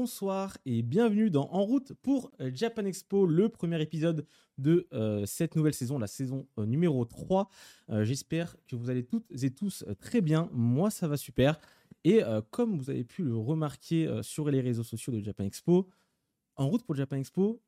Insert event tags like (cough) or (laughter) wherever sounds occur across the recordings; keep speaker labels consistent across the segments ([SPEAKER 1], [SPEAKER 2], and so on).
[SPEAKER 1] bonsoir et bienvenue dans En route pour Japan Expo, le premier épisode de euh, cette nouvelle saison, la saison euh, numéro 3. Euh, J'espère que vous allez toutes et tous très bien. Moi, ça va super. Et comme vous avez pu le remarquer sur les réseaux sociaux de Japan Expo, En route pour Japan Expo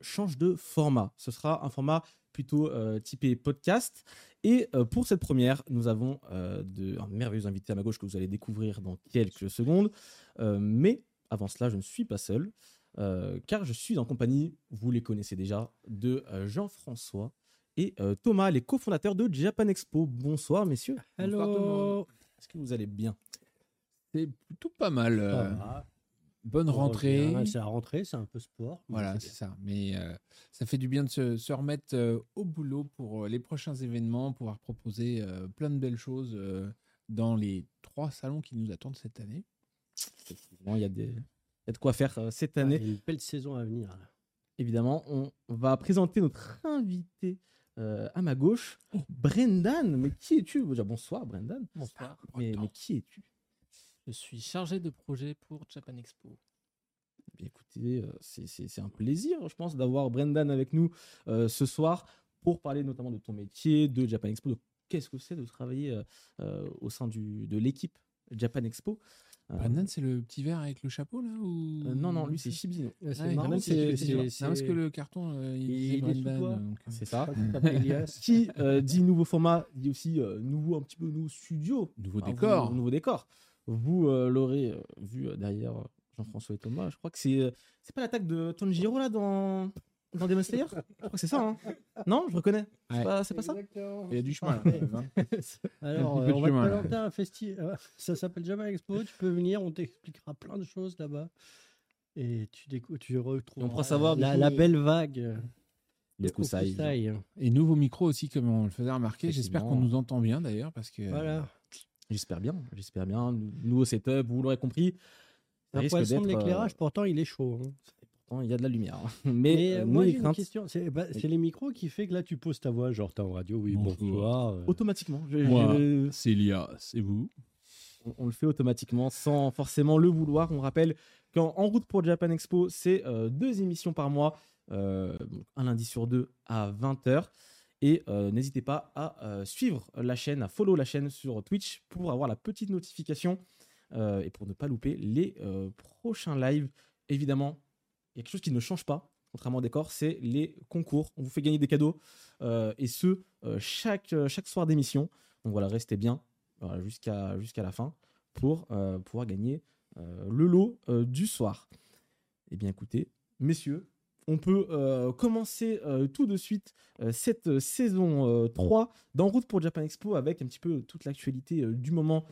[SPEAKER 1] change de format. Ce sera un format plutôt typé podcast. Et pour cette première, nous avons de, un merveilleux invité à ma gauche que vous allez découvrir dans quelques secondes. Mais avant cela, je ne suis pas seul, euh, car je suis en compagnie, vous les connaissez déjà, de euh, Jean-François et euh, Thomas, les cofondateurs de Japan Expo. Bonsoir, messieurs. Monde. Est-ce que vous allez bien?
[SPEAKER 2] C'est plutôt pas mal. euh, bonne
[SPEAKER 3] Bon,
[SPEAKER 2] rentrée.
[SPEAKER 3] C'est la rentrée, c'est un peu sport.
[SPEAKER 2] Voilà,
[SPEAKER 3] c'est
[SPEAKER 2] c'est ça. Mais euh, ça fait du bien de se, se remettre euh, au boulot pour euh, les prochains événements, pouvoir proposer euh, plein de belles choses euh, dans les trois salons qui nous attendent cette année.
[SPEAKER 1] Effectivement, Il y, a des- il y a de quoi faire euh, cette
[SPEAKER 3] bien.
[SPEAKER 1] année.
[SPEAKER 3] Il y a une belle saison à venir. là.
[SPEAKER 1] Évidemment, on va présenter notre invité euh, à ma gauche, Brendan. Mais qui es-tu? Déjà, Bonsoir, Brendan.
[SPEAKER 4] Bonsoir.
[SPEAKER 1] Mais, mais qui es-tu?
[SPEAKER 4] Je suis chargé de projet pour Japan Expo.
[SPEAKER 1] Eh bien, Écoutez, euh, c'est- c'est c'est un plaisir, je pense, d'avoir Brendan avec nous euh, ce soir pour parler notamment de ton métier, de Japan Expo, de qu'est-ce que c'est de travailler euh, euh, au sein du, de l'équipe Japan Expo. Euh,
[SPEAKER 2] Brandon, c'est le petit verre avec le chapeau là ou...
[SPEAKER 1] euh, non, non, lui, c'est Shibzino.
[SPEAKER 3] Euh, C'est
[SPEAKER 2] parce que le carton, euh, il,
[SPEAKER 3] Il
[SPEAKER 2] disait
[SPEAKER 3] est
[SPEAKER 2] euh,
[SPEAKER 1] C'est ça. Qui (laughs) euh, dit nouveau format, dit aussi euh, nouveau, un petit peu nouveau studio.
[SPEAKER 2] Nouveau
[SPEAKER 1] Ah,
[SPEAKER 2] décor.
[SPEAKER 1] vous- nouveau décor. Vous euh, l'aurez euh, vu euh, derrière Jean-François et Thomas. Je crois que c'est euh, c'est pas l'attaque de Tanjiro là dans dans Demon Slayer. Je crois que c'est ça. hein. Non, je reconnais. C'est
[SPEAKER 2] Ouais.
[SPEAKER 1] pas, c'est pas ça.
[SPEAKER 3] Exactement.
[SPEAKER 2] Il y a du chemin. là, quand même, hein. (laughs)
[SPEAKER 3] Alors,
[SPEAKER 2] Un
[SPEAKER 3] euh,
[SPEAKER 2] petit peu
[SPEAKER 3] on
[SPEAKER 2] de
[SPEAKER 3] va te
[SPEAKER 2] chemin, là.
[SPEAKER 3] présenter un festival. Ça s'appelle Japan Expo. Tu peux venir, on t'expliquera plein de choses là-bas. Et tu, décou- tu retrouves
[SPEAKER 1] Et on pourra savoir, du
[SPEAKER 3] la,
[SPEAKER 1] coup,
[SPEAKER 3] la
[SPEAKER 1] euh,
[SPEAKER 3] belle vague.
[SPEAKER 1] Coup, ça.
[SPEAKER 3] Kokusai.
[SPEAKER 2] Et nouveau micro aussi, comme on le faisait remarquer. J'espère qu'on
[SPEAKER 1] Effectivement.
[SPEAKER 2] nous entend bien d'ailleurs, parce que
[SPEAKER 3] Voilà.
[SPEAKER 1] J'espère bien. J'espère bien. Nou- Nouveau setup. Vous l'aurez compris. Ça
[SPEAKER 3] Un
[SPEAKER 1] risque
[SPEAKER 3] poisson de
[SPEAKER 1] d'être, euh,
[SPEAKER 3] l'éclairage, pourtant il est chaud. hein.
[SPEAKER 1] Pourtant, Il y a de la lumière. hein. (laughs) Mais,
[SPEAKER 3] Mais
[SPEAKER 1] euh,
[SPEAKER 3] euh, moi j'ai une question. C'est bah, les micros qui fait que là tu poses ta voix, genre t'es en radio, oui,
[SPEAKER 2] Bonjour.
[SPEAKER 3] bonsoir. euh.
[SPEAKER 1] Automatiquement.
[SPEAKER 2] Moi. c'est Elias, c'est vous.
[SPEAKER 1] on, on le fait automatiquement sans forcément le vouloir. On rappelle qu'en en route pour Japan Expo, c'est euh, deux émissions par mois, euh, un lundi sur deux à 20h. Et euh, n'hésitez pas à euh, suivre la chaîne, à follow la chaîne sur Twitch pour avoir la petite notification euh, et pour ne pas louper les euh, prochains lives. Évidemment, il y a quelque chose qui ne change pas, contrairement au décor, c'est les concours. On vous fait gagner des cadeaux euh, et ce, euh, chaque, euh, chaque soir d'émission. Donc voilà, restez bien voilà, jusqu'à jusqu'à la fin pour euh, pouvoir gagner le lot du soir. Eh bien écoutez, messieurs, on peut commencer tout de suite cette saison euh, 3 d'En route pour Japan Expo avec un petit peu toute l'actualité du moment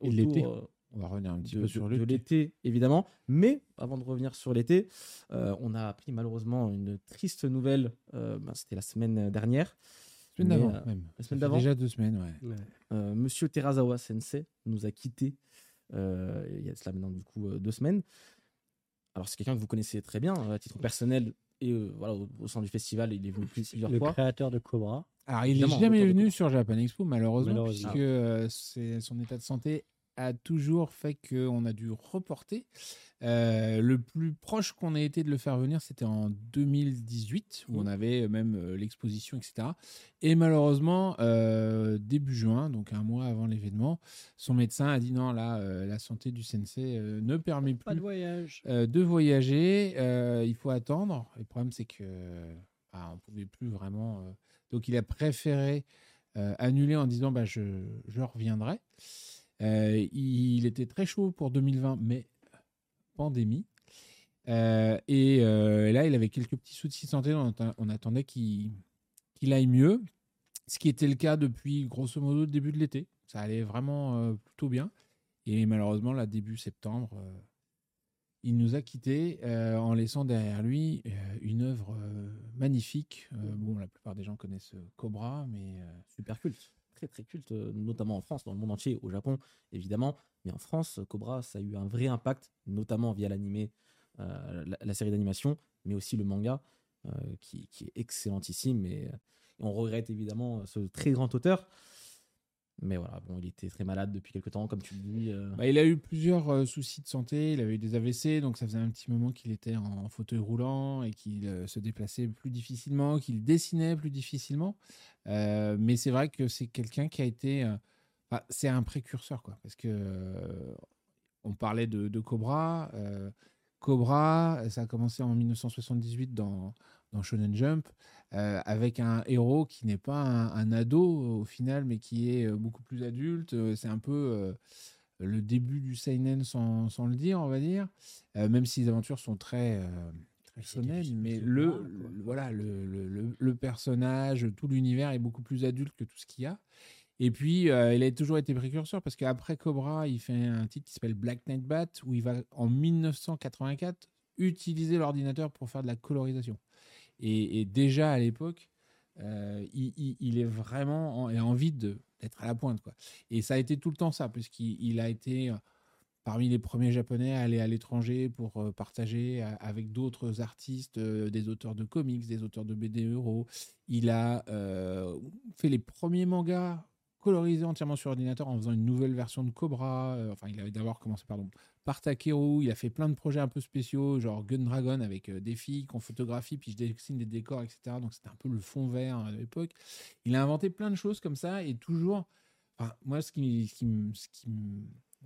[SPEAKER 1] autour,
[SPEAKER 2] On va revenir un petit
[SPEAKER 1] de,
[SPEAKER 2] peu sur le
[SPEAKER 1] l'été, évidemment. Mais avant de revenir sur l'été, euh, on a appris malheureusement une triste nouvelle. euh, ben, C'était la semaine dernière.
[SPEAKER 2] semaine d'avant
[SPEAKER 1] euh,
[SPEAKER 2] même.
[SPEAKER 1] la semaine d'avant
[SPEAKER 2] Déjà deux semaines, ouais.
[SPEAKER 3] Ouais.
[SPEAKER 1] Euh, Monsieur Terazawa Sensei nous a quittés euh, il y a de cela maintenant du coup euh, deux semaines. Alors c'est quelqu'un que vous connaissez très bien à titre personnel et euh, voilà au, au sein du festival il est venu plusieurs
[SPEAKER 3] Le
[SPEAKER 1] fois.
[SPEAKER 3] créateur de Cobra.
[SPEAKER 2] Alors, il n'est jamais venu sur Japan Expo, malheureusement,
[SPEAKER 3] Malheureusement.
[SPEAKER 2] puisque euh, c'est- son état de santé a toujours fait qu'on a dû reporter. Euh, le plus proche qu'on ait été de le faire venir, c'était en 2018, où on avait même euh, l'exposition, etc. Et malheureusement, euh, début juin, donc un mois avant l'événement, son médecin a dit non, là, euh, la santé du sensei euh, ne permet
[SPEAKER 3] Pas de
[SPEAKER 2] plus
[SPEAKER 3] voyage.
[SPEAKER 2] euh, de voyager. euh, il faut attendre. Et le problème, c'est que bah, on pouvait plus vraiment. euh, donc, il a préféré euh, annuler en disant bah, je, je reviendrai. Euh, il était très chaud pour 2020, mais pandémie. Euh, et euh, là, il avait quelques petits soucis de santé. On, on attendait qu'il aille mieux. Ce qui était le cas depuis grosso modo le début de l'été. Ça allait vraiment plutôt bien. Et malheureusement, là, début septembre, il nous a quittés en laissant derrière lui une œuvre magnifique. Bon, la plupart des gens connaissent Cobra, mais
[SPEAKER 1] Super culte, très culte, euh, notamment en France, dans le monde entier, au Japon évidemment, mais en France Cobra ça a eu un vrai impact, notamment via l'animé, euh, la, série d'animation, mais aussi le manga euh, qui, est excellentissime et, et on regrette évidemment ce très grand auteur. Mais voilà, bon, il était très malade depuis quelques temps, comme tu le dis. euh.
[SPEAKER 2] Bah, il a eu plusieurs euh, soucis de santé. Il avait eu des AVC, donc ça faisait un petit moment qu'il était en fauteuil roulant et qu'il euh, se déplaçait plus difficilement, qu'il dessinait plus difficilement. Mais c'est vrai que c'est quelqu'un qui a été. c'est un précurseur, quoi. Parce que on parlait de, de Cobra. Cobra, ça a commencé en 1978 dans, dans Shonen Jump, euh, avec un héros qui n'est pas un, un ado au final, mais qui est euh, beaucoup plus adulte. Euh, C'est un peu le début du seinen sans, sans le dire, on va dire. Même si les aventures sont très, très
[SPEAKER 3] Mais
[SPEAKER 2] le, voilà, le, le- le- le personnage, tout l'univers est beaucoup plus adulte que tout ce qu'il y a. Et puis, euh, il a toujours été précurseur parce qu'après Cobra, il fait un titre qui s'appelle Black Knight Bat, où il va, en 1984, utiliser l'ordinateur pour faire de la colorisation. Et, déjà à l'époque, euh, il, est vraiment en, envie d'être à la pointe. Quoi. Et ça a été tout le temps ça, puisqu'il il a été euh, parmi les premiers japonais à aller à l'étranger pour euh, partager avec d'autres artistes, des auteurs de comics, des auteurs de BD euro. Il a fait les premiers mangas colorisés entièrement sur ordinateur en faisant une nouvelle version de Cobra. Euh, enfin, il avait d'abord commencé pardon, par Takeru. Il a fait plein de projets un peu spéciaux, genre Gun Dragon avec euh, des filles qu'on photographie, puis je dessine des décors, etc. Donc c'était un peu le fond vert à l'époque. Il a inventé plein de choses comme ça et toujours. Moi, ce qui,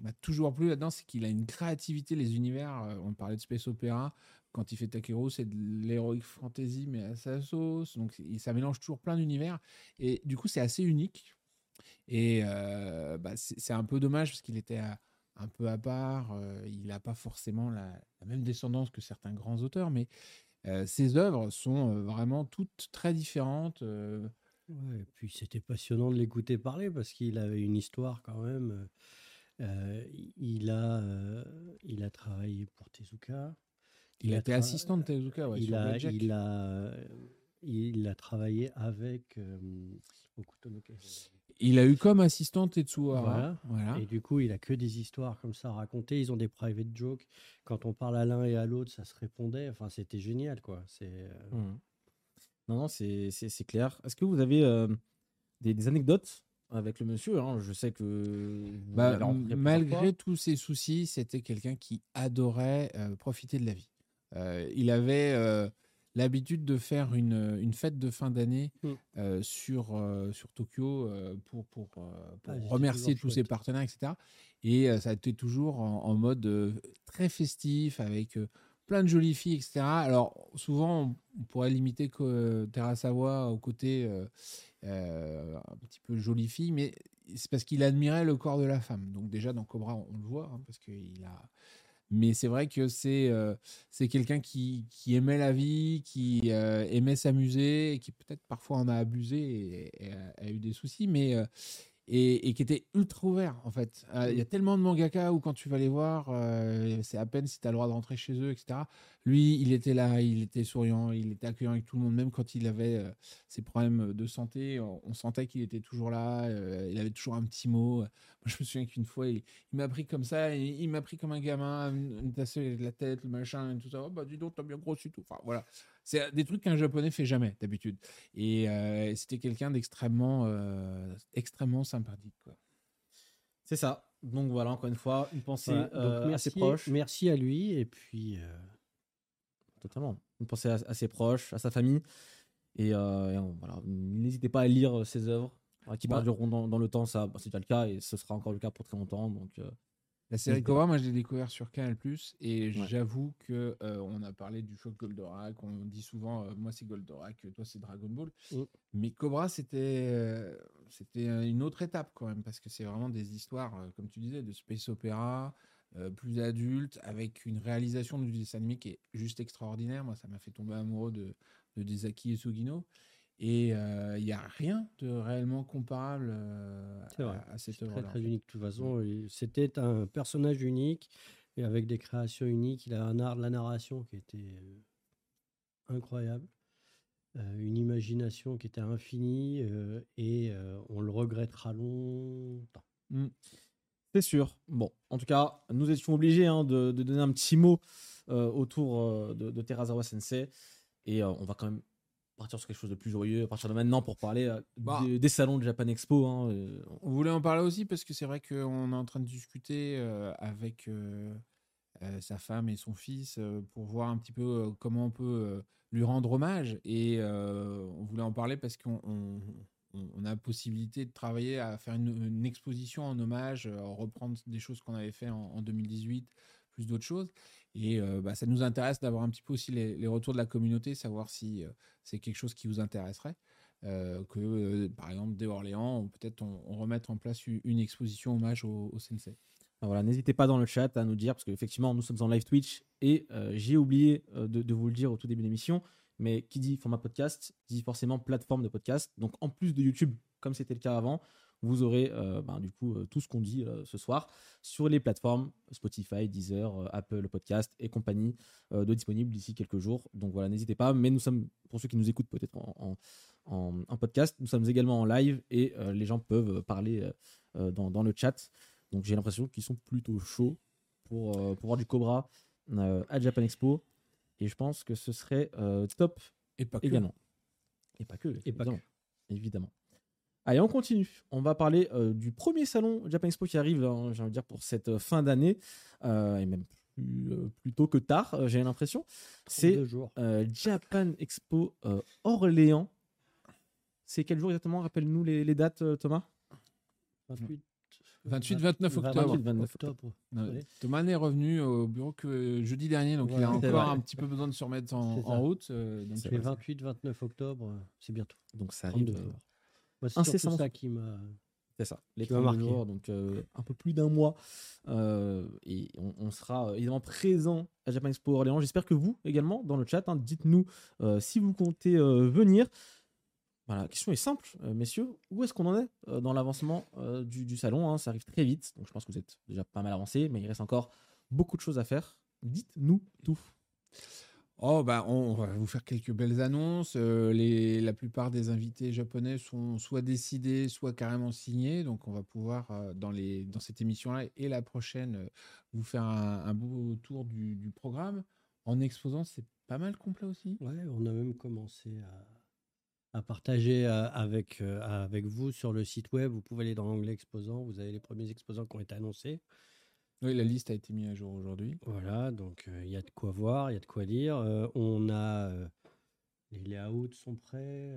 [SPEAKER 2] m'a toujours plu là-dedans, c'est qu'il a une créativité, les univers. euh, On parlait de Space Opera. Quand il fait Takeru, c'est de l'heroic fantasy, mais à sa sauce. Donc, il- ça mélange toujours plein d'univers. Et du coup, c'est assez unique. Et euh, bah, c'est un peu dommage parce qu'il était à- un peu à part. euh, il n'a pas forcément la, la même descendance que certains grands auteurs, mais euh, ses œuvres sont vraiment toutes très différentes.
[SPEAKER 3] Ouais, et puis c'était passionnant de l'écouter parler parce qu'il avait une histoire quand même. Il, a, il a travaillé pour Tezuka.
[SPEAKER 2] il a été
[SPEAKER 3] tra-
[SPEAKER 2] assistant de Tezuka. ouais,
[SPEAKER 3] il,
[SPEAKER 2] sur
[SPEAKER 3] a, il, a, il a travaillé avec Hokuto no Ken.
[SPEAKER 2] Il a eu comme assistant Tetsuo Hara.
[SPEAKER 3] Voilà.
[SPEAKER 2] Voilà.
[SPEAKER 3] Et du coup, il a que des histoires comme ça à raconter. Ils ont des private jokes. Quand on parle à l'un et à l'autre, ça se répondait. Enfin, c'était génial, quoi. C'est euh,
[SPEAKER 1] Mhm. Non, non, c'est c'est- c'est clair. Est-ce que vous avez euh, des, des anecdotes avec le monsieur hein? Je sais que.
[SPEAKER 2] Bah, malgré tous ses soucis, c'était quelqu'un qui adorait euh, profiter de la vie. Euh, il avait euh, l'habitude de faire une, une fête de fin d'année
[SPEAKER 3] Mm.
[SPEAKER 2] euh, sur, euh, sur Tokyo euh, pour, pour, pour
[SPEAKER 3] Ah,
[SPEAKER 2] remercier tous ses partenaires, etc. Et ça a été toujours en, en mode très festif, avec plein de jolies filles, etc. Alors, souvent, on, on pourrait limiter que Terasawa au côté un petit peu jolie fille, mais c'est parce qu'il admirait le corps de la femme. Donc déjà dans Cobra, on, on le voit, hein, parce qu'il a. Mais c'est vrai que c'est euh, quelqu'un qui, aimait la vie, qui euh, aimait s'amuser, qui peut-être parfois en a abusé et, et a, a eu des soucis, mais euh, et, et qui était ultra ouvert en fait. Euh, Il y a tellement de mangaka où quand tu vas les voir, euh, c'est à peine si tu as le droit de rentrer chez eux, etc. Lui, il était là, il était souriant, il était accueillant avec tout le monde, même quand il avait euh, ses problèmes de santé, on, on sentait qu'il était toujours là, il avait toujours un petit mot. Moi, (laughs) je me souviens qu'une fois, il, il m'a pris comme ça, il, il m'a pris comme un gamin, il me tassait la tête, le machin, et tout ça. Oh, bah dis donc, t'as bien grossi tout. Enfin, voilà. C'est des trucs qu'un japonais fait jamais d'habitude. Et euh, c'était quelqu'un d'extrêmement euh, extrêmement sympathique. Quoi.
[SPEAKER 1] C'est ça. Donc voilà, encore une fois, une pensée
[SPEAKER 3] voilà. Donc,
[SPEAKER 1] euh,
[SPEAKER 3] merci,
[SPEAKER 1] assez proche.
[SPEAKER 3] Merci à lui. Et puis, euh,
[SPEAKER 1] Totalement. Une pensée à, à ses proches, à sa famille. Et, euh, et, euh, voilà, n'hésitez pas à lire euh, ses œuvres euh, qui
[SPEAKER 2] Ouais.
[SPEAKER 1] perdureront dans, dans le temps. Ça, bah, c'est déjà le cas et ce sera encore le cas pour très longtemps. Donc, euh,
[SPEAKER 2] La série Cobra, moi, je l'ai découvert sur Canal+, et
[SPEAKER 1] Ouais.
[SPEAKER 2] j'avoue que euh, on a parlé du choc Goldorak, on dit souvent, euh, moi c'est Goldorak, toi c'est Dragon Ball,
[SPEAKER 3] Mm.
[SPEAKER 2] mais Cobra, c'était euh, c'était une autre étape quand même, parce que c'est vraiment des histoires, comme tu disais, de space opéra, plus adultes, avec une réalisation du dessin animé qui est juste extraordinaire. Moi, ça m'a fait tomber amoureux de, de Desaki et Sugino. Et euh, il n'y a rien de réellement comparable euh, à, à cette œuvre-là.
[SPEAKER 3] très, unique. De toute façon, il- c'était un personnage unique et avec des créations uniques. Il a un art de la narration qui était euh, incroyable. euh, une imagination qui était infinie euh, et euh, on le regrettera longtemps.
[SPEAKER 1] C'est sûr. Bon, en tout cas, nous étions obligés hein, de, de donner un petit mot euh, autour euh, de, de Terazawa Sensei. Et euh, on va quand même partir sur quelque chose de plus joyeux à partir de maintenant pour parler euh,
[SPEAKER 2] Bah.
[SPEAKER 1] des, des salons de Japan Expo. hein, euh,
[SPEAKER 2] On voulait en parler aussi parce que c'est vrai qu'on est en train de discuter euh, avec sa femme et son fils pour voir un petit peu comment on peut lui rendre hommage. Et on voulait en parler parce qu'on on, on- a la possibilité de travailler à faire une, une exposition en hommage, reprendre des choses qu'on avait fait en, en 2018, plus d'autres choses. Et euh, bah, ça nous intéresse d'avoir un petit peu aussi les, retours de la communauté, savoir si euh, c'est quelque chose qui vous intéresserait euh, que, par exemple, dès Orléans, peut-être on, on remette en place une exposition hommage au, au sensei.
[SPEAKER 1] Enfin, Voilà, n'hésitez pas dans le chat à nous dire, parce qu'effectivement, nous sommes en live Twitch et j'ai oublié de, de vous le dire au tout début de l'émission, mais qui dit format podcast dit forcément plateforme de podcast. Donc en plus de YouTube, comme c'était le cas avant, vous aurez euh, ben, du coup euh, tout ce qu'on dit euh, ce soir sur les plateformes Spotify, Deezer, Apple Podcast et compagnie de disponibles d'ici quelques jours. Donc voilà, n'hésitez pas. Mais nous sommes, pour ceux qui nous écoutent peut-être en, en- podcast, nous sommes également en live et les gens peuvent parler dans, dans le chat. Donc j'ai l'impression qu'ils sont plutôt chauds pour, pour voir du Cobra à Japan Expo. Et je pense que ce serait top
[SPEAKER 2] Et pas que.
[SPEAKER 1] également. Et pas que.
[SPEAKER 3] Et pas
[SPEAKER 1] évidemment. Évidemment. Allez, on continue. On va parler euh, du premier salon Japan Expo qui arrive, hein, j'ai envie de dire, pour cette euh, fin d'année, euh, et même plus, euh, plus tôt que tard, euh, j'ai l'impression. C'est euh, Japan Expo euh, Orléans. C'est quel jour exactement? Rappelle-nous les, les dates, Thomas
[SPEAKER 3] 28,
[SPEAKER 2] 28, 29 octobre.
[SPEAKER 1] 28, 29
[SPEAKER 3] octobre. Ouais.
[SPEAKER 2] Thomas est revenu au bureau que jeudi dernier, donc il a encore
[SPEAKER 1] vrai.
[SPEAKER 2] un petit peu besoin de se remettre en, route. euh, donc
[SPEAKER 1] C'est
[SPEAKER 3] Les
[SPEAKER 2] voilà.
[SPEAKER 3] 28, 29 octobre, c'est bientôt.
[SPEAKER 1] Donc ça arrive.
[SPEAKER 3] 32 jours. Moi, c'est ça qui m'a.
[SPEAKER 1] C'est ça, les 32
[SPEAKER 3] marqué.
[SPEAKER 1] donc euh, un peu plus d'un mois. Euh, et on, on sera euh, évidemment présent à Japan Expo Orléans. J'espère que vous également, dans le chat, hein, dites-nous euh, si vous comptez venir. Voilà, la question est simple, messieurs. Où est-ce qu'on en est dans l'avancement du, du salon hein? Ça arrive très vite, donc je pense que vous êtes déjà pas mal avancé, mais il reste encore beaucoup de choses à faire. Dites-nous tout.
[SPEAKER 2] Oh, bah, on, va vous faire quelques belles annonces. Euh, la plupart des invités japonais sont soit décidés, soit carrément signés. Donc, on va pouvoir, euh, dans, cette émission-là et la prochaine, euh, vous faire un, beau tour du, programme. En exposant, c'est pas mal complet aussi.
[SPEAKER 3] Ouais, on a même commencé à, partager avec, avec vous sur le site web. Vous pouvez aller dans l'onglet exposants. Vous avez les premiers exposants qui ont été annoncés.
[SPEAKER 2] Oui, la liste a été mise à jour aujourd'hui.
[SPEAKER 3] Voilà, donc euh, il y a de quoi voir, il y a de quoi lire. Euh, on a. euh, les layouts sont prêts.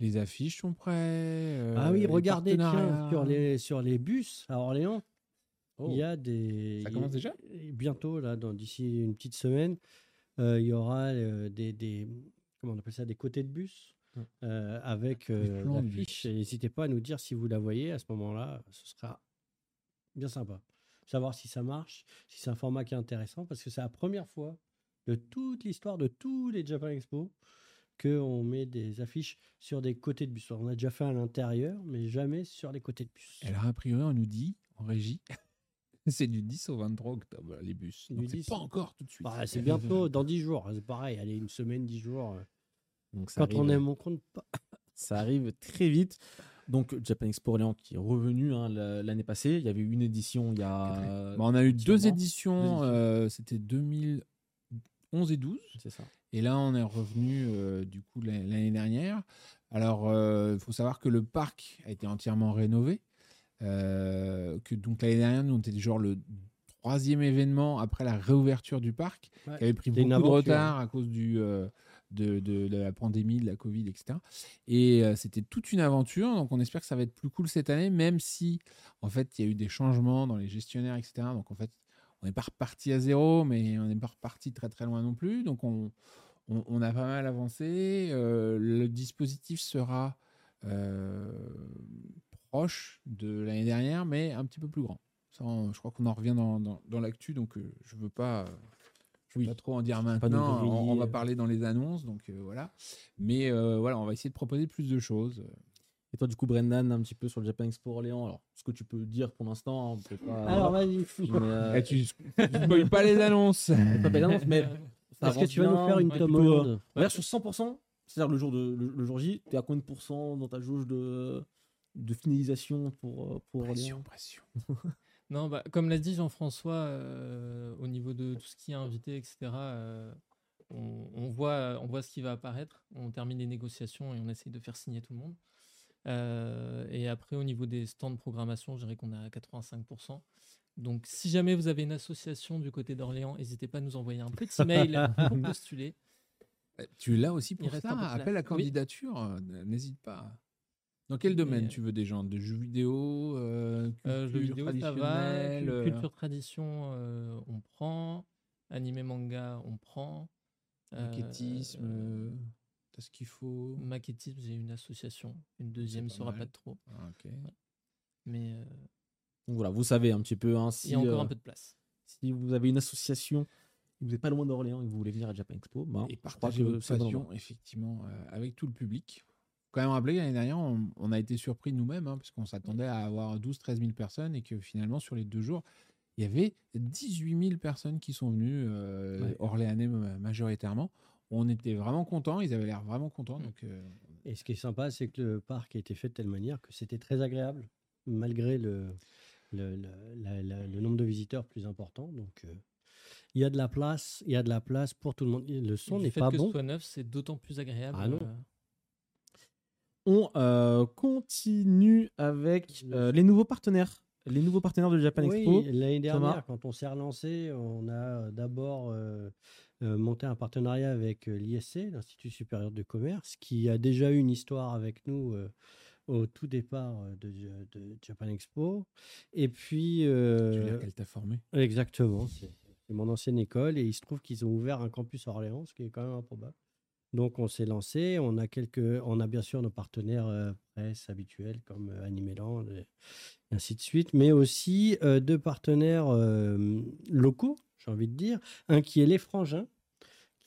[SPEAKER 2] Les affiches sont prêtes.
[SPEAKER 3] ah oui, regardez, tiens, sur les, sur les bus à Orléans,
[SPEAKER 2] Oh,
[SPEAKER 3] il y a des.
[SPEAKER 2] Ça commence déjà?
[SPEAKER 3] Bientôt, là, d'ici une petite semaine, euh, il y aura euh, des, des. Comment on appelle ça Des côtés de bus.
[SPEAKER 1] Mm.
[SPEAKER 3] euh, avec l'affiche. N'hésitez pas à nous dire si vous la voyez à ce moment-là. Ce sera bien sympa. Savoir si ça marche, si c'est un format qui est intéressant, parce que c'est la première fois de toute l'histoire de tous les Japan Expo qu'on met des affiches sur des côtés de bus. On a déjà fait à l'intérieur, mais jamais sur les côtés de bus.
[SPEAKER 2] Alors, a priori, on nous dit, en régie, (laughs) c'est du 10 au 23 octobre, les bus. Donc, c'est
[SPEAKER 3] 10
[SPEAKER 2] pas encore tout de suite.
[SPEAKER 3] Bah, c'est bientôt, dans 10 jours. C'est pareil, allez, une semaine, 10 jours. euh,
[SPEAKER 1] Donc ça
[SPEAKER 3] Quand
[SPEAKER 1] arrive,
[SPEAKER 3] on aime, on compte pas.
[SPEAKER 1] Ça arrive très vite. Donc Japan Expo Orléans qui est revenu hein, la- l'année passée. Il y avait eu une édition il y a.
[SPEAKER 2] Bah, on a eu deux éditions, euh, c'était 2011 et 12.
[SPEAKER 1] C'est ça.
[SPEAKER 2] Et là, on est revenu euh, du coup l'année dernière. Alors, il faut savoir que le parc a été entièrement rénové. Euh, que donc l'année dernière, nous, on était genre le troisième événement après la réouverture du parc,
[SPEAKER 3] Ouais,
[SPEAKER 2] qui avait pris beaucoup de retard à cause du, euh, de, la pandémie, de la Covid, etc. Et euh, c'était toute une aventure. Donc, on espère que ça va être plus cool cette année, même si, en fait, il y a eu des changements dans les gestionnaires, etc. Donc, en fait, on n'est pas reparti à zéro, mais on n'est pas reparti très très loin non plus. Donc, on, on, a pas mal avancé. Euh, le dispositif sera euh, proche de l'année dernière, mais un petit peu plus grand. Je crois qu'on en revient dans, dans, dans l'actu, donc je ne veux pas. Je veux
[SPEAKER 1] Oui.
[SPEAKER 2] pas trop en dire maintenant. On, va
[SPEAKER 1] euh.
[SPEAKER 2] parler dans les annonces, donc euh, voilà. Mais euh, voilà, on va essayer de proposer plus de choses.
[SPEAKER 1] Et toi, du coup, Brendan, un petit peu sur le Japan Expo Orléans. Alors, ce que tu peux dire pour l'instant, on peut pas.
[SPEAKER 3] Alors, vas-y. (laughs)
[SPEAKER 1] Euh,
[SPEAKER 2] Eh, tu ne pas les annonces. (laughs)
[SPEAKER 1] pas belle annonce, mais (laughs)
[SPEAKER 3] Est-ce que tu vas nous faire une
[SPEAKER 4] ouais,
[SPEAKER 1] va dire sur 100%, c'est-à-dire le jour, de, le, le jour J, tu es à combien de pourcents dans ta jauge de, de finalisation pour, pour
[SPEAKER 2] Pression,
[SPEAKER 1] Orléans
[SPEAKER 2] pression.
[SPEAKER 4] Non, bah, comme l'a dit Jean-François, euh, au niveau de tout ce qui est invité, etc., euh, on, on voit, on voit ce qui va apparaître. On termine les négociations et on essaye de faire signer tout le monde. Euh, et après, au niveau des stands de programmation, je dirais qu'on est à 85%. Donc, si jamais vous avez une association du côté d'Orléans, n'hésitez pas à nous envoyer un petit mail (laughs) pour postuler.
[SPEAKER 2] Tu es là aussi pour ça. Appelle à
[SPEAKER 4] Oui.
[SPEAKER 2] candidature. N'hésite pas. Dans quel domaine
[SPEAKER 4] euh,
[SPEAKER 2] tu veux des gens? De jeux vidéo euh,
[SPEAKER 4] Euh, jeux
[SPEAKER 2] culture
[SPEAKER 4] vidéo, ça va.
[SPEAKER 2] euh,
[SPEAKER 4] Culture tradition, euh, on prend. Animé manga, on prend.
[SPEAKER 2] Maquettisme euh, T'as ce qu'il faut
[SPEAKER 4] Maquettisme, j'ai une association. Une deuxième
[SPEAKER 2] pas
[SPEAKER 4] sera pas de trop.
[SPEAKER 2] Ah, ok.
[SPEAKER 4] Mais euh,
[SPEAKER 1] Donc voilà, vous savez un petit peu hein,
[SPEAKER 4] il y a encore un peu de place.
[SPEAKER 1] si vous avez une association, vous n'êtes pas loin d'Orléans et que vous voulez venir à Japan Expo, ben,
[SPEAKER 2] Et
[SPEAKER 1] que
[SPEAKER 2] votre passion, effectivement, euh, avec tout le public. Quand même rappeler, l'année dernière, on, on a été surpris nous-mêmes, hein, parce qu'on s'attendait à avoir 12-13 000 personnes, et que finalement, sur les deux jours, il y avait 18 000 personnes qui sont venues, euh,
[SPEAKER 1] Ouais.
[SPEAKER 2] orléanais ma- majoritairement. On était vraiment contents, ils avaient l'air vraiment contents.
[SPEAKER 4] Mm.
[SPEAKER 2] Donc, euh,
[SPEAKER 3] Et ce qui est sympa, c'est que le parc a été fait de telle manière que c'était très agréable, malgré le, le, le- la- la- le nombre de visiteurs plus important. Donc, euh, il y a de la place, il y a de la place pour tout le monde. Le son n'est
[SPEAKER 4] fait
[SPEAKER 3] pas
[SPEAKER 4] que
[SPEAKER 3] bon.
[SPEAKER 4] ce soit neuf, c'est d'autant plus agréable.
[SPEAKER 3] Ah non.
[SPEAKER 1] On euh, continue avec euh, les nouveaux partenaires. Les nouveaux partenaires de Japan
[SPEAKER 3] Oui,
[SPEAKER 1] Expo.
[SPEAKER 3] l'année dernière,
[SPEAKER 1] Thomas
[SPEAKER 3] quand on s'est relancé, on a d'abord euh, euh, monté un partenariat avec l'ISC, l'Institut supérieur de commerce, qui a déjà eu une histoire avec nous euh, au tout départ de, de Japan Expo. Et puis, euh,
[SPEAKER 2] qu'elle t'a formé?
[SPEAKER 3] exactement, c'est c'est mon ancienne école, et il se trouve qu'ils ont ouvert un campus à Orléans, ce qui est quand même improbable. Donc on s'est lancé, on a quelques, on a bien sûr nos partenaires euh, presse habituels comme euh, Animeland ainsi de suite, mais aussi euh, deux partenaires euh, locaux, j'ai envie de dire, un qui est les Frangins,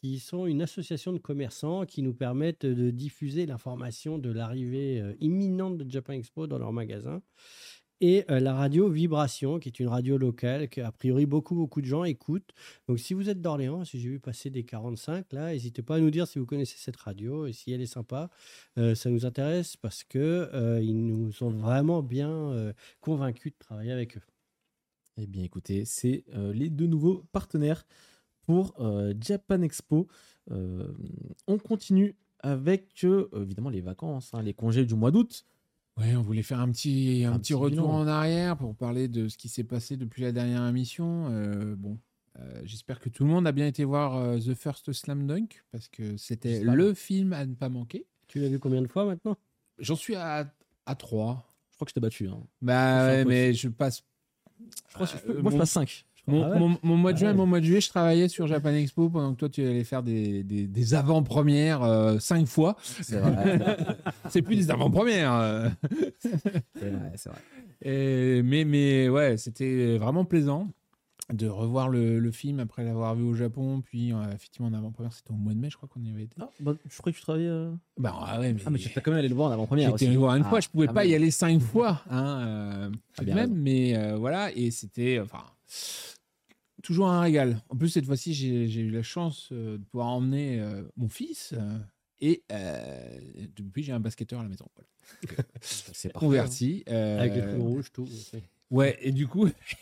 [SPEAKER 3] qui sont une association de commerçants qui nous permettent de diffuser l'information de l'arrivée imminente de Japan Expo dans leurs magasins. Et euh, la radio Vibration, qui est une radio locale que, a priori, beaucoup, beaucoup de gens écoutent. Donc, si vous êtes d'Orléans, si j'ai vu passer des 45, là, n'hésitez pas à nous dire si vous connaissez cette radio et si elle est sympa. Euh, ça nous intéresse parce que euh, ils nous ont vraiment bien euh, convaincus de travailler avec eux.
[SPEAKER 1] Eh bien, écoutez, c'est les deux nouveaux partenaires pour Japan Expo. On continue avec, évidemment, les vacances, hein, les congés du mois d'août.
[SPEAKER 2] Ouais, on voulait faire un petit, un
[SPEAKER 1] Un
[SPEAKER 2] petit
[SPEAKER 1] petit
[SPEAKER 2] retour
[SPEAKER 1] bilan.
[SPEAKER 2] en arrière pour parler de ce qui s'est passé depuis la dernière émission. Euh, bon, euh, j'espère que tout le monde a bien été voir euh, The First Slam Dunk parce que c'était le film à ne pas manquer.
[SPEAKER 3] Tu l'as vu combien de fois maintenant?
[SPEAKER 2] J'en suis à, à 3.
[SPEAKER 1] Je crois que je t'ai battu. hein.
[SPEAKER 2] Bah ouais, mais je passe.
[SPEAKER 1] Je crois que je- moi, je passe 5.
[SPEAKER 2] Mon,
[SPEAKER 3] Ah ouais
[SPEAKER 2] mon- mon mois de
[SPEAKER 3] Ah
[SPEAKER 2] juin et
[SPEAKER 3] ouais.
[SPEAKER 2] mon mois de juillet, je travaillais sur Japan Expo pendant que toi, tu allais faire des, des, des avant-premières euh, cinq fois.
[SPEAKER 1] C'est vrai, (laughs)
[SPEAKER 2] C'est plus des avant-premières. euh.
[SPEAKER 1] c'est vrai, c'est vrai.
[SPEAKER 2] Et- mais, mais ouais, c'était vraiment plaisant de revoir le, le film après l'avoir vu au Japon. Puis, euh, effectivement, en avant-première, c'était au mois de mai, je crois qu'on y avait été.
[SPEAKER 1] Ah, bah, je croyais que tu travaillais. euh,
[SPEAKER 2] Bah ah ouais, mais,
[SPEAKER 1] Ah, mais tu t'as quand même allé le voir en avant-première.
[SPEAKER 2] j'étais le voir une
[SPEAKER 1] Ah,
[SPEAKER 2] fois, je pouvais pas
[SPEAKER 1] même.
[SPEAKER 2] y aller cinq fois. Hein, euh, tout de
[SPEAKER 1] bien
[SPEAKER 2] même,
[SPEAKER 1] raison.
[SPEAKER 2] mais euh, voilà, et c'était. Enfin. Toujours un régal. En plus, cette fois-ci, j'ai eu la chance euh, de pouvoir emmener euh, mon fils. euh, et euh, depuis, j'ai un basketteur à la maison. Voilà. (laughs)
[SPEAKER 1] C'est parfait.
[SPEAKER 2] Converti. euh,
[SPEAKER 3] Avec les trous rouges, tout.
[SPEAKER 2] Ouais, et du coup, (laughs)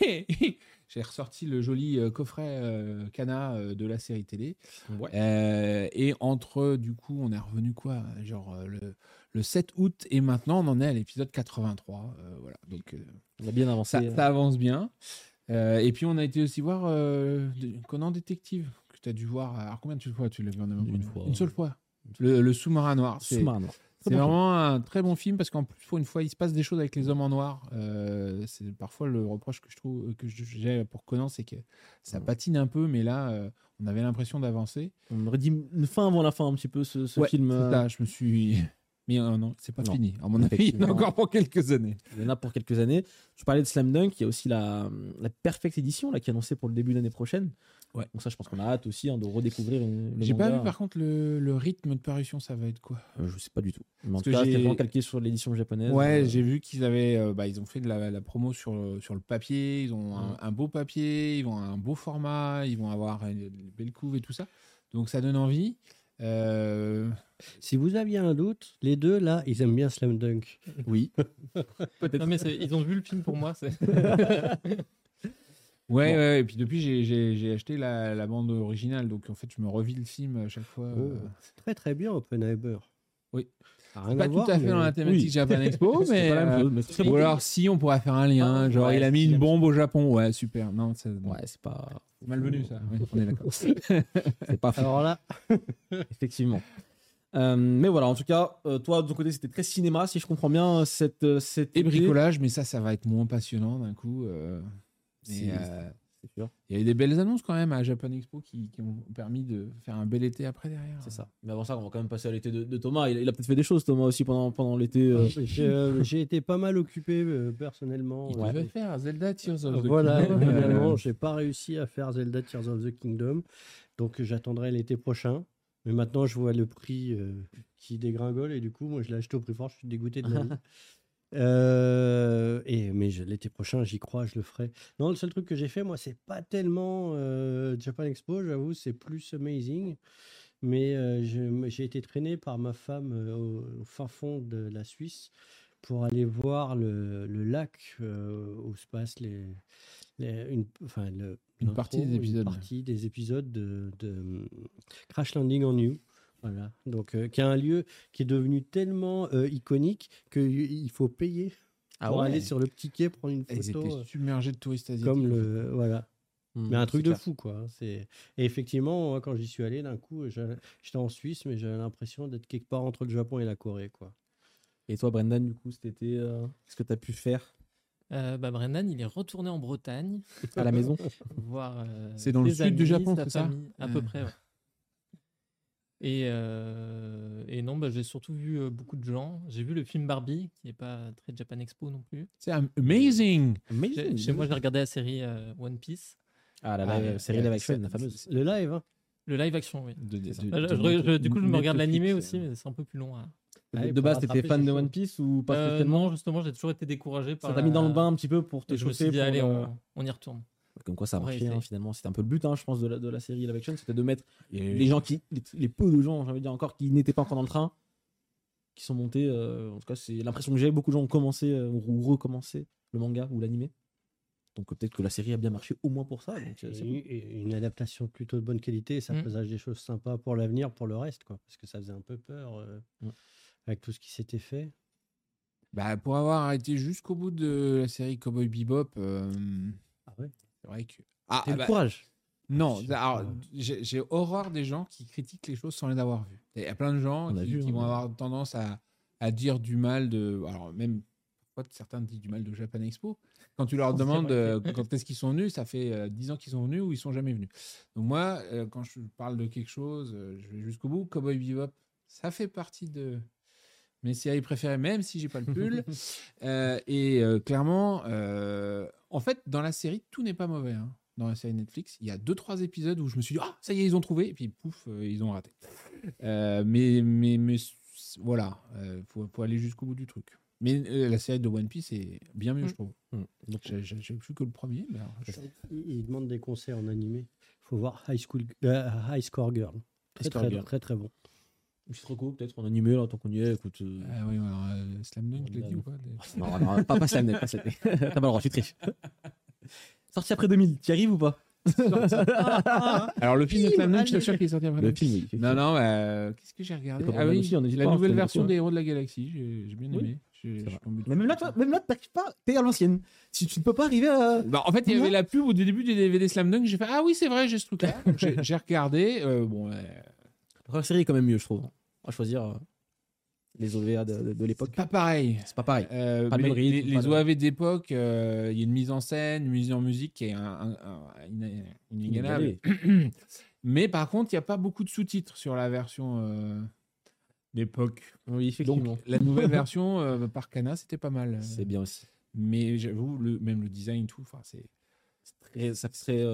[SPEAKER 2] j'ai ressorti le joli euh, coffret euh, Cana euh, de la série télé.
[SPEAKER 1] Ouais.
[SPEAKER 2] Euh, et entre, du coup, on est revenu quoi Genre euh, le, le 7 août, et maintenant, on en est à l'épisode 83. euh, voilà, donc euh,
[SPEAKER 1] On a bien avancé.
[SPEAKER 2] ça, ça avance bien. Euh, et puis, on a été aussi voir euh, Conan Détective, que tu as dû voir. Alors, combien de fois tu l'as vu en
[SPEAKER 1] Une fois.
[SPEAKER 2] Une seule fois. Le, le sous-marin noir. C'est
[SPEAKER 1] Sous-marin noir.
[SPEAKER 2] c'est
[SPEAKER 1] bon film.
[SPEAKER 2] vraiment un très bon film parce qu'en plus, pour une fois, il se passe des choses avec les hommes en noir. Euh, c'est parfois le reproche que je trouve que j'ai pour Conan, c'est que ça patine un peu, mais là, euh, on avait l'impression d'avancer.
[SPEAKER 1] On aurait dit une fin avant la fin, un petit peu, ce, ce
[SPEAKER 2] Ouais,
[SPEAKER 1] film. euh,
[SPEAKER 2] ça, je me suis. Mais euh, non, c'est pas
[SPEAKER 1] Non,
[SPEAKER 2] fini. À mon avis, il y en a
[SPEAKER 1] effectivement.
[SPEAKER 2] encore pour quelques années.
[SPEAKER 1] Il y en a pour quelques années. Tu parlais de Slam Dunk, il y a aussi la, la Perfect Edition là, qui est annoncée pour le début de l'année prochaine.
[SPEAKER 2] Ouais.
[SPEAKER 1] Donc ça, je pense qu'on a hâte aussi hein, de redécouvrir le
[SPEAKER 2] J'ai pas vu par contre le, le rythme de parution, ça va être quoi?
[SPEAKER 1] Euh, je sais pas du tout. Mais en
[SPEAKER 2] Parce
[SPEAKER 1] tout
[SPEAKER 2] que
[SPEAKER 1] cas,
[SPEAKER 2] j'ai-
[SPEAKER 1] c'était vraiment calqué sur l'édition japonaise.
[SPEAKER 2] Ouais,
[SPEAKER 1] Euh,
[SPEAKER 2] j'ai vu qu'ils avaient, euh, bah, ils ont fait de la, la promo sur, le- sur le papier. Ils ont un, un beau papier, ils vont un beau format, ils vont avoir une, une belle couve et tout ça. Donc ça donne envie. Euh,
[SPEAKER 3] Si vous aviez un doute, les deux, là, ils aiment bien Slam Dunk.
[SPEAKER 2] oui. (laughs)
[SPEAKER 1] peut-être.
[SPEAKER 4] Non, mais ils ont vu le film pour moi. c'est- (laughs)
[SPEAKER 2] Ouais,
[SPEAKER 1] Bon.
[SPEAKER 2] ouais, et puis depuis, j'ai- j'ai j'ai acheté la, la bande originale, donc en fait, je me revis le film à chaque fois.
[SPEAKER 3] Oh,
[SPEAKER 2] euh.
[SPEAKER 3] c'est très très bien, Oppenheimer.
[SPEAKER 2] Oui.
[SPEAKER 3] Rien
[SPEAKER 2] pas
[SPEAKER 3] à
[SPEAKER 2] tout
[SPEAKER 3] voir,
[SPEAKER 2] à fait
[SPEAKER 3] mais-
[SPEAKER 2] dans la thématique
[SPEAKER 1] Oui.
[SPEAKER 2] Japan (laughs) Expo, mais.
[SPEAKER 1] pas la même
[SPEAKER 2] euh,
[SPEAKER 1] chose, mais c'est très
[SPEAKER 2] Ou
[SPEAKER 1] bon.
[SPEAKER 2] alors, si on pourrait faire un lien,
[SPEAKER 1] Ah,
[SPEAKER 2] genre
[SPEAKER 1] ouais,
[SPEAKER 2] il a mis une bombe au Japon, ouais, super. Non, c'est
[SPEAKER 1] Ouais, c'est pas.
[SPEAKER 2] malvenu ça. On est d'accord. (laughs)
[SPEAKER 1] C'est pas fou.
[SPEAKER 3] Alors là, (laughs)
[SPEAKER 1] Effectivement. Euh, mais voilà, en tout cas, euh, toi, de ton côté, c'était très cinéma, si je comprends bien, cette. euh, cette
[SPEAKER 2] Et
[SPEAKER 1] idée.
[SPEAKER 2] bricolage, mais ça, ça va être moins passionnant d'un coup. mais,
[SPEAKER 1] C'est sûr.
[SPEAKER 2] Il y a eu des belles annonces quand même à Japan Expo qui, qui ont permis de faire un bel été après derrière.
[SPEAKER 1] C'est ça. Mais avant ça, on va quand même passer à l'été de, de Thomas. Il, il a peut-être fait des choses, Thomas, aussi, pendant, pendant l'été. euh.
[SPEAKER 3] j'ai euh, j'ai été pas mal occupé euh, personnellement.
[SPEAKER 2] Il
[SPEAKER 3] Ouais.
[SPEAKER 2] devait faire Zelda Tears of the
[SPEAKER 3] Voilà,
[SPEAKER 2] Kingdom.
[SPEAKER 3] finalement, j'ai pas réussi à faire Zelda Tears of the Kingdom, donc j'attendrai l'été prochain. Mais maintenant, je vois le prix euh, qui dégringole et du coup, moi, je l'ai acheté au prix fort. Je suis dégoûté de ma vie. (laughs) Euh, et mais l'été prochain, j'y crois, je le ferai. Non, le seul truc que j'ai fait, moi, c'est pas tellement euh, Japan Expo, j'avoue, c'est plus Amazing. Mais euh, j'ai été traîné par ma femme au, au fin fond de la Suisse pour aller voir le, le lac où se passent les, les- une, enfin, le-
[SPEAKER 2] Une
[SPEAKER 3] l'intro,
[SPEAKER 2] partie des épisodes,
[SPEAKER 3] Une partie des épisodes de, de, hum, Crash Landing on You. Voilà. Donc, euh, qui est un lieu qui est devenu tellement euh, iconique qu'il faut payer
[SPEAKER 1] Ah
[SPEAKER 3] pour
[SPEAKER 1] ouais.
[SPEAKER 3] aller sur le petit quai prendre une
[SPEAKER 2] Ils
[SPEAKER 3] photo.
[SPEAKER 2] étaient
[SPEAKER 3] euh,
[SPEAKER 2] submergés de touristes asiatiques.
[SPEAKER 3] comme le voilà
[SPEAKER 1] Hmm,
[SPEAKER 3] mais un truc de
[SPEAKER 1] clair.
[SPEAKER 3] fou quoi c'est et effectivement moi, quand j'y suis allé d'un coup j'étais en Suisse mais j'avais l'impression d'être quelque part entre le Japon et la Corée quoi
[SPEAKER 1] Et toi, Brendan, du coup, cet été, euh, qu'est-ce que tu as pu faire?
[SPEAKER 4] Euh, bah, Brendan, il est retourné en Bretagne,
[SPEAKER 1] à la maison
[SPEAKER 4] voir. euh,
[SPEAKER 2] C'est dans le sud du Japon, c'est ça?
[SPEAKER 4] famille, À peu près, ouais. Et, euh, et non, bah, j'ai surtout vu euh, beaucoup de gens. J'ai vu le film Barbie, qui n'est pas très Japan Expo non plus.
[SPEAKER 2] C'est am- amazing.
[SPEAKER 4] Chez, chez moi, j'ai regardé la série euh, One Piece.
[SPEAKER 1] Ah, la
[SPEAKER 2] Ah,
[SPEAKER 1] série live action, la fameuse.
[SPEAKER 3] le live hein.
[SPEAKER 4] Le live action, oui.
[SPEAKER 2] De- de-
[SPEAKER 1] ça.
[SPEAKER 2] de-
[SPEAKER 4] Ah, je-
[SPEAKER 2] de-
[SPEAKER 4] je- je- du coup, je me regarde l'animé aussi, mais c'est un peu plus long. hein.
[SPEAKER 3] Ah,
[SPEAKER 1] de,
[SPEAKER 3] faut
[SPEAKER 1] base, t'étais fan de. One Piece ou pas
[SPEAKER 4] Euh,
[SPEAKER 1] spécialement
[SPEAKER 4] non, justement, j'ai toujours été découragé par.
[SPEAKER 1] Ça t'a mis dans le bain un petit peu pour te
[SPEAKER 4] Et je me suis
[SPEAKER 1] chauffer
[SPEAKER 4] dit,
[SPEAKER 1] pour
[SPEAKER 4] allez,
[SPEAKER 1] le-
[SPEAKER 4] on, on y retourne.
[SPEAKER 1] Comme quoi ça a hein, finalement. C'était un peu le but, hein, je pense, de la, de la série live action. C'était de mettre
[SPEAKER 2] et-
[SPEAKER 1] les gens qui. Les, les peu de gens, j'ai envie de dire encore, qui n'étaient pas encore dans le train, qui sont montés. euh, en tout cas, c'est l'impression que j'ai. Beaucoup de gens ont commencé euh, ou recommencé le manga ou l'animé. Donc euh, peut-être que la série a bien marché au moins pour ça. donc,
[SPEAKER 3] Et- et une adaptation plutôt de bonne qualité et ça
[SPEAKER 4] Mm.
[SPEAKER 3] présage des choses sympas pour l'avenir pour le reste quoi parce que ça faisait un peu peur euh, avec tout ce qui s'était fait
[SPEAKER 2] Bah, pour avoir arrêté jusqu'au bout de la série Cowboy Bebop, euh,
[SPEAKER 3] ah ouais?
[SPEAKER 2] Vrai que. Ah,
[SPEAKER 1] Quel
[SPEAKER 2] bah,
[SPEAKER 1] courage
[SPEAKER 2] non,
[SPEAKER 3] Je-
[SPEAKER 2] alors, j'ai j'ai horreur des gens qui critiquent les choses sans les avoir vues. Il y a plein de gens qui,
[SPEAKER 1] vu,
[SPEAKER 2] qui vont avoir tendance à, à dire du mal de. Alors, même. Certains disent du mal de Japan Expo. Quand tu leur
[SPEAKER 4] C'est
[SPEAKER 2] demandes euh, (laughs) quand est-ce qu'ils sont venus, ça fait euh, 10 ans qu'ils sont venus ou ils sont jamais venus. Donc, moi, euh, quand je parle de quelque chose, euh, je vais jusqu'au bout. Cowboy Bebop, ça fait partie de mes séries préférées, même si j'ai pas le pull. (laughs) Euh, et euh, clairement, euh, en fait, dans la série, tout n'est pas mauvais. hein. Dans la série Netflix, il y a deux trois épisodes où je me suis dit ah ça y est ils ont trouvé et puis pouf euh, ils ont raté. Euh, mais mais mais voilà, euh, faut, faut aller jusqu'au bout du truc. Mais euh, la série de One Piece est bien mieux
[SPEAKER 4] Mm.
[SPEAKER 2] je trouve.
[SPEAKER 1] Mm. Donc,
[SPEAKER 2] J'ai vu que le premier. Mais alors, je-
[SPEAKER 3] il, il demande des conseils en animé faut voir High School euh, High Score Girl très
[SPEAKER 1] High Score
[SPEAKER 3] très,
[SPEAKER 1] Girl.
[SPEAKER 3] très très bon
[SPEAKER 1] petite reco, peut-être en animé, là, tant qu'on y est. Écoute, euh,
[SPEAKER 2] Ah oui, alors, euh, Slam Dunk, je l'ai dit ou pas
[SPEAKER 1] non, non, pas, pas Slam Dunk, pas Slam Dunk. (laughs) T'as pas le droit, tu triches. Sorti après 2000, tu y arrives ou pas?
[SPEAKER 2] Alors le film de Slam Dunk, je suis sûr qu'il est sorti après.
[SPEAKER 1] Le film, oui.
[SPEAKER 2] Non, non, bah, qu'est-ce que j'ai regardé? Ah oui,
[SPEAKER 1] aussi, on
[SPEAKER 2] la
[SPEAKER 1] pas,
[SPEAKER 2] nouvelle version des Héros de la Galaxie, j'ai j'ai bien aimé.
[SPEAKER 1] Mais même là, toi, même là, t'arrives pas, t'es à l'ancienne. Si tu ne peux pas arriver à.
[SPEAKER 2] Bah, en fait, il y avait la pub au début du DVD Slam Dunk. J'ai fait Ah oui, c'est vrai, j'ai ce truc-là. (laughs) J'ai regardé. euh, bon, ouais,
[SPEAKER 1] La première série est quand même mieux, je trouve. On va choisir euh, les OVA de, de- de l'époque.
[SPEAKER 2] pas pareil.
[SPEAKER 1] C'est pas pareil.
[SPEAKER 2] Euh,
[SPEAKER 1] Pas rythme,
[SPEAKER 2] les
[SPEAKER 1] le-
[SPEAKER 2] OAV d'époque, euh, il y a une mise en scène, une mise en musique qui est un, inégalable. (clears throat) Mais par contre, il n'y a pas beaucoup de sous-titres sur la version euh, d'époque.
[SPEAKER 1] Oui, effectivement.
[SPEAKER 2] Donc, la nouvelle version par Kana, c'était pas mal.
[SPEAKER 1] c'est bien aussi.
[SPEAKER 2] Mais j'avoue, le, même le design, tout, c'est
[SPEAKER 1] Très- ça serait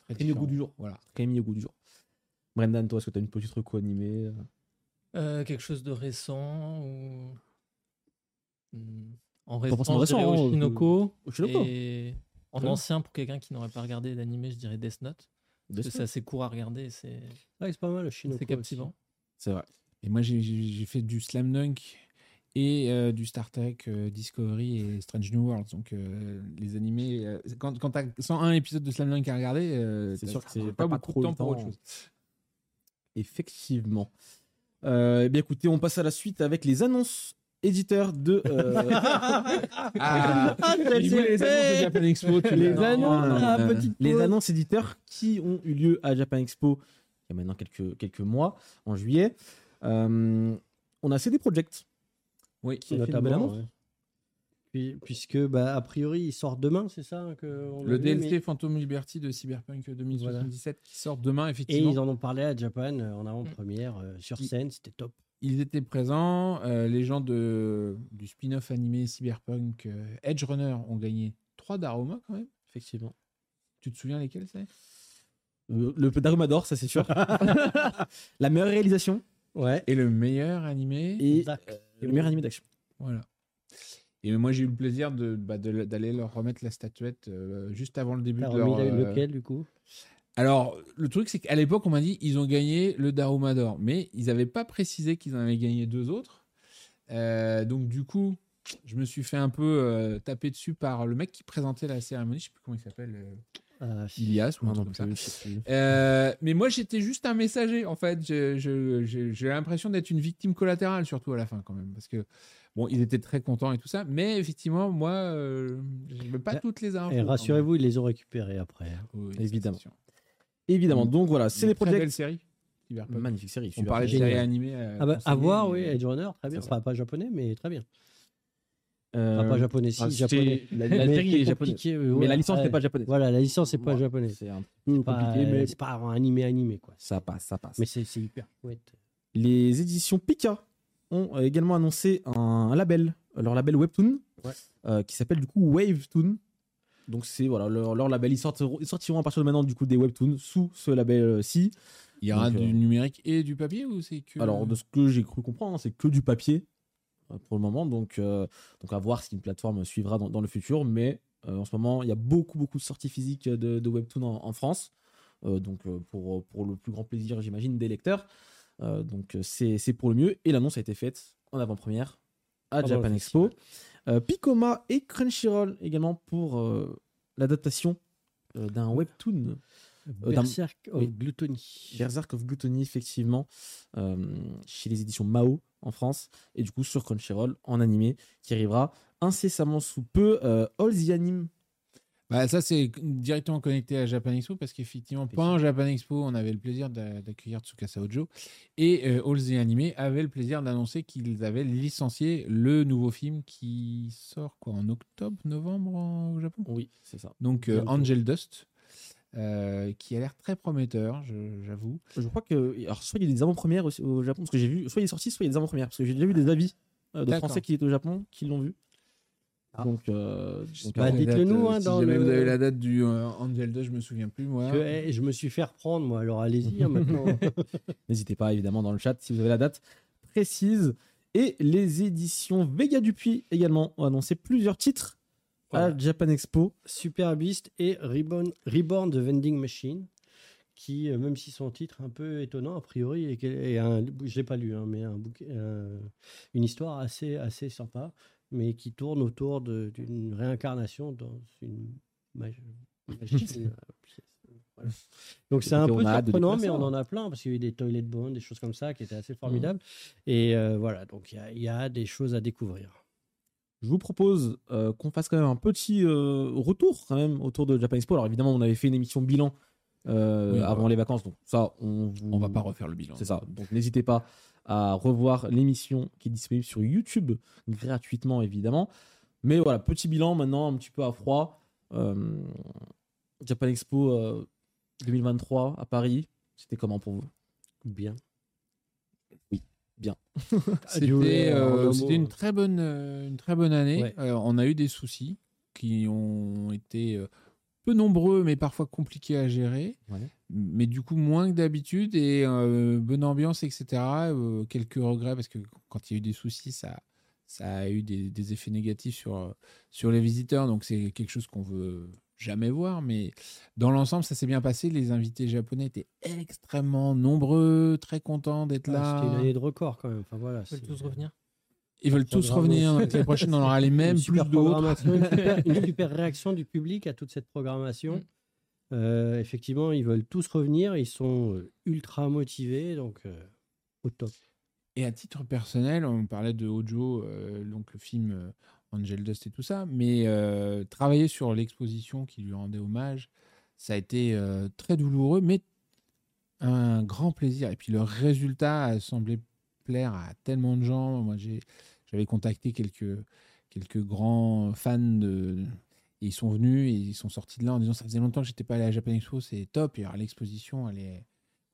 [SPEAKER 2] très
[SPEAKER 1] très mis au goût du jour.
[SPEAKER 2] Voilà.
[SPEAKER 1] Très mis au goût du jour. Brendan, toi, est-ce que tu as une petite reco animée euh
[SPEAKER 4] quelque chose de récent ou. Hmm, En récent,
[SPEAKER 1] hein,
[SPEAKER 4] Oshinoko.
[SPEAKER 1] Oshinoko.
[SPEAKER 4] Et en ancien, pour quelqu'un qui n'aurait pas regardé d'animé, je dirais Death Note. Parce que c'est assez court à regarder, c'est
[SPEAKER 3] c'est pas mal le Shinoko
[SPEAKER 4] c'est captivant.
[SPEAKER 1] C'est vrai.
[SPEAKER 2] Et moi, j'ai- fait du slam dunk et euh, du Star Trek euh, Discovery et Strange New Worlds. Donc euh, les animés, euh, quand, quand tu as 101 épisodes de Slam Dunk à regarder, euh,
[SPEAKER 1] C'est
[SPEAKER 2] t'as-
[SPEAKER 1] sûr que c'est
[SPEAKER 2] t'as
[SPEAKER 1] pas
[SPEAKER 2] beaucoup de temps pour autre chose.
[SPEAKER 1] Effectivement. Euh, eh bien écoutez, on passe à la suite avec les annonces éditeurs de. euh, (laughs)
[SPEAKER 2] Ah, (laughs) voulait les annonces de Japan Expo, tu
[SPEAKER 3] Les annonces,
[SPEAKER 2] euh,
[SPEAKER 3] petite
[SPEAKER 1] les annonces éditeurs qui ont eu lieu à Japan Expo il y a maintenant quelques, quelques mois, en juillet. Euh, on a CD Projekt
[SPEAKER 2] Oui,
[SPEAKER 1] qui a fait une belle annonce.
[SPEAKER 3] ouais. Puis- puisque bah, a priori il sort demain, c'est ça hein, que on a
[SPEAKER 2] Le DLC
[SPEAKER 3] mais-
[SPEAKER 2] Phantom Liberty de Cyberpunk 2077 qui sort demain,
[SPEAKER 3] Et
[SPEAKER 2] effectivement.
[SPEAKER 3] ils en ont parlé à Japan euh, en avant-première euh, sur scène, c'était top.
[SPEAKER 2] Ils étaient présents. euh, les gens de, du spin-off animé Cyberpunk euh, Edge Runner ont gagné 3 Daruma quand même.
[SPEAKER 1] Effectivement.
[SPEAKER 2] Tu te souviens lesquels c'est?
[SPEAKER 1] Euh, le Darumador, ça c'est sûr. (laughs) la meilleure réalisation
[SPEAKER 3] Ouais.
[SPEAKER 2] Et le meilleur animé?
[SPEAKER 1] et euh, le meilleur animé d'action.
[SPEAKER 2] Voilà. Et moi, j'ai eu le plaisir de, bah, de- d'aller leur remettre la statuette euh, juste avant le début
[SPEAKER 3] T'as
[SPEAKER 2] de leur.
[SPEAKER 3] remis
[SPEAKER 2] euh,
[SPEAKER 3] lequel du coup?
[SPEAKER 2] Alors, le truc, c'est qu'à l'époque, on m'a dit ils ont gagné le Daruma d'or, mais ils n'avaient pas précisé qu'ils en avaient gagné deux autres. Euh, donc, du coup, je me suis fait un peu taper dessus par le mec qui présentait la cérémonie. Je sais plus comment il s'appelle. Euh, Ilias ou un
[SPEAKER 1] Non,
[SPEAKER 2] truc
[SPEAKER 1] non
[SPEAKER 2] comme
[SPEAKER 1] plus,
[SPEAKER 2] ça. Euh, mais moi, j'étais juste un messager, en fait. J'ai l'impression d'être une victime collatérale, surtout à la fin, quand même. Parce que, bon, ils étaient très contents et tout ça. Mais effectivement, moi, euh, je n'avais pas toutes les infos.
[SPEAKER 3] Et
[SPEAKER 2] quand
[SPEAKER 3] rassurez-vous, ils les ont récupérés après. hein.
[SPEAKER 2] Oui,
[SPEAKER 1] Évidemment. Évidemment. Donc voilà,
[SPEAKER 2] C'est très belle
[SPEAKER 1] Projekt.
[SPEAKER 2] série.
[SPEAKER 1] Magnifique série.
[SPEAKER 2] On parlait de
[SPEAKER 1] série.
[SPEAKER 2] animée. euh,
[SPEAKER 3] Ah bah, à voir, oui, Edge Runner, très bien. Enfin, pas japonais, mais très bien.
[SPEAKER 1] Euh,
[SPEAKER 3] Enfin, pas japonais, si,
[SPEAKER 1] ah,
[SPEAKER 3] japonais.
[SPEAKER 1] c'est- La, la
[SPEAKER 3] Mais
[SPEAKER 1] série est japonaise. Mais la licence
[SPEAKER 3] ouais.
[SPEAKER 1] n'est pas japonaise.
[SPEAKER 3] Voilà, la licence, c'est pas
[SPEAKER 1] Voilà.
[SPEAKER 3] japonais.
[SPEAKER 1] C'est un peu
[SPEAKER 3] Pas-
[SPEAKER 1] compliqué, mais
[SPEAKER 3] C'est pas un animé animé, quoi.
[SPEAKER 1] ça passe, ça passe.
[SPEAKER 3] Mais c'est hyper chouette.
[SPEAKER 1] Les éditions Pika ont euh, également annoncé un, label, leur label Webtoon,
[SPEAKER 3] Ouais.
[SPEAKER 1] euh, qui s'appelle du coup Wavetoon. Donc c'est voilà leur, leur label. Ils, sortiront, ils sortiront à partir de maintenant du coup des Webtoons sous ce label-ci.
[SPEAKER 2] Il y aura
[SPEAKER 1] Donc,
[SPEAKER 2] du
[SPEAKER 1] euh,
[SPEAKER 2] numérique et du papier ou c'est que.
[SPEAKER 1] Alors de ce que j'ai cru comprendre, hein, c'est que du papier pour le moment. Donc, euh, donc à voir si une plateforme suivra dans, dans le futur. Mais euh, en ce moment, il y a beaucoup beaucoup de sorties physiques de, de Webtoon en, en France. Euh, donc euh, pour, pour le plus grand plaisir, j'imagine, des lecteurs. Euh, donc euh, c'est pour le mieux. Et l'annonce a été faite en avant-première à
[SPEAKER 3] Pendant
[SPEAKER 1] Japan
[SPEAKER 3] le
[SPEAKER 1] Expo. Euh, Picoma et Crunchyroll également pour euh, l'adaptation euh, d'un webtoon Euh,
[SPEAKER 3] Berserk of
[SPEAKER 1] oui.
[SPEAKER 3] Gluttony.
[SPEAKER 1] Berserk of Gluttony, effectivement, euh, chez les éditions Mao en France, et du coup sur Crunchyroll en animé, qui arrivera incessamment sous peu. Euh, All the Anime,
[SPEAKER 2] Bah, ça, c'est directement connecté à Japan Expo parce qu'effectivement, pendant Japan Expo, on avait le plaisir d'a- d'accueillir Tsukasa Ojo et euh, All the Anime avait le plaisir d'annoncer qu'ils avaient licencié le nouveau film qui sort quoi en octobre, novembre en- au Japon?
[SPEAKER 1] oui, c'est ça.
[SPEAKER 2] Donc euh. Angel Dust, euh, qui a l'air très prometteur, je- j'avoue.
[SPEAKER 1] Je crois que, alors soit il y a des avant-premières aussi au Japon, parce que j'ai vu, soit il est sorti, soit il y a des avant-premières, parce que j'ai déjà vu des avis euh, de. Français qui étaient au Japon, qui l'ont vu.
[SPEAKER 3] Ah.
[SPEAKER 1] Donc, euh, donc,
[SPEAKER 3] Bah, dites-le
[SPEAKER 2] date,
[SPEAKER 3] nous,
[SPEAKER 2] euh,
[SPEAKER 3] hein,
[SPEAKER 2] si
[SPEAKER 3] dans
[SPEAKER 2] jamais
[SPEAKER 3] le-
[SPEAKER 2] vous avez la date du euh, Angel Dust, je me souviens plus moi.
[SPEAKER 3] Que, eh, je me suis fait reprendre, moi. Alors allez-y hein, (laughs) maintenant. (laughs)
[SPEAKER 1] N'hésitez pas évidemment dans le chat si vous avez la date précise. Et les éditions Vega Dupuis également ont annoncé plusieurs titres à. Japan Expo.
[SPEAKER 3] Super Beast et Reborn, Reborn the Vending Machine, qui, euh, même si son titre un peu étonnant, a priori, et, quel- et un, je l'ai pas lu, hein, mais un bouquet- un- une histoire assez, assez sympa, mais qui tourne autour d'une réincarnation dans une mag- machine. euh, (laughs) pièce. Voilà. Donc c'est un peu surprenant, mais on
[SPEAKER 1] ça.
[SPEAKER 3] en a plein, parce qu'il y a eu des Toilet Bones, des choses comme ça, qui étaient assez formidables. Et euh, voilà, donc il y a- il y, a des choses à découvrir.
[SPEAKER 1] Je vous propose euh, qu'on fasse quand même un petit euh, retour quand même autour de Japan Expo. Alors évidemment, on avait fait une émission bilan euh,
[SPEAKER 2] Oui, on
[SPEAKER 1] avant
[SPEAKER 2] va-
[SPEAKER 1] les vacances, donc ça, on vous...
[SPEAKER 2] On va pas refaire le bilan.
[SPEAKER 1] C'est ça. Donc n'hésitez pas à revoir l'émission qui est disponible sur YouTube gratuitement évidemment. Mais voilà, petit bilan maintenant un petit peu à froid. Euh, Japan Expo euh, 2023 à Paris, c'était comment pour vous?
[SPEAKER 3] Bien. (laughs)
[SPEAKER 2] C'était
[SPEAKER 3] Ah, en
[SPEAKER 2] euh, c'était une très bonne euh, une très bonne année.
[SPEAKER 3] Ouais.
[SPEAKER 2] Euh, on a eu des soucis qui ont été peu nombreux mais parfois compliqués à gérer.
[SPEAKER 1] Ouais.
[SPEAKER 2] Mais du coup moins que d'habitude et euh, bonne ambiance etc. Euh, quelques regrets parce que quand il y a eu des soucis ça ça a eu des, des effets négatifs sur sur les visiteurs donc c'est quelque chose qu'on veut jamais voir mais dans l'ensemble ça s'est bien passé les invités japonais étaient extrêmement nombreux très contents d'être
[SPEAKER 3] Ah,
[SPEAKER 2] là
[SPEAKER 3] C'était une année de record quand même. Enfin, voilà,
[SPEAKER 4] Ils veulent tous revenir.
[SPEAKER 2] Ils veulent tous revenir. donc L'année prochaine, on aura les (laughs) mêmes,
[SPEAKER 3] une
[SPEAKER 2] plus d'autres.
[SPEAKER 3] une super, une super réaction du public à toute cette programmation.
[SPEAKER 4] Mm.
[SPEAKER 3] Euh, effectivement, ils veulent tous revenir. Ils sont euh, ultra motivés, donc euh, au top.
[SPEAKER 2] Et à titre personnel, on parlait de Ojo, euh, donc le film euh, Angel Dust et tout ça, mais euh, travailler sur l'exposition qui lui rendait hommage, ça a été euh, très douloureux, mais un grand plaisir. Et puis le résultat a semblé plaire à tellement de gens. Moi, j'avais contacté quelques, quelques grands fans de. ils sont venus et ils sont sortis de là en disant ça faisait longtemps que j'étais pas allé à Japan Expo, c'est top. Et alors l'exposition, elle est,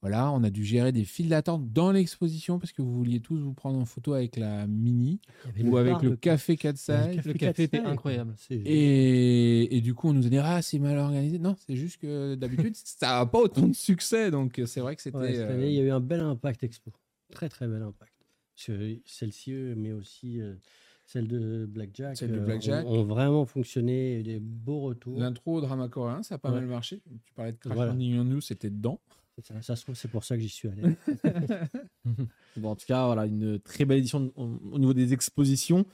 [SPEAKER 2] voilà, on a dû gérer des files d'attente dans l'exposition parce que vous vouliez tous vous prendre en photo avec la mini ou avec le café 4 size.
[SPEAKER 4] Le café était incroyable.
[SPEAKER 2] Et, et du coup, on nous a dit Ah, c'est mal organisé. Non, c'est juste que d'habitude, (laughs) ça n'a pas autant de succès. Donc, c'est vrai que c'était.
[SPEAKER 3] Ouais, cette
[SPEAKER 2] euh,
[SPEAKER 3] année, il y a eu un bel impact expo. Très, très bel impact. Celle-ci, euh, mais aussi euh, celle de Blackjack,
[SPEAKER 2] Celle de
[SPEAKER 3] euh,
[SPEAKER 2] Blackjack.
[SPEAKER 3] ont, ont vraiment fonctionné. Il y a eu des beaux retours.
[SPEAKER 2] L'intro au drama coréen, ça a pas
[SPEAKER 3] Ouais.
[SPEAKER 2] mal marché. Tu parlais de Crash
[SPEAKER 3] Voilà.
[SPEAKER 2] Landing on You, c'était dedans.
[SPEAKER 3] Ça, ça se trouve, c'est pour ça que j'y suis allé. (laughs)
[SPEAKER 1] Bon, en tout cas, voilà, une très belle édition au, au niveau des expositions.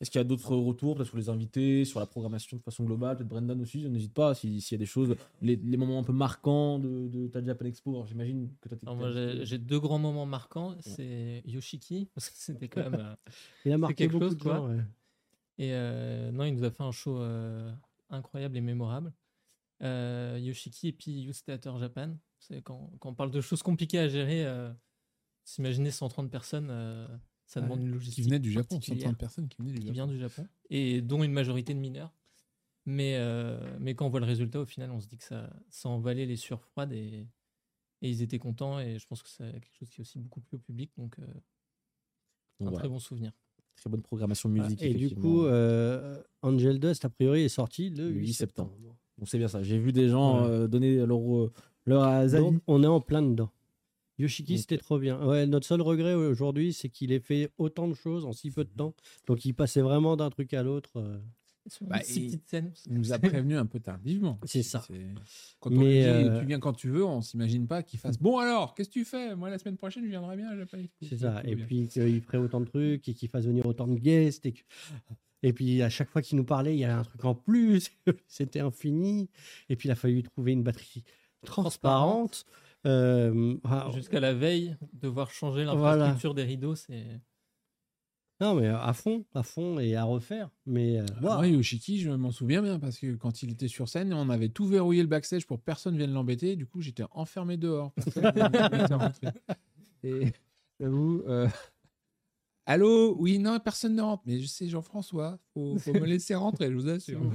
[SPEAKER 1] Est-ce qu'il y a d'autres retours, peut-être sur les invités, sur la programmation de façon globale Peut-être Brendan aussi, n'hésite pas si- s'il y a des choses, les, les moments un peu marquants de, de ta Japan Expo. J'imagine que toi,
[SPEAKER 4] moi, j'ai deux grands moments marquants. C'est Yoshiki, (laughs) parce que c'était quand même. euh,
[SPEAKER 3] Il a marqué
[SPEAKER 4] quelque
[SPEAKER 3] beaucoup
[SPEAKER 4] chose,
[SPEAKER 3] de
[SPEAKER 4] quoi.
[SPEAKER 3] gens. ouais.
[SPEAKER 4] Et euh, non, il nous a fait un show euh, incroyable et mémorable. Euh, Yoshiki et puis Youth Theater Japan. C'est quand, quand on parle de choses compliquées à gérer, euh, s'imaginer 130 personnes, euh, ça
[SPEAKER 2] Ouais.
[SPEAKER 4] demande une
[SPEAKER 2] Qui
[SPEAKER 4] logistique.
[SPEAKER 2] venait du Japon,
[SPEAKER 4] particulière.
[SPEAKER 2] 130 personnes qui venaient du
[SPEAKER 4] qui
[SPEAKER 2] Japon.
[SPEAKER 4] vient du Japon et dont une majorité de mineurs. Mais, euh, mais quand on voit le résultat, au final, on se dit que ça, ça en valait les sueurs froides et, et ils étaient contents. Et je pense que c'est quelque chose qui est aussi beaucoup plu au public. Donc, euh, un très bon souvenir.
[SPEAKER 1] très bonne programmation musique.
[SPEAKER 3] Et du coup, euh, Angel Dust, a priori, est sorti le
[SPEAKER 1] Le
[SPEAKER 3] 8
[SPEAKER 1] 8
[SPEAKER 3] septembre.
[SPEAKER 1] Bon, c'est bien ça. J'ai vu des gens euh, donner leur,
[SPEAKER 3] Donc, on est en plein dedans. Yoshiki,
[SPEAKER 1] Donc,
[SPEAKER 3] c'était trop bien. Ouais, notre seul regret aujourd'hui, c'est qu'il ait fait autant de choses en si peu de temps. Donc, il passait vraiment d'un truc à l'autre. euh.
[SPEAKER 2] Bah. Il nous a prévenu un peu tardivement. (laughs)
[SPEAKER 3] C'est ça.
[SPEAKER 2] Quand on
[SPEAKER 3] Mais,
[SPEAKER 2] lui dit
[SPEAKER 3] euh,
[SPEAKER 2] tu viens quand tu veux, on s'imagine pas qu'il fasse (laughs) bon alors, qu'est-ce que tu fais? Moi la semaine prochaine je viendrai bien.
[SPEAKER 3] C'est ça. Et
[SPEAKER 2] bien.
[SPEAKER 3] puis qu'il ferait autant de trucs et qu'il fasse venir autant de guests. Et, que- et puis à chaque fois qu'il nous parlait, il y avait un truc en plus. (laughs) C'était infini. Et puis il a fallu trouver une batterie transparente. Euh, ah,
[SPEAKER 4] Jusqu'à la veille, devoir changer
[SPEAKER 3] Voilà.
[SPEAKER 4] l'infrastructure des rideaux, c'est.
[SPEAKER 3] non, mais à fond, à fond et à refaire. Mais euh,
[SPEAKER 2] Ah. Moi, Yoshiki, je m'en souviens bien parce que quand il était sur scène, on avait tout verrouillé le backstage pour que personne vienne l'embêter. Du coup, j'étais enfermé dehors. (laughs) Et j'avoue. euh, Allô? Oui, non, personne ne rentre. Mais je sais, Jean-François, faut, faut me laisser rentrer, je vous assure. (laughs)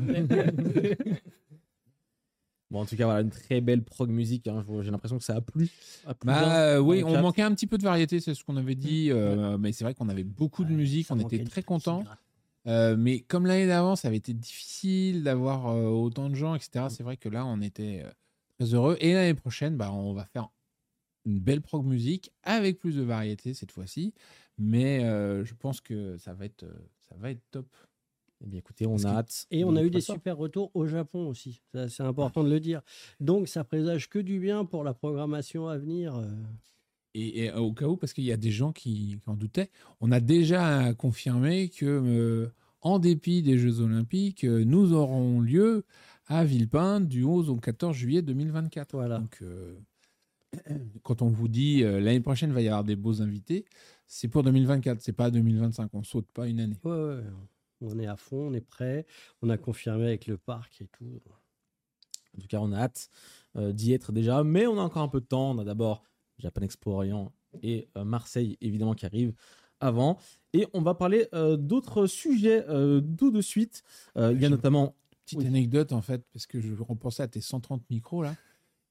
[SPEAKER 1] Bon, en tout cas, voilà, une très belle prog musique. hein. J'ai l'impression que ça a plu.
[SPEAKER 2] Bah euh, oui, on manquait un petit peu de variété, c'est ce qu'on avait dit. euh, Mais c'est vrai qu'on avait beaucoup de musique, on était très contents. Euh, mais comme l'année d'avant, ça avait été difficile d'avoir euh, autant de gens, etc. C'est vrai que là, on était euh, très heureux. Et l'année prochaine, bah, on va faire une belle prog musique avec plus de variété cette fois-ci. Mais euh, je pense que ça va être, euh, ça va être top.
[SPEAKER 1] Eh bien, écoutez, on
[SPEAKER 2] Parce
[SPEAKER 1] a
[SPEAKER 2] que-
[SPEAKER 1] hâte.
[SPEAKER 3] Et on a eu des
[SPEAKER 1] ça.
[SPEAKER 3] super retours au Japon aussi. C'est important de le dire. Donc ça présage que du bien pour la programmation à venir. euh.
[SPEAKER 2] Et, et au cas où, parce qu'il y a des gens qui, qui en doutaient, on a déjà confirmé que, euh, en dépit des Jeux Olympiques, euh, nous aurons lieu à Villepinte du 11 au 14 juillet 2024.
[SPEAKER 3] Voilà.
[SPEAKER 2] Donc, euh, (coughs) quand on vous dit euh, l'année prochaine va y avoir des beaux invités, c'est pour 2024, c'est pas 2025. On saute pas une année.
[SPEAKER 3] Ouais, ouais, ouais. On est à fond, on est prêt. On a confirmé avec le parc et tout.
[SPEAKER 1] En tout cas, on a hâte euh, d'y être déjà, mais on a encore un peu de temps. On a d'abord Japan Expo Orient et euh, Marseille, évidemment, qui arrivent avant. Et on va parler euh, d'autres sujets euh, tout de suite. Euh, il y a notamment.
[SPEAKER 2] Petite
[SPEAKER 1] Oui.
[SPEAKER 2] anecdote en fait, parce que je repensais à tes 130 micros là,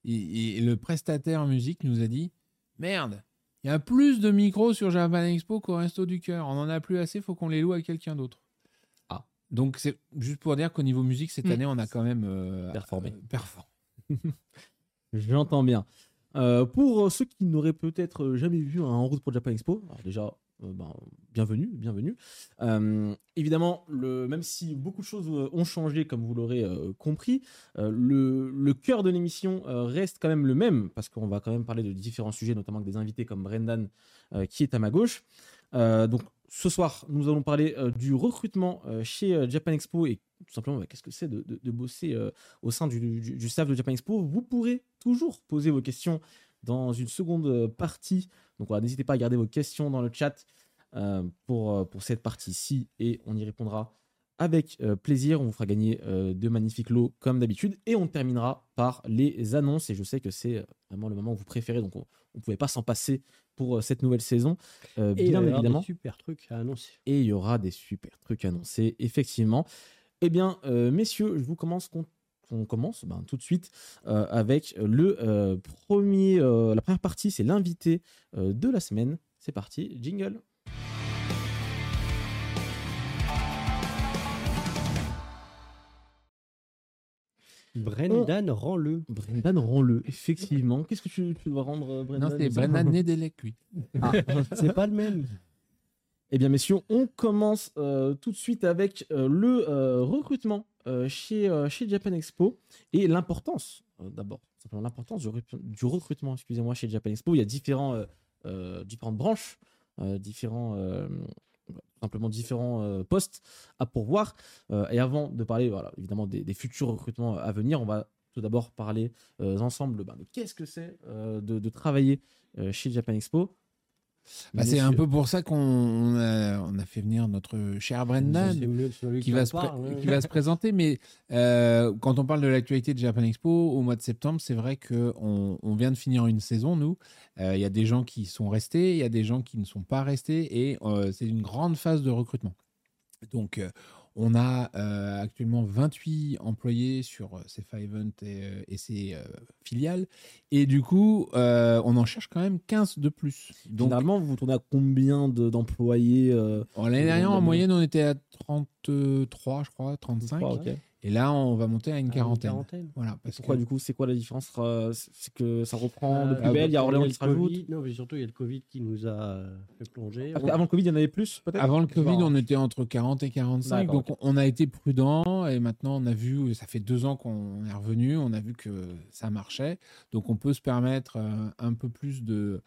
[SPEAKER 2] et, et le prestataire musique nous a dit Merde, il y a plus de micros sur Japan Expo qu'au Resto du Cœur. On en a plus assez, faut qu'on les loue à quelqu'un d'autre. Donc c'est juste pour dire qu'au niveau musique, cette
[SPEAKER 4] Mm.
[SPEAKER 2] année, on a quand même euh,
[SPEAKER 1] Performé.
[SPEAKER 2] euh, performé. (laughs)
[SPEAKER 1] J'entends bien. Euh, pour ceux qui n'auraient peut-être jamais vu un En route pour Japan Expo, alors déjà, euh, ben, bienvenue, bienvenue. Euh, évidemment, le, même si beaucoup de choses ont changé, comme vous l'aurez euh, compris, euh, le, le cœur de l'émission euh, reste quand même le même, parce qu'on va quand même parler de différents sujets, notamment avec des invités comme Brendan, euh, qui est à ma gauche. Euh, donc, ce soir, nous allons parler euh, du recrutement euh, chez euh, Japan Expo et tout simplement bah, qu'est-ce que c'est de, bosser au sein du, staff de Japan Expo. Vous pourrez toujours poser vos questions dans une seconde partie. Donc n'hésitez pas à garder vos questions dans le chat pour, pour cette partie-ci et on y répondra avec euh, plaisir. On vous fera gagner euh, de magnifiques lots comme d'habitude et on terminera par les annonces. Et je sais que c'est euh, vraiment le moment que vous préférez, donc on ne pouvait pas s'en passer pour euh, cette nouvelle saison, euh,
[SPEAKER 3] Et il va y
[SPEAKER 1] bien évidemment
[SPEAKER 3] des super trucs à annoncer.
[SPEAKER 1] et il y aura des super trucs annoncés, effectivement. Eh bien, messieurs, je vous commence on commence ben, tout de suite euh, avec le euh, premier, euh, la première partie, c'est l'invité de la semaine. C'est parti, jingle.
[SPEAKER 3] Brendan rend-le.
[SPEAKER 1] Brendan, rends-le, effectivement. Qu'est-ce que tu, tu dois rendre, euh, Brendan
[SPEAKER 2] Non, c'est Brendan Nedelec, lui.
[SPEAKER 1] Ah. (laughs)
[SPEAKER 3] C'est pas le même.
[SPEAKER 1] Eh bien, messieurs, on commence euh, tout de suite avec euh, le euh, recrutement euh, chez, euh, chez Japan Expo et l'importance, euh, d'abord, simplement l'importance du, rec- du recrutement, excusez-moi, chez Japan Expo. Il y a différents, euh, euh, différentes branches, euh, différents, euh, simplement différents euh, postes à pourvoir. Euh, et avant de parler, évidemment, des, futurs recrutements à venir, on va tout d'abord parler euh, ensemble ben, de qu'est-ce que c'est de, travailler chez Japan Expo.
[SPEAKER 2] Bah, c'est un peu pour ça qu'on on a, on a fait venir notre cher Brendan. Qui va, se pré-
[SPEAKER 3] parle,
[SPEAKER 2] qui va se présenter. Mais euh, quand on parle de l'actualité de Japan Expo au mois de septembre, c'est vrai qu'on on vient de finir une saison, nous. Euh, Il y a des gens qui sont restés, il y a des gens qui ne sont pas restés, et euh, c'est une grande phase de recrutement. Donc, on a euh, actuellement 28 employés sur euh, ces five events et, euh, et ses euh, filiales. Et du coup, euh, on en cherche quand même 15 de plus. Donc,
[SPEAKER 1] Généralement, vous tournez à combien de- d'employés
[SPEAKER 2] en L'année dernière, en moyenne, on était à 33, je crois, 35.
[SPEAKER 1] trois, ok.
[SPEAKER 2] Et là, on va monter à une
[SPEAKER 3] Ah,
[SPEAKER 2] quarantaine. Voilà, parce
[SPEAKER 1] Pourquoi
[SPEAKER 2] que-
[SPEAKER 1] du coup C'est quoi la différence euh, C'est que ça reprend de
[SPEAKER 3] Euh,
[SPEAKER 1] plus belle, il y a Orléans
[SPEAKER 3] le
[SPEAKER 1] qui se rajoute.
[SPEAKER 3] Covid. Non, mais surtout, il y a le Covid qui nous a euh, fait plonger.
[SPEAKER 1] Parce qu'avant le Covid, il y en avait plus peut-être?
[SPEAKER 2] Avant le Covid, on était entre 40 et 45.
[SPEAKER 1] D'accord,
[SPEAKER 2] Donc, on a été prudent. Et maintenant, on a vu, ça fait deux ans qu'on est revenu, on a vu que ça marchait. Donc, on peut se permettre un peu plus de,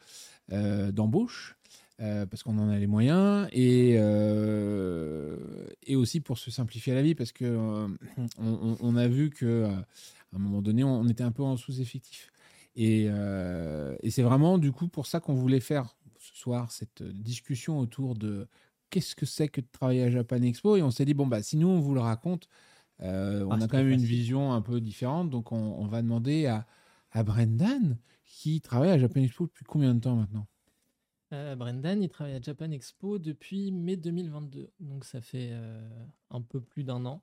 [SPEAKER 2] euh, d'embauche. Euh, parce qu'on en a les moyens et, euh, et aussi pour se simplifier la vie parce que euh, on, a vu que à un moment donné on, était un peu en sous-effectif. Et, et c'est vraiment du coup pour ça qu'on voulait faire ce soir cette discussion autour de qu'est-ce que c'est que de travailler à Japan Expo. Et on s'est dit bon bah si nous on vous le raconte euh, on
[SPEAKER 3] Ah,
[SPEAKER 2] a quand même une vision un peu différente. Donc on, on va demander à, à Brendan qui travaille à Japan Expo depuis combien de temps maintenant?
[SPEAKER 4] Euh, Brendan, il travaille à Japan Expo depuis mai 2022. Donc ça fait euh, un peu plus d'un an.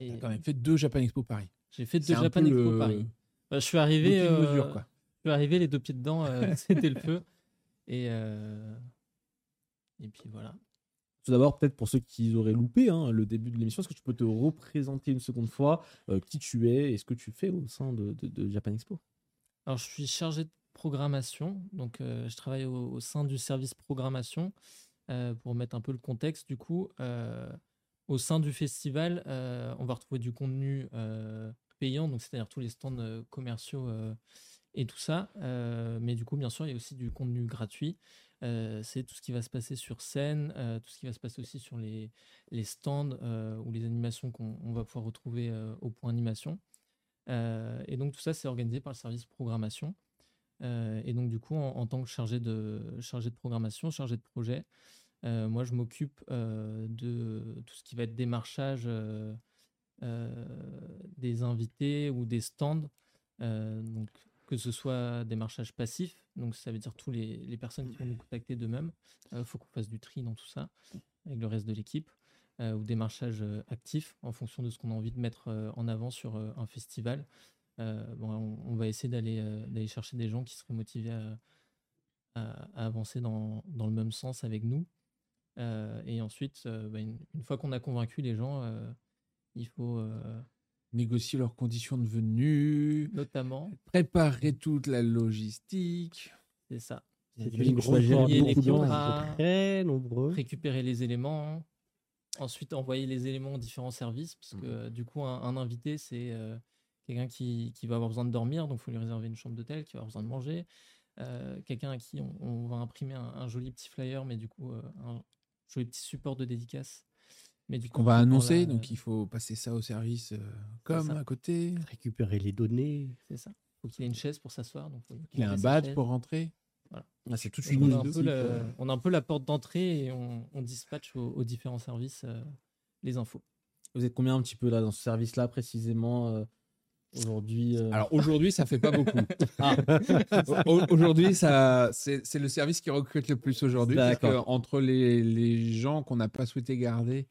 [SPEAKER 4] Et
[SPEAKER 2] T'as quand même fait deux Japan Expo Paris
[SPEAKER 4] j'ai fait deux Japan Expo
[SPEAKER 2] le-
[SPEAKER 4] Paris. Bah, je suis arrivé, euh,
[SPEAKER 2] mesure, quoi.
[SPEAKER 4] je suis arrivé les deux pieds dedans, euh, (laughs) c'était le feu. Et, euh, et puis voilà.
[SPEAKER 1] Tout d'abord, peut-être pour ceux qui auraient loupé hein, le début de l'émission, est-ce que tu peux te représenter une seconde fois qui tu es et ce que tu fais au sein de, de- de Japan Expo?
[SPEAKER 4] Alors, je suis chargé de programmation, donc euh, je travaille au, sein du service programmation. Euh, pour mettre un peu le contexte, du coup, euh, au sein du festival, on va retrouver du contenu payant, donc c'est-à-dire tous les stands commerciaux et tout ça. Mais du coup, bien sûr, il y a aussi du contenu gratuit. C'est tout ce qui va se passer sur scène, tout ce qui va se passer aussi sur les, les stands ou les animations qu'on on va pouvoir retrouver au point animation. Et donc tout ça, c'est organisé par le service programmation. Euh, et donc du coup, en, tant que chargé de, chargé de programmation, chargé de projet, euh, moi je m'occupe euh, de tout ce qui va être démarchage des invités ou des stands. Donc que ce soit démarchage passif, donc ça veut dire tous les, personnes qui vont nous contacter d'eux-mêmes. Il faut qu'on fasse du tri dans tout ça avec le reste de l'équipe. ou démarchage actif en fonction de ce qu'on a envie de mettre en avant sur un festival. Euh, bon, on, on va essayer d'aller euh, d'aller chercher des gens qui seraient motivés à, à- à avancer dans, dans le même sens avec nous. Euh, et ensuite, euh, bah, une, une fois qu'on a convaincu les gens, euh, il faut euh,
[SPEAKER 2] négocier leurs conditions de venue,
[SPEAKER 4] notamment,
[SPEAKER 2] préparer toute la logistique.
[SPEAKER 4] c'est ça,
[SPEAKER 1] Il y a
[SPEAKER 3] C'est
[SPEAKER 1] des
[SPEAKER 3] une grosse
[SPEAKER 4] contrats.
[SPEAKER 3] Très nombreux.
[SPEAKER 4] récupérer les éléments, ensuite envoyer les éléments aux différents services, parce que
[SPEAKER 1] Mhm.
[SPEAKER 4] euh, du coup, un, un invité, c'est euh, quelqu'un qui, qui va avoir besoin de dormir, donc il faut lui réserver une chambre d'hôtel, qui va avoir besoin de manger, euh, quelqu'un à qui on, on va imprimer un, un joli petit flyer, mais du coup, euh, un joli petit support de dédicace. Mais du coup,
[SPEAKER 2] Qu'on va annoncer,
[SPEAKER 4] la-
[SPEAKER 2] donc il faut passer ça au service euh, comme à côté.
[SPEAKER 3] Récupérer les données.
[SPEAKER 4] C'est ça. faut qu'il ait une chaise pour s'asseoir. Donc faut
[SPEAKER 2] Il a un badge
[SPEAKER 4] chaise.
[SPEAKER 2] pour rentrer.
[SPEAKER 1] Ah, c'est toute une
[SPEAKER 4] on, a un
[SPEAKER 1] de
[SPEAKER 4] peu la- on a un peu la porte d'entrée et on, on dispatche aux, aux différents services euh, les infos.
[SPEAKER 1] Vous êtes combien un petit peu là dans ce service-là précisément euh, aujourd'hui euh,
[SPEAKER 2] Alors aujourd'hui, ça fait pas (laughs) beaucoup.
[SPEAKER 1] Ah.
[SPEAKER 2] Au- Aujourd'hui, ça, c'est le service qui recrute le plus aujourd'hui. Entre les, les gens qu'on n'a pas souhaité garder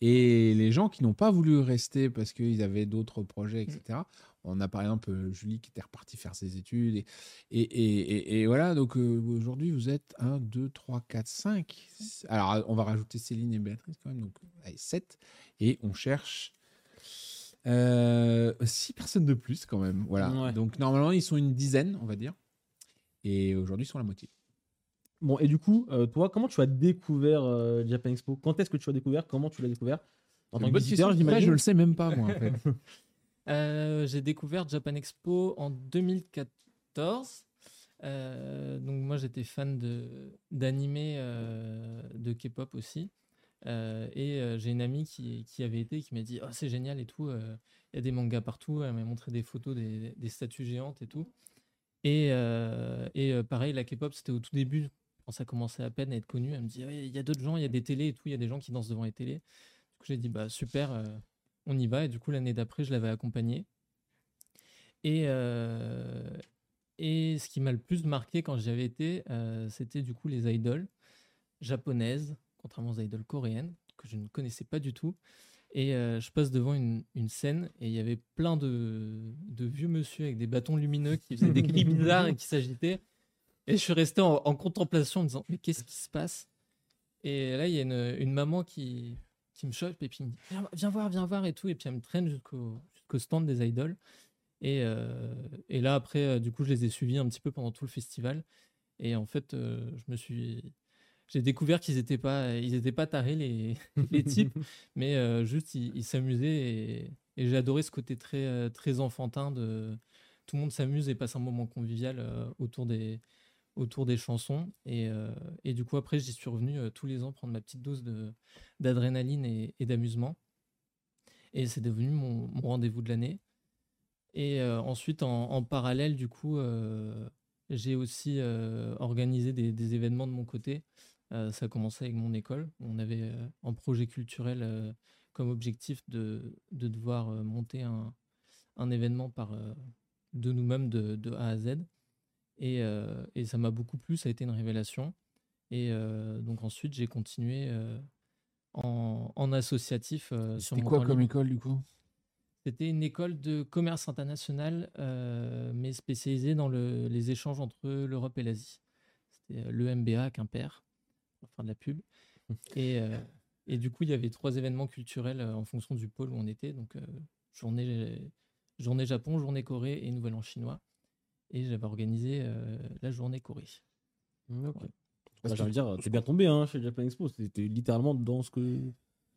[SPEAKER 2] et les gens qui n'ont pas voulu rester parce qu'ils avaient d'autres projets, etc. On a par exemple euh, Julie qui était repartie faire ses études. Et, et, et, voilà, donc euh, aujourd'hui, vous êtes 1, 2, 3, 4, 5. Alors, on va rajouter Céline et Béatrice quand même, donc 7. Et on cherche euh, 6 personnes de plus quand même. Voilà.
[SPEAKER 1] Ouais.
[SPEAKER 2] Donc normalement, ils sont une dizaine, on va dire. Et aujourd'hui, ils sont la moitié.
[SPEAKER 1] Bon, et du coup, euh, toi, comment tu as découvert euh, Japan Expo? Quand est-ce que tu as découvert? Comment tu l'as découvert? En tant que visiteur, j'imagine
[SPEAKER 2] je le sais même pas, moi, en fait. (laughs)
[SPEAKER 4] Euh, j'ai découvert Japan Expo en 2014. Euh, donc moi j'étais fan de d'animé euh, de K-pop aussi. Euh, et euh, j'ai une amie qui, avait été qui m'a dit oh, c'est génial et tout. euh, Il y a des mangas partout. Elle m'a montré des photos des, statues géantes et tout. Et, pareil la K-pop c'était au tout début quand ça commençait à peine à être connu. Elle me dit il y a d'autres gens, il y a des télés et tout. Il y a des gens qui dansent devant les télés. Du coup j'ai dit bah super. on y va. Et du coup, l'année d'après, je l'avais accompagné. Et, et ce qui m'a le plus marqué quand j'y avais été, c'était du coup les idoles japonaises, contrairement aux idoles coréennes, que je ne connaissais pas du tout. Et euh, je passe devant une, une scène et il y avait plein de, vieux monsieur avec des bâtons lumineux qui faisaient des cris bizarres et qui s'agitaient. Et je suis resté en, contemplation en me disant Mais qu'est-ce qui se passe? Et là, il y a une, maman qui, qui me chope et puis me dit viens, voir, viens voir et tout. Et puis elle me traîne jusqu'au stand des idoles. Et, euh, et là, après, euh, du coup, je les ai suivis un petit peu pendant tout le festival. Et en fait, je me suis. J'ai découvert qu'ils n'étaient pas, ils étaient pas tarés, les, (laughs) les types, (laughs) mais euh, juste ils s'amusaient. Et, et j'ai adoré ce côté très, euh, très enfantin de tout le monde s'amuse et passe un moment convivial euh, autour des, autour des chansons. Et, euh, et du coup, après, j'y suis revenu tous les ans prendre ma petite dose de, d'adrénaline et, et d'amusement. Et c'est devenu mon, mon rendez-vous de l'année. Et ensuite, en, en parallèle, du coup, j'ai aussi organisé des, des événements de mon côté. Euh, ça a commencé avec mon école. On avait euh, un projet culturel euh, comme objectif de, de devoir euh, monter un, un événement par, euh, de nous-mêmes de, de A à Z. Et, euh, et ça m'a beaucoup plu, ça a été une révélation. Et euh, donc ensuite, j'ai continué euh, en, en associatif euh,
[SPEAKER 2] C'était quoi comme
[SPEAKER 4] libre.
[SPEAKER 2] école, du coup?
[SPEAKER 4] C'était une école de commerce international, euh, mais spécialisée dans le- les échanges entre l'Europe et l'Asie. C'était euh, l'EMBA à Quimper, pour faire de la pub. Et, euh, et du coup, il y avait trois événements culturels euh, en fonction du pôle où on était. Donc, euh, journée, journée Japon, journée Corée et Nouvel An chinois. Et j'avais organisé euh, la journée Corée.
[SPEAKER 1] Ok.
[SPEAKER 4] Ouais.
[SPEAKER 1] Bah, j'ai envie de dire, t'es bien tombé hein, chez Japan Expo. C'était littéralement dans ce que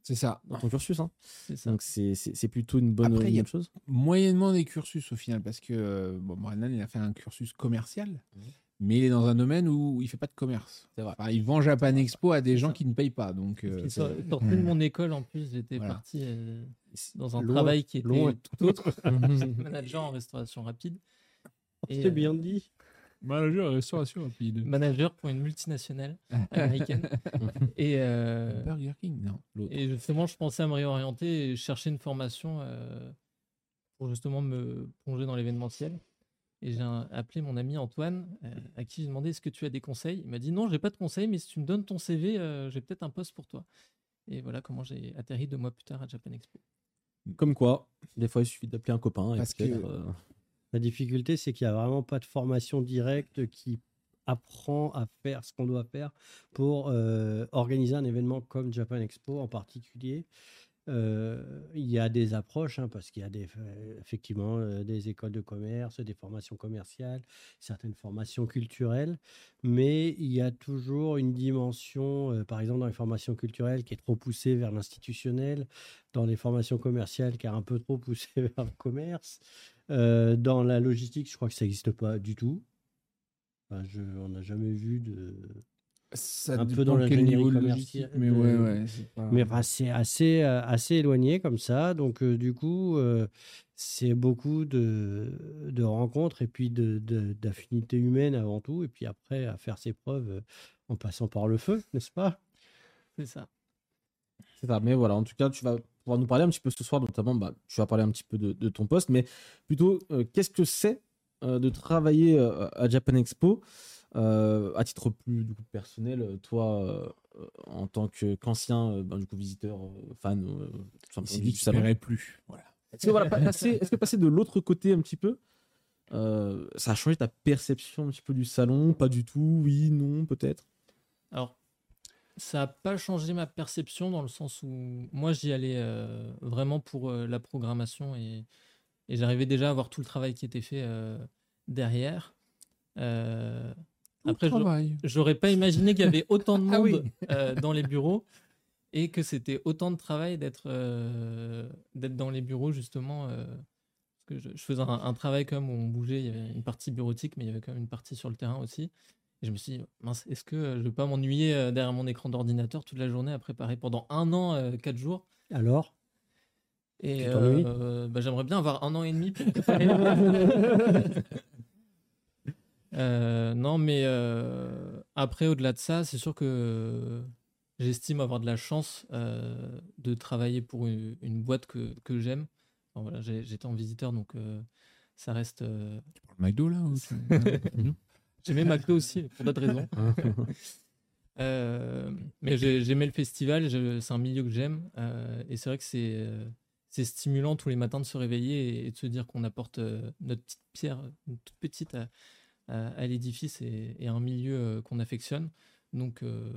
[SPEAKER 2] C'est ça.
[SPEAKER 1] dans ton cursus. Hein.
[SPEAKER 4] C'est ça.
[SPEAKER 1] Donc c'est plutôt une bonne,
[SPEAKER 2] Après,
[SPEAKER 1] une chose.
[SPEAKER 2] Moyennement des cursus au final, parce que euh, bon, Brennan, il a fait un cursus commercial,
[SPEAKER 1] Mhm.
[SPEAKER 2] Mais il est dans un domaine où il fait pas de commerce.
[SPEAKER 1] C'est vrai.
[SPEAKER 2] Enfin, il vend Japan Expo à des gens
[SPEAKER 4] ça.
[SPEAKER 2] qui ne payent pas. Donc, euh,
[SPEAKER 4] sorti de mon école, en plus, j'étais
[SPEAKER 2] Voilà.
[SPEAKER 4] parti euh, dans un travail qui était tout autre. (laughs) J'étais manager en restauration rapide. Et,
[SPEAKER 3] C'est
[SPEAKER 4] euh,
[SPEAKER 3] bien dit.
[SPEAKER 2] Manager restauration rapide.
[SPEAKER 4] manager pour une multinationale (laughs) américaine. et, euh,
[SPEAKER 2] Burger King, non.
[SPEAKER 4] Et justement, je pensais à me réorienter et chercher une formation euh, pour justement me plonger dans l'événementiel. Et j'ai appelé mon ami Antoine, euh, à qui j'ai demandé est-ce que tu as des conseils? Il m'a dit non, j'ai pas de conseils, mais si tu me donnes ton CV, euh, j'ai peut-être un poste pour toi. Et voilà comment j'ai atterri deux mois plus tard à Japan Expo.
[SPEAKER 1] Comme quoi, des fois il suffit d'appeler un copain. et
[SPEAKER 2] Parce que-
[SPEAKER 1] euh,
[SPEAKER 3] La difficulté, c'est qu'il n'y a vraiment pas de formation directe qui apprend à faire ce qu'on doit faire pour euh, organiser un événement comme Japan Expo en particulier. Euh, il y a des approches, hein, parce qu'il y a euh, effectivement euh, des écoles de commerce, des formations commerciales, certaines formations culturelles, mais il y a toujours une dimension, par exemple dans les formations culturelles, qui est trop poussée vers l'institutionnel, dans les formations commerciales, qui est un peu trop poussée (laughs) vers le commerce. Dans la logistique, je crois que ça n'existe pas du tout. On n'a jamais vu de.
[SPEAKER 2] Ça
[SPEAKER 3] Un peu
[SPEAKER 2] dépend
[SPEAKER 3] dans
[SPEAKER 2] quel niveau logistique, mais
[SPEAKER 3] de-
[SPEAKER 2] ouais, ouais. c'est pas-
[SPEAKER 3] Mais enfin, c'est assez, euh, assez éloigné comme ça. Donc, euh, du coup, euh, c'est beaucoup de, de rencontres et puis de- de- d'affinités humaines avant tout. Et puis après, à faire ses preuves euh, en passant par le feu, n'est-ce pas?
[SPEAKER 4] C'est ça.
[SPEAKER 1] C'est ça. Mais voilà, en tout cas, tu vas pouvoir nous parler un petit peu ce soir, notamment, bah, tu vas parler un petit peu de, de ton poste, mais plutôt, euh, qu'est-ce que c'est euh, de travailler euh, à Japan Expo? Euh, à titre plus du coup, personnel, toi, euh, en tant qu'ancien euh, ben, du coup, visiteur, fan, euh, tout simplement salon.
[SPEAKER 2] paierait plus. Voilà.
[SPEAKER 1] Est-ce que, voilà, pa- passer, est-ce que passer de l'autre côté un petit peu, euh, ça a changé ta perception un petit peu du salon Pas du tout, oui, non, peut-être?
[SPEAKER 4] Alors, ça n'a pas changé ma perception dans le sens où moi j'y allais euh, vraiment pour euh, la programmation et, et j'arrivais déjà à voir tout le travail qui était fait euh, derrière. Après, j'aurais pas imaginé qu'il y avait autant de (laughs)
[SPEAKER 2] Ah
[SPEAKER 4] monde
[SPEAKER 2] oui.
[SPEAKER 4] euh, dans les bureaux et que c'était autant de travail d'être euh, d'être dans les bureaux justement. euh, parce que je, je faisais un, un travail comme où on bougeait, il y avait une partie bureautique, mais il y avait quand même une partie sur le terrain aussi. Et je me suis dit, mince, est-ce que je vais pas m'ennuyer derrière mon écran d'ordinateur toute la journée à préparer pendant un an, euh, quatre jours?
[SPEAKER 3] Alors?
[SPEAKER 4] Et euh, bah, j'aimerais bien avoir un an et demi pour (laughs) préparer. Euh, non, mais euh, après, au-delà de ça, c'est sûr que j'estime avoir de la chance euh, de travailler pour une, une boîte que, que j'aime. Enfin, voilà, J'étais en visiteur, donc ça reste.
[SPEAKER 2] Pour le McDo, là ou tu- (laughs)
[SPEAKER 4] J'aimais McDo aussi, pour d'autres raisons. (laughs) Euh, mais j'ai- j'aimais le festival, c'est un milieu que j'aime. et c'est vrai que c'est c'est stimulant tous les matins de se réveiller et, de se dire qu'on apporte notre petite pierre, une toute petite, à, à- à l'édifice et, et à un milieu euh, qu'on affectionne. Donc, euh,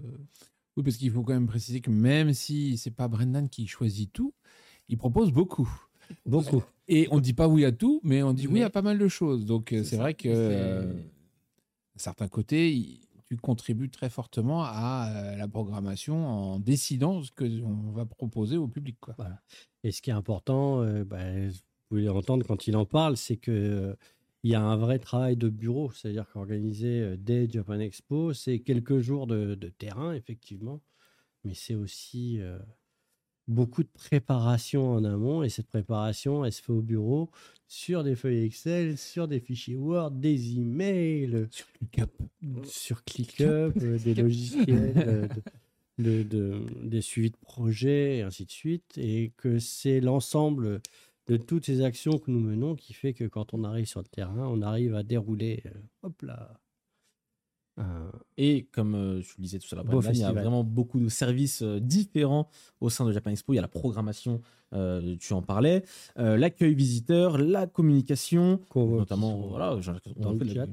[SPEAKER 2] Oui, parce qu'il faut quand même préciser que même si c'est pas Brendan qui choisit tout, il propose beaucoup.
[SPEAKER 3] Beaucoup.
[SPEAKER 2] Et on ne dit pas oui à tout, mais on dit oui à pas mal de choses. Donc euh,
[SPEAKER 4] C'est
[SPEAKER 2] vrai que euh, à certains côtés, tu contribues très fortement à euh, la programmation en décidant ce que on va proposer au public. Quoi.
[SPEAKER 3] Et ce qui est important, euh, bah, vous pouvez l'entendre quand il en parle, c'est que euh, il y a un vrai travail de bureau. C'est-à-dire qu'organiser euh, dès Japan Expo, c'est quelques jours de, de terrain, effectivement, mais c'est aussi euh, beaucoup de préparation en amont. Et cette préparation, elle se fait au bureau sur des feuilles Excel, sur des fichiers Word, des emails,
[SPEAKER 2] Sur ClickUp.
[SPEAKER 3] sur (laughs) ClickUp, euh, des logiciels, (laughs) de- des suivis de projets, et ainsi de suite. Et que c'est l'ensemble de toutes ces actions que nous menons qui fait que quand on arrive sur le terrain, on arrive à dérouler, euh, hop là, un-
[SPEAKER 1] Et comme euh, je le disais tout à l'heure, il y a vraiment beaucoup de services euh, différents au sein de Japan Expo. Il y a la programmation, euh, tu en parlais, euh, l'accueil visiteur, la communication, notamment, voilà,
[SPEAKER 3] dans le chat.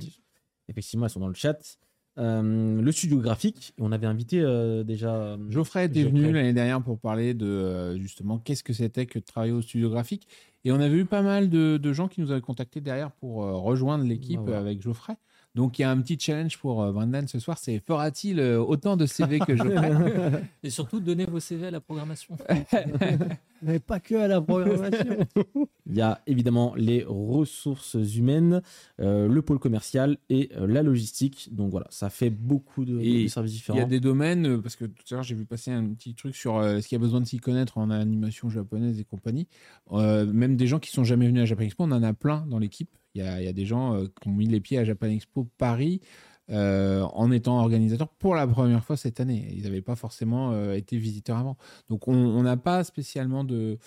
[SPEAKER 1] Effectivement, elles sont dans le chat. Euh, le studio graphique, on avait invité euh, déjà. euh,
[SPEAKER 2] Geoffrey était
[SPEAKER 1] Geoffrey.
[SPEAKER 2] venu l'année dernière pour parler de euh, justement qu'est-ce que c'était que de travailler au studio graphique. Et on avait eu pas mal de, de gens qui nous avaient contactés derrière pour rejoindre l'équipe
[SPEAKER 1] Bah
[SPEAKER 2] avec Geoffrey. Donc il y a un petit challenge pour euh, Brendan ce soir, c'est fera-t-il euh, autant de CV que Geoffrey (laughs)
[SPEAKER 4] et surtout, donnez vos CV à la programmation. (laughs)
[SPEAKER 3] Mais pas que à la programmation. (laughs)
[SPEAKER 1] Il y a évidemment les ressources humaines, euh, le pôle commercial et euh, la logistique. Donc voilà, ça fait beaucoup de,
[SPEAKER 2] Et
[SPEAKER 1] de services
[SPEAKER 2] Il
[SPEAKER 1] différents.
[SPEAKER 2] y a des domaines, euh, parce que tout à l'heure j'ai vu passer un petit truc sur euh, ce qu'il y a besoin de s'y connaître en animation japonaise et compagnie? Euh, même des gens qui sont jamais venus à Japan Expo, on en a plein dans l'équipe. Il y a, il y a des gens euh, qui ont mis les pieds à Japan Expo Paris euh, en étant organisateurs pour la première fois cette année. Ils n'avaient pas forcément euh, été visiteurs avant. Donc on n'a pas spécialement de,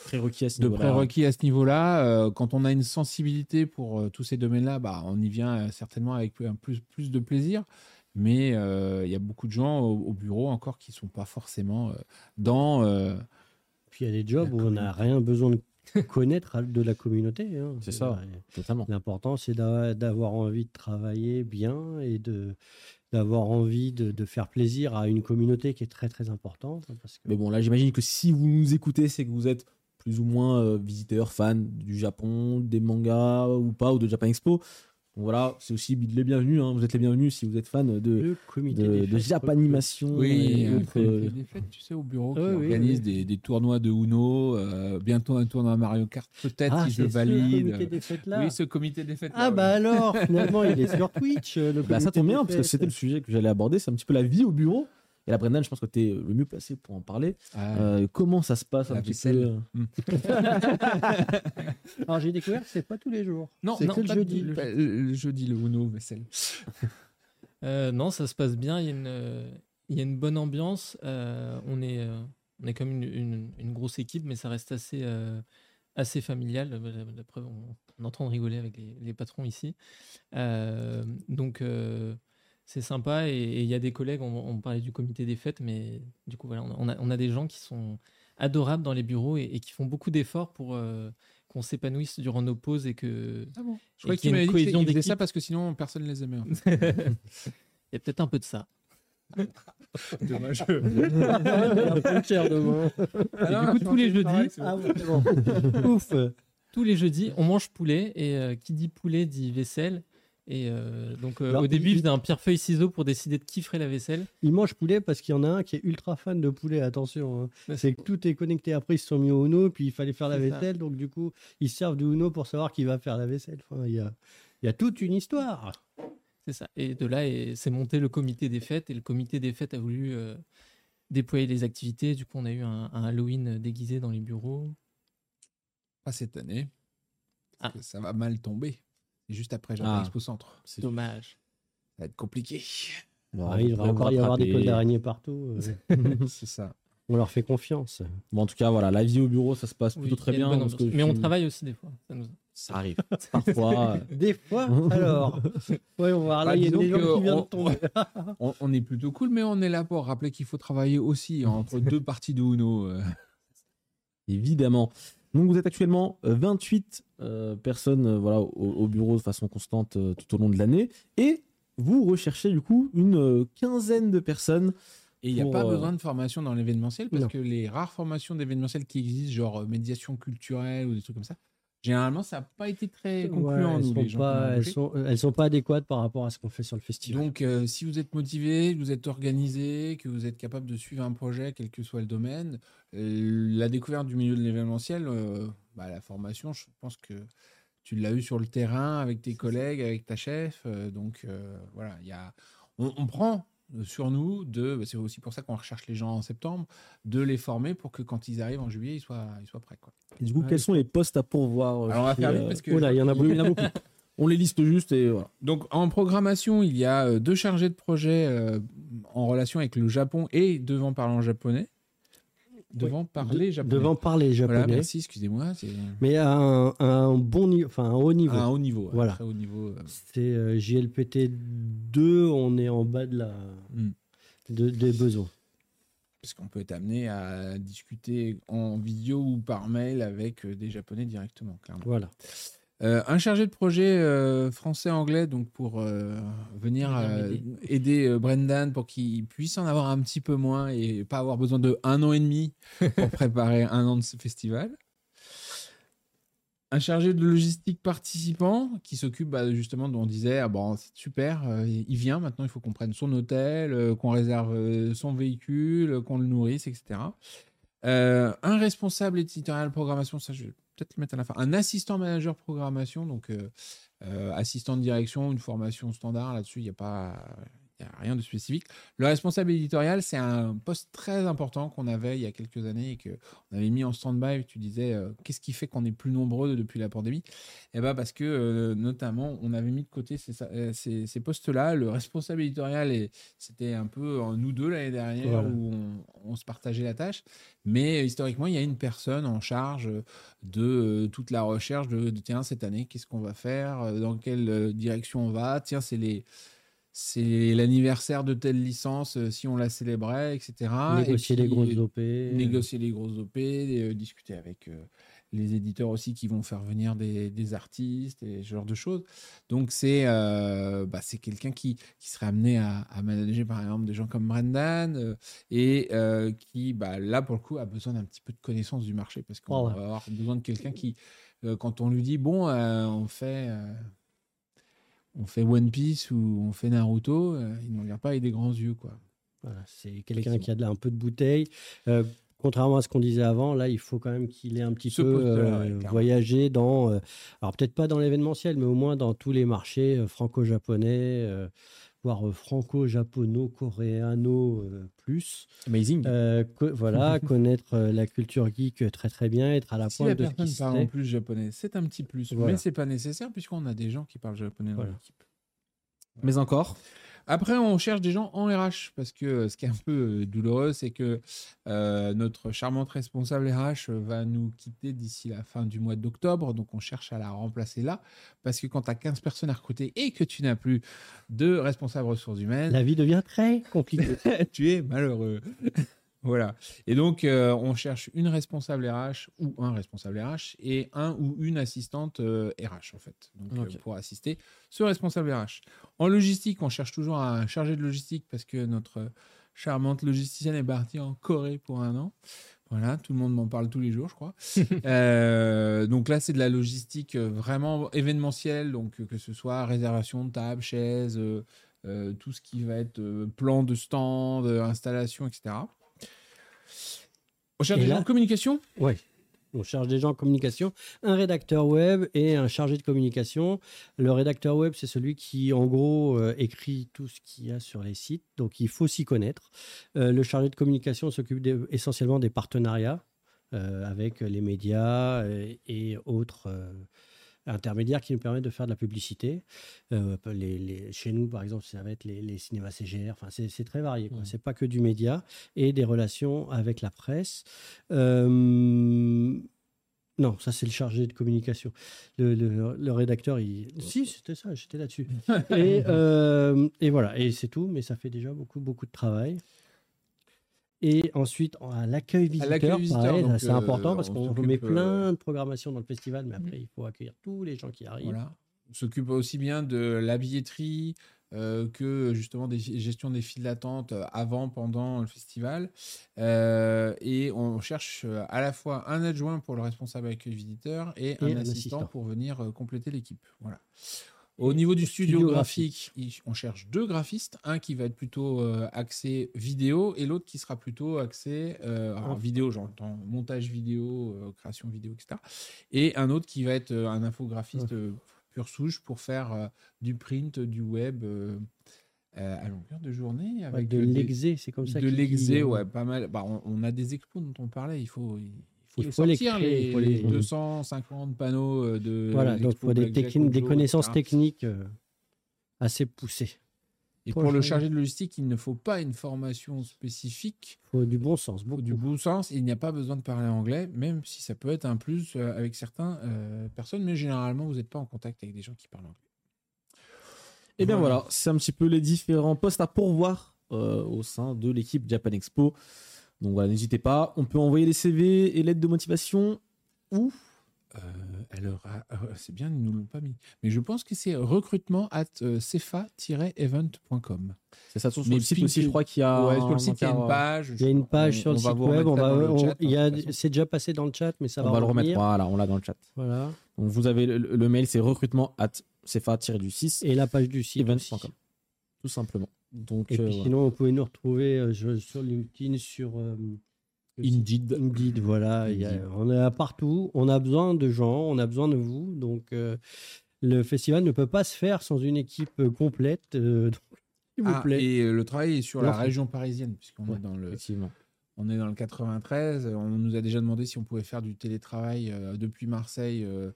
[SPEAKER 1] prérequis à ce niveau-là.
[SPEAKER 2] quand on a une sensibilité pour tous ces domaines-là, bah, on y vient certainement avec plus, plus de plaisir. Mais euh, il y a beaucoup de gens au, au bureau encore qui ne sont pas forcément euh, dans. euh,
[SPEAKER 3] Puis il y a des jobs où on n'a rien besoin de (laughs) connaître de la communauté. hein.
[SPEAKER 1] C'est ça. Totalement.
[SPEAKER 3] L'important, c'est d'a- d'avoir envie de travailler bien et de d'avoir envie de, de faire plaisir à une communauté qui est très très importante. hein, Parce que...
[SPEAKER 1] Mais bon, là, j'imagine que si vous nous écoutez, c'est que vous êtes plus ou moins euh, visiteur, fan du Japon, des mangas ou pas, ou de Japan Expo. Voilà, c'est aussi les bienvenus. hein. Vous êtes les bienvenus si vous êtes fan de, de, de Japanimation.
[SPEAKER 2] Oui,
[SPEAKER 1] et
[SPEAKER 2] euh,
[SPEAKER 1] autres, euh,
[SPEAKER 2] fait des fêtes, tu sais, au bureau, qui
[SPEAKER 3] oui,
[SPEAKER 2] organise
[SPEAKER 3] oui.
[SPEAKER 2] Des, des tournois de Uno, euh, bientôt un tournoi Mario Kart, peut-être
[SPEAKER 3] Ah,
[SPEAKER 2] si je
[SPEAKER 3] ce
[SPEAKER 2] valide.
[SPEAKER 3] comité des fêtes là.
[SPEAKER 2] Oui, ce comité des fêtes.
[SPEAKER 3] Ah bah alors, finalement, il est (laughs) sur Twitch. euh, Le
[SPEAKER 1] Bah, ça tombe bien, parce que c'était le sujet que j'allais aborder. C'est un petit peu la vie au bureau. Et là, Brendan, je pense que tu es le mieux placé pour en parler. Euh, comment ça se passe un petit peu (laughs)
[SPEAKER 3] Alors j'ai découvert que c'est pas tous les jours.
[SPEAKER 2] non,
[SPEAKER 3] c'est
[SPEAKER 2] non,
[SPEAKER 3] que le jeudi.
[SPEAKER 2] Le, pas- le- jeudi, le Uno, vaisselle. (laughs)
[SPEAKER 4] Euh, non, ça se passe bien. Il y a une, euh, il y a une bonne ambiance. Euh, on, est, euh, on est comme une, une- une grosse équipe, mais ça reste assez, euh, assez familial. La, preuve, on, on est en train de rigoler avec les, les patrons ici. Euh, donc, euh, c'est sympa. Et il y a des collègues, on, on parlait du comité des fêtes, mais du coup, voilà, on a, on a des gens qui sont adorables dans les bureaux et, et qui font beaucoup d'efforts pour euh, qu'on s'épanouisse durant nos pauses et que.
[SPEAKER 2] Ah bon Je
[SPEAKER 4] Et
[SPEAKER 2] croyais
[SPEAKER 4] qu'il
[SPEAKER 2] qu'il
[SPEAKER 4] y
[SPEAKER 2] m'avait
[SPEAKER 4] une
[SPEAKER 2] dit
[SPEAKER 4] cohésion
[SPEAKER 2] ça parce que sinon personne ne les aimait. en fait. (laughs)
[SPEAKER 4] Il y a peut-être un peu de ça. (laughs)
[SPEAKER 2] Dommage.
[SPEAKER 3] A (laughs) un demain.
[SPEAKER 2] Alors,
[SPEAKER 4] du coup, tous les jeudis,
[SPEAKER 3] Ah, bon, c'est bon. Ouf.
[SPEAKER 4] tous les jeudis, on mange poulet et euh, qui dit poulet dit vaisselle. Et euh, donc euh,
[SPEAKER 3] Alors,
[SPEAKER 4] au début,
[SPEAKER 3] il-
[SPEAKER 4] faisait un pierre feuille ciseau pour décider de qui ferait la vaisselle.
[SPEAKER 3] Il mange poulet parce qu'il y en a un qui est ultra fan de poulet. Attention, hein.
[SPEAKER 4] Ouais,
[SPEAKER 3] c'est que tout est connecté. Après, ils se sont mis au Uno, puis il fallait faire la
[SPEAKER 4] ça.
[SPEAKER 3] vaisselle. Donc, du coup, ils servent du Uno pour savoir qui va faire la vaisselle. Enfin, il y a, il y a toute une histoire.
[SPEAKER 4] C'est ça. Et de là, c'est monté le comité des fêtes et le comité des fêtes a voulu euh, déployer les activités. Du coup, on a eu un, un Halloween déguisé dans les bureaux.
[SPEAKER 2] Pas cette année. Parce
[SPEAKER 4] Ah.
[SPEAKER 2] que Ça va mal tomber. Juste après Japan
[SPEAKER 1] Ah.
[SPEAKER 2] Expo Centre.
[SPEAKER 1] C'est
[SPEAKER 4] Dommage.
[SPEAKER 2] Ça va être compliqué.
[SPEAKER 1] Bon,
[SPEAKER 3] Ah, il va encore y avoir des cols d'araignée partout. euh, (laughs)
[SPEAKER 2] C'est ça.
[SPEAKER 3] on leur fait confiance.
[SPEAKER 1] Bon, en tout cas, voilà, la vie au bureau, ça se passe
[SPEAKER 4] Oui,
[SPEAKER 1] plutôt très bien. parce que
[SPEAKER 4] Mais on
[SPEAKER 1] suis-
[SPEAKER 4] travaille aussi des fois. Ça nous-
[SPEAKER 1] Ça arrive. Parfois. (laughs)
[SPEAKER 3] Des fois, alors. (laughs) Va voir. Là,
[SPEAKER 2] Bah,
[SPEAKER 3] il y a des gens qui viennent
[SPEAKER 2] on-
[SPEAKER 3] de tomber.
[SPEAKER 2] On, on est plutôt cool, mais on est là pour rappeler qu'il faut travailler aussi entre deux parties de Uno. euh.
[SPEAKER 1] Évidemment. Donc, vous êtes actuellement euh, 28 euh, personnes euh, voilà, au, au bureau de façon constante euh, tout au long de l'année. Et vous recherchez du coup une euh, quinzaine de personnes.
[SPEAKER 2] Et il n'y a pas
[SPEAKER 1] euh,
[SPEAKER 2] besoin de formation dans l'événementiel parce
[SPEAKER 3] Non.
[SPEAKER 2] que les rares formations d'événementiel qui existent, genre euh, médiation culturelle ou des trucs comme ça, généralement, ça n'a pas été très
[SPEAKER 3] Ouais,
[SPEAKER 2] concluant.
[SPEAKER 3] elles,
[SPEAKER 2] nous,
[SPEAKER 3] sont
[SPEAKER 2] les gens
[SPEAKER 3] pas,
[SPEAKER 2] qu'on a
[SPEAKER 3] elles, sont, elles sont pas adéquates par rapport à ce qu'on fait sur le festival.
[SPEAKER 2] Donc, euh, si vous êtes motivé, que vous êtes organisé, que vous êtes capable de suivre un projet, quel que soit le domaine, euh, la découverte du milieu de l'événementiel, euh, bah, la formation, je pense que tu l'as eu sur le terrain avec tes collègues, avec ta chef. donc, voilà, il y a, on, on prend sur nous de, bah, c'est aussi pour ça qu'on recherche les gens en septembre, de les former pour que quand ils arrivent en juillet, ils soient, ils soient prêts. Quoi.
[SPEAKER 1] Et du coup,
[SPEAKER 3] Ouais.
[SPEAKER 1] quels sont les postes à pourvoir euh,
[SPEAKER 2] Alors, on va faire vite
[SPEAKER 1] euh,
[SPEAKER 2] parce que
[SPEAKER 3] Oh là, il y en a beaucoup.
[SPEAKER 1] il y en a beaucoup. (laughs) On les liste juste et voilà.
[SPEAKER 2] Donc en programmation, il y a euh, deux chargés de projet euh, en relation avec le Japon et devant parlant japonais. Devant parler japonais.
[SPEAKER 3] Devant parler
[SPEAKER 2] Voilà,
[SPEAKER 3] japonais.
[SPEAKER 2] merci, excusez-moi.
[SPEAKER 3] Mais à un, à un bon niveau, enfin un haut niveau.
[SPEAKER 2] à un haut niveau.
[SPEAKER 3] Voilà.
[SPEAKER 2] Très haut niveau. euh.
[SPEAKER 3] C'est euh, JLPT 2, on est en bas de la,
[SPEAKER 2] Hmm.
[SPEAKER 3] de- des besoins.
[SPEAKER 2] Parce qu'on peut être amené à discuter en vidéo ou par mail avec euh, des japonais directement, clairement.
[SPEAKER 3] Voilà.
[SPEAKER 2] Euh, un chargé de projet euh, français-anglais donc pour euh, venir aider Brendan pour qu'il puisse en avoir un petit peu moins et pas avoir besoin de un an et demi pour (laughs) préparer un an de ce festival. Un chargé de logistique participant qui s'occupe bah, justement dont on disait ah bon c'est super il vient maintenant il faut qu'on prenne son hôtel qu'on réserve son véhicule qu'on le nourrisse etc un responsable éditorial programmation, ça je peut-être le mettre à la fin. Un assistant manager programmation, donc euh, euh, assistant de direction, une formation standard là-dessus, il n'y a pas. Il y a rien de spécifique. Le responsable éditorial, c'est un poste très important qu'on avait il y a quelques années et qu'on avait mis en stand-by. Tu disais, euh, qu'est-ce qui fait qu'on est plus nombreux depuis la pandémie? Eh ben parce que, euh, notamment, on avait mis de côté ces, euh, ces- ces postes-là. Le responsable éditorial, c'était un peu nous deux l'année dernière où on, on se partageait la tâche. Mais historiquement, il y a une personne en charge de euh, toute la recherche de, de, tiens, cette année, qu'est-ce qu'on va faire? Dans quelle direction on va? Tiens, c'est les. C'est l'anniversaire de telle licence, euh, si on la célébrait, etc.
[SPEAKER 3] Négocier
[SPEAKER 2] Et
[SPEAKER 3] les grosses OP.
[SPEAKER 2] négocier les grosses OP, euh, discuter avec euh, les éditeurs aussi qui vont faire venir des, des artistes et ce genre de choses. Donc c'est euh, bah, c'est quelqu'un qui, qui serait amené à, à manager par exemple des gens comme Brendan euh, et euh, qui bah, là pour le coup a besoin d'un petit peu de connaissance du marché parce qu'on
[SPEAKER 3] Oh ouais.
[SPEAKER 2] va avoir besoin de quelqu'un qui euh, quand on lui dit bon euh, on fait euh, on fait One Piece ou on fait Naruto, euh, il ne regarde pas avec des grands yeux quoi.
[SPEAKER 3] Voilà, c'est quelqu'un qui a de la- un peu de bouteille. Euh, contrairement à ce qu'on disait avant, là, il faut quand même qu'il ait un petit
[SPEAKER 2] Ce
[SPEAKER 3] peu euh, voyagé dans, euh, alors peut-être pas dans l'événementiel, mais au moins dans tous les marchés euh, franco-japonais, euh, voire euh, franco-japono-coréano euh, plus.
[SPEAKER 1] Amazing.
[SPEAKER 3] Euh, co- voilà, (laughs) connaître euh, la culture geek très très bien, être à la
[SPEAKER 2] Si la
[SPEAKER 3] pointe de ce qui se
[SPEAKER 2] parle en plus japonais, c'est un petit plus,
[SPEAKER 3] Voilà.
[SPEAKER 2] mais c'est pas nécessaire puisqu'on a des gens qui parlent japonais dans
[SPEAKER 3] Voilà.
[SPEAKER 2] l'équipe.
[SPEAKER 1] Mais encore.
[SPEAKER 2] Après, on cherche des gens en RH parce que euh, ce qui est un peu euh, douloureux, c'est que euh, notre charmante responsable RH va nous quitter d'ici la fin du mois d'octobre. Donc, on cherche à la remplacer là parce que quand tu as 15 personnes à recruter et que tu n'as plus de responsable ressources humaines,
[SPEAKER 3] La vie devient très compliquée. (laughs)
[SPEAKER 2] tu es malheureux. Voilà. Et donc, euh, on cherche une responsable RH ou un responsable RH et un ou une assistante euh, RH, en fait, donc, euh,
[SPEAKER 1] Ok.
[SPEAKER 2] pour assister ce responsable RH. En logistique, on cherche toujours un chargé de logistique parce que notre charmante logisticienne est partie en Corée pour un an. Voilà, tout le monde m'en parle tous les jours, je crois. (laughs) Euh, donc là, c'est de la logistique vraiment événementielle, donc que ce soit réservation de table, chaises, euh, tout ce qui va être plan de stand, installation, etc. On cherche
[SPEAKER 3] Et
[SPEAKER 2] des
[SPEAKER 3] là-
[SPEAKER 2] gens en communication?
[SPEAKER 3] Oui. On cherche des gens en communication, un rédacteur web et un chargé de communication. Le rédacteur web, c'est celui qui, en gros, euh, écrit tout ce qu'il y a sur les sites. Donc, il faut s'y connaître. Euh, le chargé de communication s'occupe des- essentiellement des partenariats euh, avec les médias et autres intermédiaires qui nous permettent de faire de la publicité. Euh, les- les- chez nous, par exemple, ça va être les, les cinémas CGR. Enfin, c'est c'est très varié.
[SPEAKER 1] Mhm.
[SPEAKER 3] Ce n'est pas que du média et des relations avec la presse. Euh, non, ça c'est le chargé de communication. Le, le- le rédacteur, il... Si, c'était ça, j'étais là-dessus. (laughs) et, euh, et voilà, et c'est tout, mais ça fait déjà beaucoup, beaucoup de travail. Et ensuite, à l'accueil visiteur, c'est
[SPEAKER 2] euh,
[SPEAKER 3] important parce
[SPEAKER 2] on
[SPEAKER 3] qu'on met
[SPEAKER 2] euh,
[SPEAKER 3] plein de programmations dans le festival, mais après, il faut accueillir tous les gens qui arrivent.
[SPEAKER 2] Voilà. On s'occupe aussi bien de la billetterie euh, que justement des gestion des files d'attente euh, avant, pendant le festival. Euh, et on cherche euh, à la fois un adjoint pour le responsable accueil visiteur et, un,
[SPEAKER 3] un
[SPEAKER 2] assistant,
[SPEAKER 3] assistant.
[SPEAKER 2] pour venir euh, compléter l'équipe. Voilà. Au niveau du studio,
[SPEAKER 3] studio
[SPEAKER 2] graphique, on cherche deux graphistes, un qui va être plutôt euh, axé vidéo et l'autre qui sera plutôt axé euh, alors, vidéo, j'entends montage vidéo, euh, création vidéo, etc. Et un autre qui va être un infographiste euh, pure souche pour faire du print, du web euh, à longueur de journée.
[SPEAKER 3] Ouais,
[SPEAKER 2] Avec
[SPEAKER 3] de l'exé, c'est comme ça
[SPEAKER 2] de l'exé,
[SPEAKER 3] euh,
[SPEAKER 2] ouais, pas mal. Bah, on, on a des expos dont on parlait, il faut, il faut,
[SPEAKER 3] Il
[SPEAKER 2] les
[SPEAKER 3] faut les
[SPEAKER 2] sortir,
[SPEAKER 3] créer,
[SPEAKER 2] les,
[SPEAKER 3] faut les-
[SPEAKER 2] 250 panneaux euh, de
[SPEAKER 3] Voilà, donc faut des, techniques, des connaissances techniques euh, assez poussées.
[SPEAKER 2] Et
[SPEAKER 3] Pour
[SPEAKER 2] pour
[SPEAKER 3] le chargé-
[SPEAKER 2] de logistique, il ne faut pas une formation spécifique,
[SPEAKER 3] Il faut du bon sens, beaucoup.
[SPEAKER 2] du bon sens. Il n'y a pas besoin de parler anglais, même si ça peut être un plus euh, avec certaines personnes, mais généralement, vous n'êtes pas en contact avec des gens qui parlent anglais.
[SPEAKER 1] Et bien
[SPEAKER 2] Voilà.
[SPEAKER 1] voilà, c'est un petit peu les différents postes à pourvoir euh, au sein de l'équipe Japan Expo. Donc voilà, n'hésitez pas. On peut envoyer des CV et lettres de motivation ou
[SPEAKER 2] Euh, alors, ah, c'est bien, ils ne nous l'ont pas mis. Mais je pense que c'est recrutement at euh, cefa-event.com.
[SPEAKER 1] c'est ça sur le site aussi, je crois qu'il y a.
[SPEAKER 2] ouais, sur
[SPEAKER 1] un
[SPEAKER 2] le site, il y a une
[SPEAKER 1] euh,
[SPEAKER 2] page.
[SPEAKER 3] Il y a une page
[SPEAKER 2] On-
[SPEAKER 3] sur le
[SPEAKER 2] va
[SPEAKER 3] site web, on va, c'est déjà passé dans le chat, mais ça
[SPEAKER 1] on
[SPEAKER 3] va,
[SPEAKER 1] va le remettre, voilà, on l'a dans le chat.
[SPEAKER 3] Voilà.
[SPEAKER 1] Donc vous avez le, le mail, c'est recrutement at cefa-du6
[SPEAKER 3] Et la page du site. aussi.
[SPEAKER 1] events.com. Tout simplement. Donc,
[SPEAKER 3] Et puis
[SPEAKER 1] euh, voilà.
[SPEAKER 3] sinon, vous pouvez nous retrouver euh, je- sur LinkedIn, sur euh,
[SPEAKER 1] Indeed.
[SPEAKER 3] Indeed, voilà. y a- on est à partout. On a besoin de gens, on a besoin de vous. Donc, euh, le festival ne peut pas se faire sans une équipe complète. euh, (laughs) donc, s'il vous
[SPEAKER 2] Ah,
[SPEAKER 3] plaît.
[SPEAKER 2] et le travail est sur la région parisienne, puisqu'on
[SPEAKER 1] Ouais,
[SPEAKER 2] est dans le,
[SPEAKER 1] Effectivement.
[SPEAKER 2] On est dans le 93. On nous a déjà demandé si on pouvait faire du télétravail euh, depuis Marseille. euh,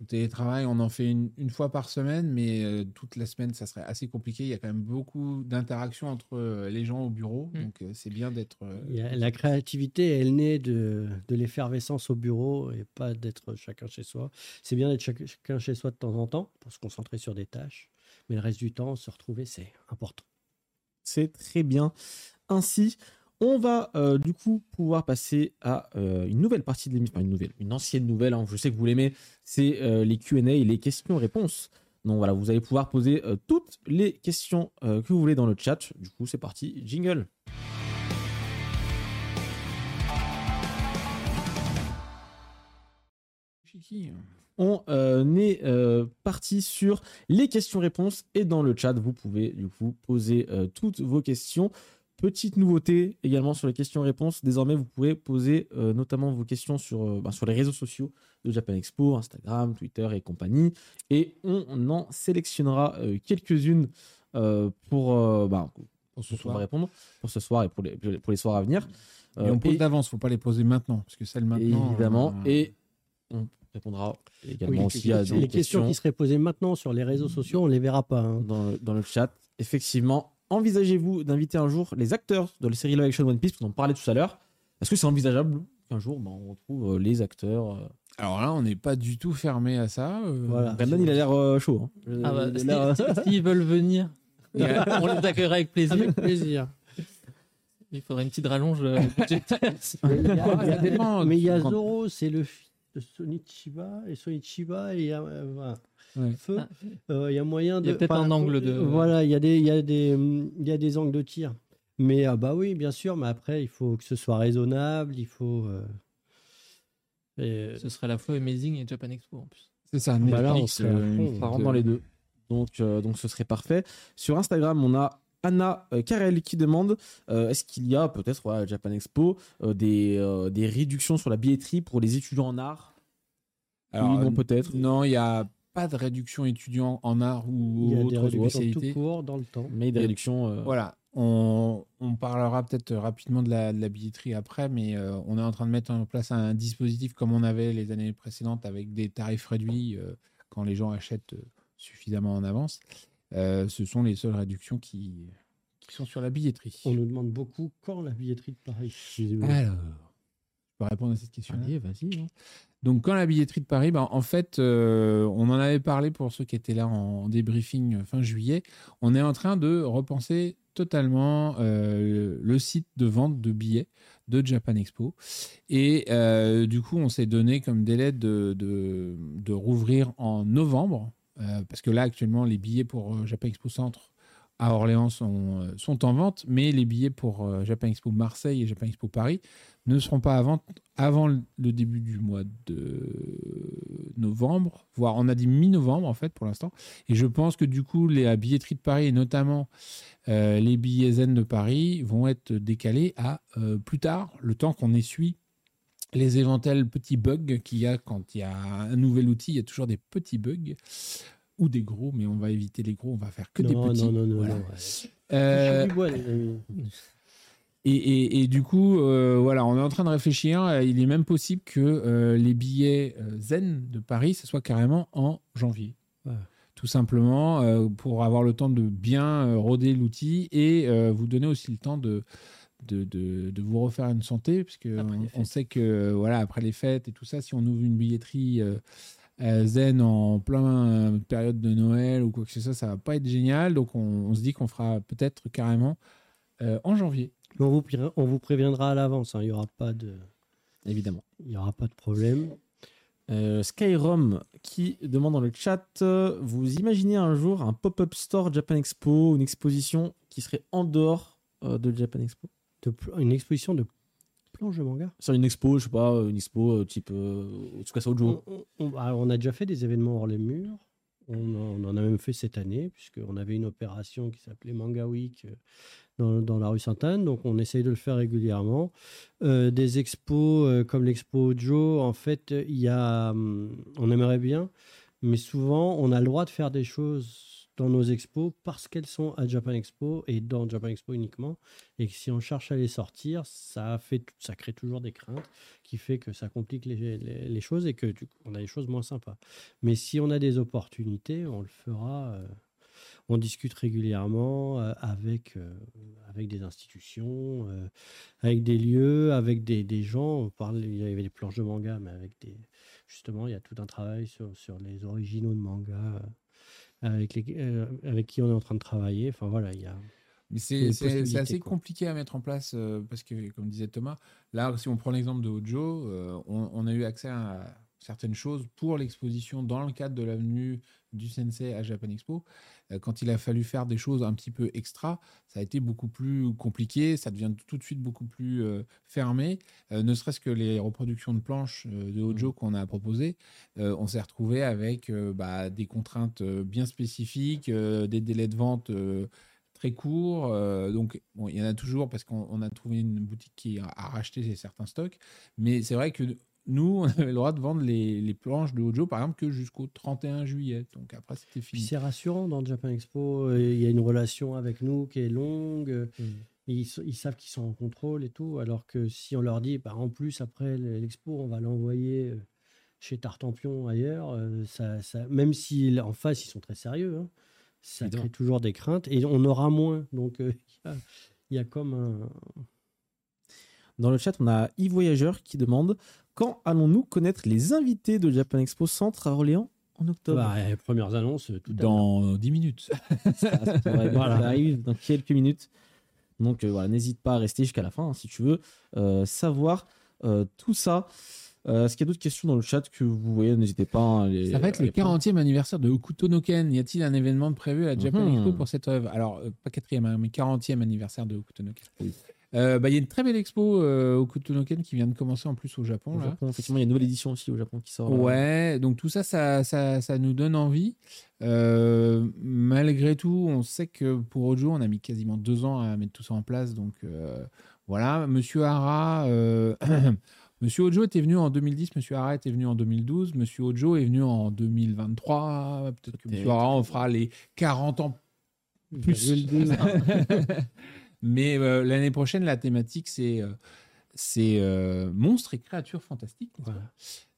[SPEAKER 2] le télétravail, on en fait une, une fois par semaine, mais euh, toute la semaine, ça serait assez compliqué. Il y a quand même beaucoup d'interactions entre euh, les gens au bureau,
[SPEAKER 4] Mm.
[SPEAKER 2] donc euh, c'est bien d'être. euh,
[SPEAKER 3] la créativité, elle naît de, de l'effervescence au bureau et pas d'être chacun chez soi. C'est bien d'être chac- chacun chez soi de temps en temps pour se concentrer sur des tâches. Mais le reste du temps, se retrouver, c'est important.
[SPEAKER 1] C'est très bien. Ainsi, On va euh, du coup pouvoir passer à euh, une nouvelle partie de l'émission, une nouvelle, une ancienne nouvelle, hein, je sais que vous l'aimez, c'est euh, les Q&A, les questions-réponses. Donc voilà, vous allez pouvoir poser toutes les questions que vous voulez dans le chat. Du coup, c'est parti, jingle. On est parti sur les questions-réponses et dans le chat, vous pouvez du coup poser toutes vos questions. Petite nouveauté également sur les questions-réponses. Désormais, vous pourrez poser euh, notamment vos questions sur, euh, bah, sur les réseaux sociaux de Japan Expo, Instagram, Twitter et compagnie. Et on en sélectionnera euh, quelques-unes euh, pour, euh, bah,
[SPEAKER 2] Pour ce
[SPEAKER 1] pour
[SPEAKER 2] soir.
[SPEAKER 1] répondre pour ce soir et pour les, pour les soirs à venir.
[SPEAKER 2] Et on pose
[SPEAKER 1] et-
[SPEAKER 2] d'avance, faut pas les poser maintenant, parce que celles maintenant.
[SPEAKER 1] évidemment.
[SPEAKER 2] euh,
[SPEAKER 1] Et on répondra également
[SPEAKER 3] Oui,
[SPEAKER 1] aussi à
[SPEAKER 3] les,
[SPEAKER 1] des
[SPEAKER 3] les questions
[SPEAKER 1] questions
[SPEAKER 3] qui seraient posées maintenant sur les réseaux sociaux, on les verra pas. hein.
[SPEAKER 1] dans le, dans le chat. Effectivement, envisagez-vous d'inviter un jour les acteurs de la série live action One Piece, on en parlait tout à l'heure. Est-ce que c'est envisageable qu'un jour ben, on retrouve euh, les acteurs euh,
[SPEAKER 2] Alors là, on n'est pas du tout fermé à ça. euh,
[SPEAKER 3] Voilà.
[SPEAKER 1] Il a l'air euh, chaud. hein.
[SPEAKER 4] Ah bah,
[SPEAKER 1] Il a
[SPEAKER 4] si- si- S'ils veulent venir, (laughs) on les accueillera avec plaisir.
[SPEAKER 3] Avec plaisir.
[SPEAKER 4] Il faudrait une petite rallonge euh. (laughs)
[SPEAKER 3] Mais il y a- Zoro, c'est le fils de Sonichiba, et Sonichiba, il y a, euh, voilà.
[SPEAKER 2] Ouais.
[SPEAKER 3] Feu,
[SPEAKER 4] Ah,
[SPEAKER 3] euh, il y a moyen de.
[SPEAKER 4] Il y a peut-être un angle de-
[SPEAKER 3] Voilà, il y a des, il y a des, il y a des angles de tir. Mais ah bah oui, bien sûr, mais après, il faut que ce soit raisonnable, il faut. euh, et-
[SPEAKER 4] Ce serait à la fois Amazing et Japan Expo en plus.
[SPEAKER 2] C'est ça,
[SPEAKER 3] Bah là, on serait
[SPEAKER 2] euh,
[SPEAKER 1] rentre
[SPEAKER 2] de-
[SPEAKER 1] dans les deux. Donc, euh, donc ce serait parfait. Sur Instagram, on a Anna euh, Karel qui demande euh, est-ce qu'il y a peut-être voilà, à Japan Expo euh, des, euh, des réductions sur la billetterie pour les étudiants en art?
[SPEAKER 2] Alors,
[SPEAKER 1] Oui, non, peut-être.
[SPEAKER 2] Non, il n'y a pas de réduction étudiant en art
[SPEAKER 3] il y
[SPEAKER 2] ou
[SPEAKER 3] a des
[SPEAKER 2] autre
[SPEAKER 3] réductions
[SPEAKER 2] spécialité.
[SPEAKER 3] tout court dans le temps.
[SPEAKER 1] Mais des réductions. euh,
[SPEAKER 2] Voilà, on, on parlera peut-être rapidement de la, de la billetterie après, mais euh, on est en train de mettre en place un dispositif comme on avait les années précédentes avec des tarifs réduits euh, quand les gens achètent suffisamment en avance. Euh, ce sont les seules réductions qui, qui sont sur la billetterie.
[SPEAKER 3] On nous demande beaucoup quand la billetterie de Paris.
[SPEAKER 2] Alors, peux répondre à cette question.
[SPEAKER 1] Allez, vas-y. hein.
[SPEAKER 2] Donc, quand la billetterie de Paris, ben, en fait, euh, on en avait parlé pour ceux qui étaient là en débriefing fin juillet. On est en train de repenser totalement euh, le site de vente de billets de Japan Expo. Et euh, du coup, on s'est donné comme délai de, de, de rouvrir en novembre, parce que là, actuellement, les billets pour Japan Expo Centre à Orléans sont, euh, sont en vente, mais les billets pour euh, Japan Expo Marseille et Japan Expo Paris ne seront pas à vente avant le début du mois de novembre, voire on a dit mi-novembre en fait pour l'instant. Et je pense que du coup, les la billetterie de Paris et notamment euh, les billets zen de Paris vont être décalés à plus tard, le temps qu'on essuie les éventuels petits bugs qu'il y a quand il y a un nouvel outil. Il y a toujours des petits bugs ou des gros, mais on va éviter les gros, on va faire que des petits.
[SPEAKER 3] non, non, non,
[SPEAKER 2] Voilà.
[SPEAKER 3] non, ouais.
[SPEAKER 2] Euh,
[SPEAKER 3] bois,
[SPEAKER 2] et, et- et du coup, euh, voilà, on est en train de réfléchir. Il est même possible que euh, les billets Zen de Paris, ce soit carrément en janvier.
[SPEAKER 3] Ouais.
[SPEAKER 2] Tout simplement euh, pour avoir le temps de bien euh, roder l'outil et euh, vous donner aussi le temps de, de, de- de vous refaire une santé, puisque on, on sait que voilà, après les fêtes et tout ça, si on ouvre une billetterie euh, Zen en plein euh, période de Noël ou quoi que ce soit, ça va pas être génial. Donc on, on se dit qu'on fera peut-être carrément euh, en janvier.
[SPEAKER 3] On vous, pré- on vous préviendra à l'avance, hein, il n'y aura, pas de-
[SPEAKER 1] Évidemment.
[SPEAKER 3] il y aura pas de problème.
[SPEAKER 1] Euh, Skyrom qui demande dans le chat euh, Vous imaginez un jour un pop-up store Japan Expo, une exposition qui serait en dehors euh, de Japan Expo?
[SPEAKER 3] De une exposition de planches de manga.
[SPEAKER 1] Sur une expo, je sais pas, une expo euh, type euh, Tsukasa Ojo.
[SPEAKER 3] On, on- on- alors, on a déjà fait des événements hors les murs. On en, on en a même fait cette année, puisqu'on avait une opération qui s'appelait Manga Week euh, dans, dans la rue Sainte-Anne. Donc, on essaye de le faire régulièrement. Euh, des expos euh, comme l'expo Joe, en fait, il y a, hum, on aimerait bien, mais souvent, on a le droit de faire des choses dans nos expos parce qu'elles sont à Japan Expo et dans Japan Expo uniquement. Et que si on cherche à les sortir, ça, fait, ça crée toujours des craintes qui fait que ça complique les, les- choses et que on a des choses moins sympas. Mais si on a des opportunités, on le fera. euh, on discute régulièrement euh, avec, euh, avec des institutions, avec des lieux, avec des, des gens. On parle, il y avait des planches de manga, mais avec des. Justement, il y a tout un travail sur, sur les originaux de manga avec, les, euh, avec qui on est en train de travailler. Enfin voilà, il y a.
[SPEAKER 2] Mais c'est assez
[SPEAKER 3] quoi.
[SPEAKER 2] compliqué à mettre en place euh, parce que, comme disait Thomas, là, si on prend l'exemple de Hojo, euh, on, on a eu accès à certaines choses pour l'exposition dans le cadre de l'avenue du Sensei à Japan Expo. Euh, quand il a fallu faire des choses un petit peu extra, ça a été beaucoup plus compliqué, ça devient tout de suite beaucoup plus euh, fermé. Euh, ne serait-ce que les reproductions de planches euh, de Hojo qu'on a proposées, on s'est retrouvé avec bah, des contraintes bien spécifiques, des délais de vente très courts. euh, donc, bon, il y en a toujours parce qu'on on a trouvé une boutique qui a, a racheté certains stocks. Mais c'est vrai que nous, (laughs) on avait le droit de vendre les, les planches de Hojo, par exemple, que jusqu'au 31 juillet. Donc après, c'était fini.
[SPEAKER 3] c'est rassurant dans le Japan Expo. euh, Il y a une relation avec nous qui est longue. euh,
[SPEAKER 1] Mm.
[SPEAKER 3] Ils, ils savent qu'ils sont en contrôle et tout. Alors que si on leur dit, bah, en plus, après l'expo, on va l'envoyer euh, chez Tartampion ailleurs, ça, ça- même si en face, ils sont très sérieux, hein, ça crée toujours des craintes et on aura moins. Donc, euh, (laughs) il y y, a comme un.
[SPEAKER 1] Dans le chat, on a Yves Voyageur qui demande quand allons-nous connaître les invités de Japan Expo Centre à Orléans en octobre?
[SPEAKER 3] Bah, les premières annonces, tout à l'heure.
[SPEAKER 2] Dans 10 minutes.
[SPEAKER 1] Ça, ça (laughs) devrait-
[SPEAKER 3] Voilà.
[SPEAKER 1] ça arrive dans quelques minutes. Donc euh, voilà, n'hésite pas à rester jusqu'à la fin hein, si tu veux euh, savoir euh, tout ça. Euh, Est-ce qu'il y a d'autres questions dans le chat que vous voyez? N'hésitez pas. hein, à les-
[SPEAKER 2] Ça va être le
[SPEAKER 1] les prendre.
[SPEAKER 2] 40e anniversaire de Hokuto no Ken. Y a-t-il un événement prévu à la Japan
[SPEAKER 1] Mhm.
[SPEAKER 2] Expo pour cette œuvre? Alors, euh, pas 4e, hein, mais 40e anniversaire de Hokuto no Ken.
[SPEAKER 1] Oui.
[SPEAKER 2] Euh, bah, Il y a une très belle expo euh, Hokuto no Ken qui vient de commencer en plus au Japon.
[SPEAKER 1] Au
[SPEAKER 2] là.
[SPEAKER 1] Japon, effectivement, il y a une nouvelle édition aussi au Japon qui sort.
[SPEAKER 2] Ouais, donc tout ça, ça, ça, ça nous donne envie. Euh, malgré tout, on sait que pour Ojo, on a mis quasiment deux ans à mettre tout ça en place. Donc euh, voilà, Monsieur Hara, euh, (clears throat) Monsieur Ojo était venu en 2010, Monsieur Hara était venu en 2012, Monsieur Ojo est venu en 2023. Peut-être que Monsieur. Hara, on fera les 40 ans plus. (laughs) (laughs) Mais euh, l'année prochaine, la thématique, c'est euh, c'est euh, monstres et créatures fantastiques.
[SPEAKER 3] Voilà.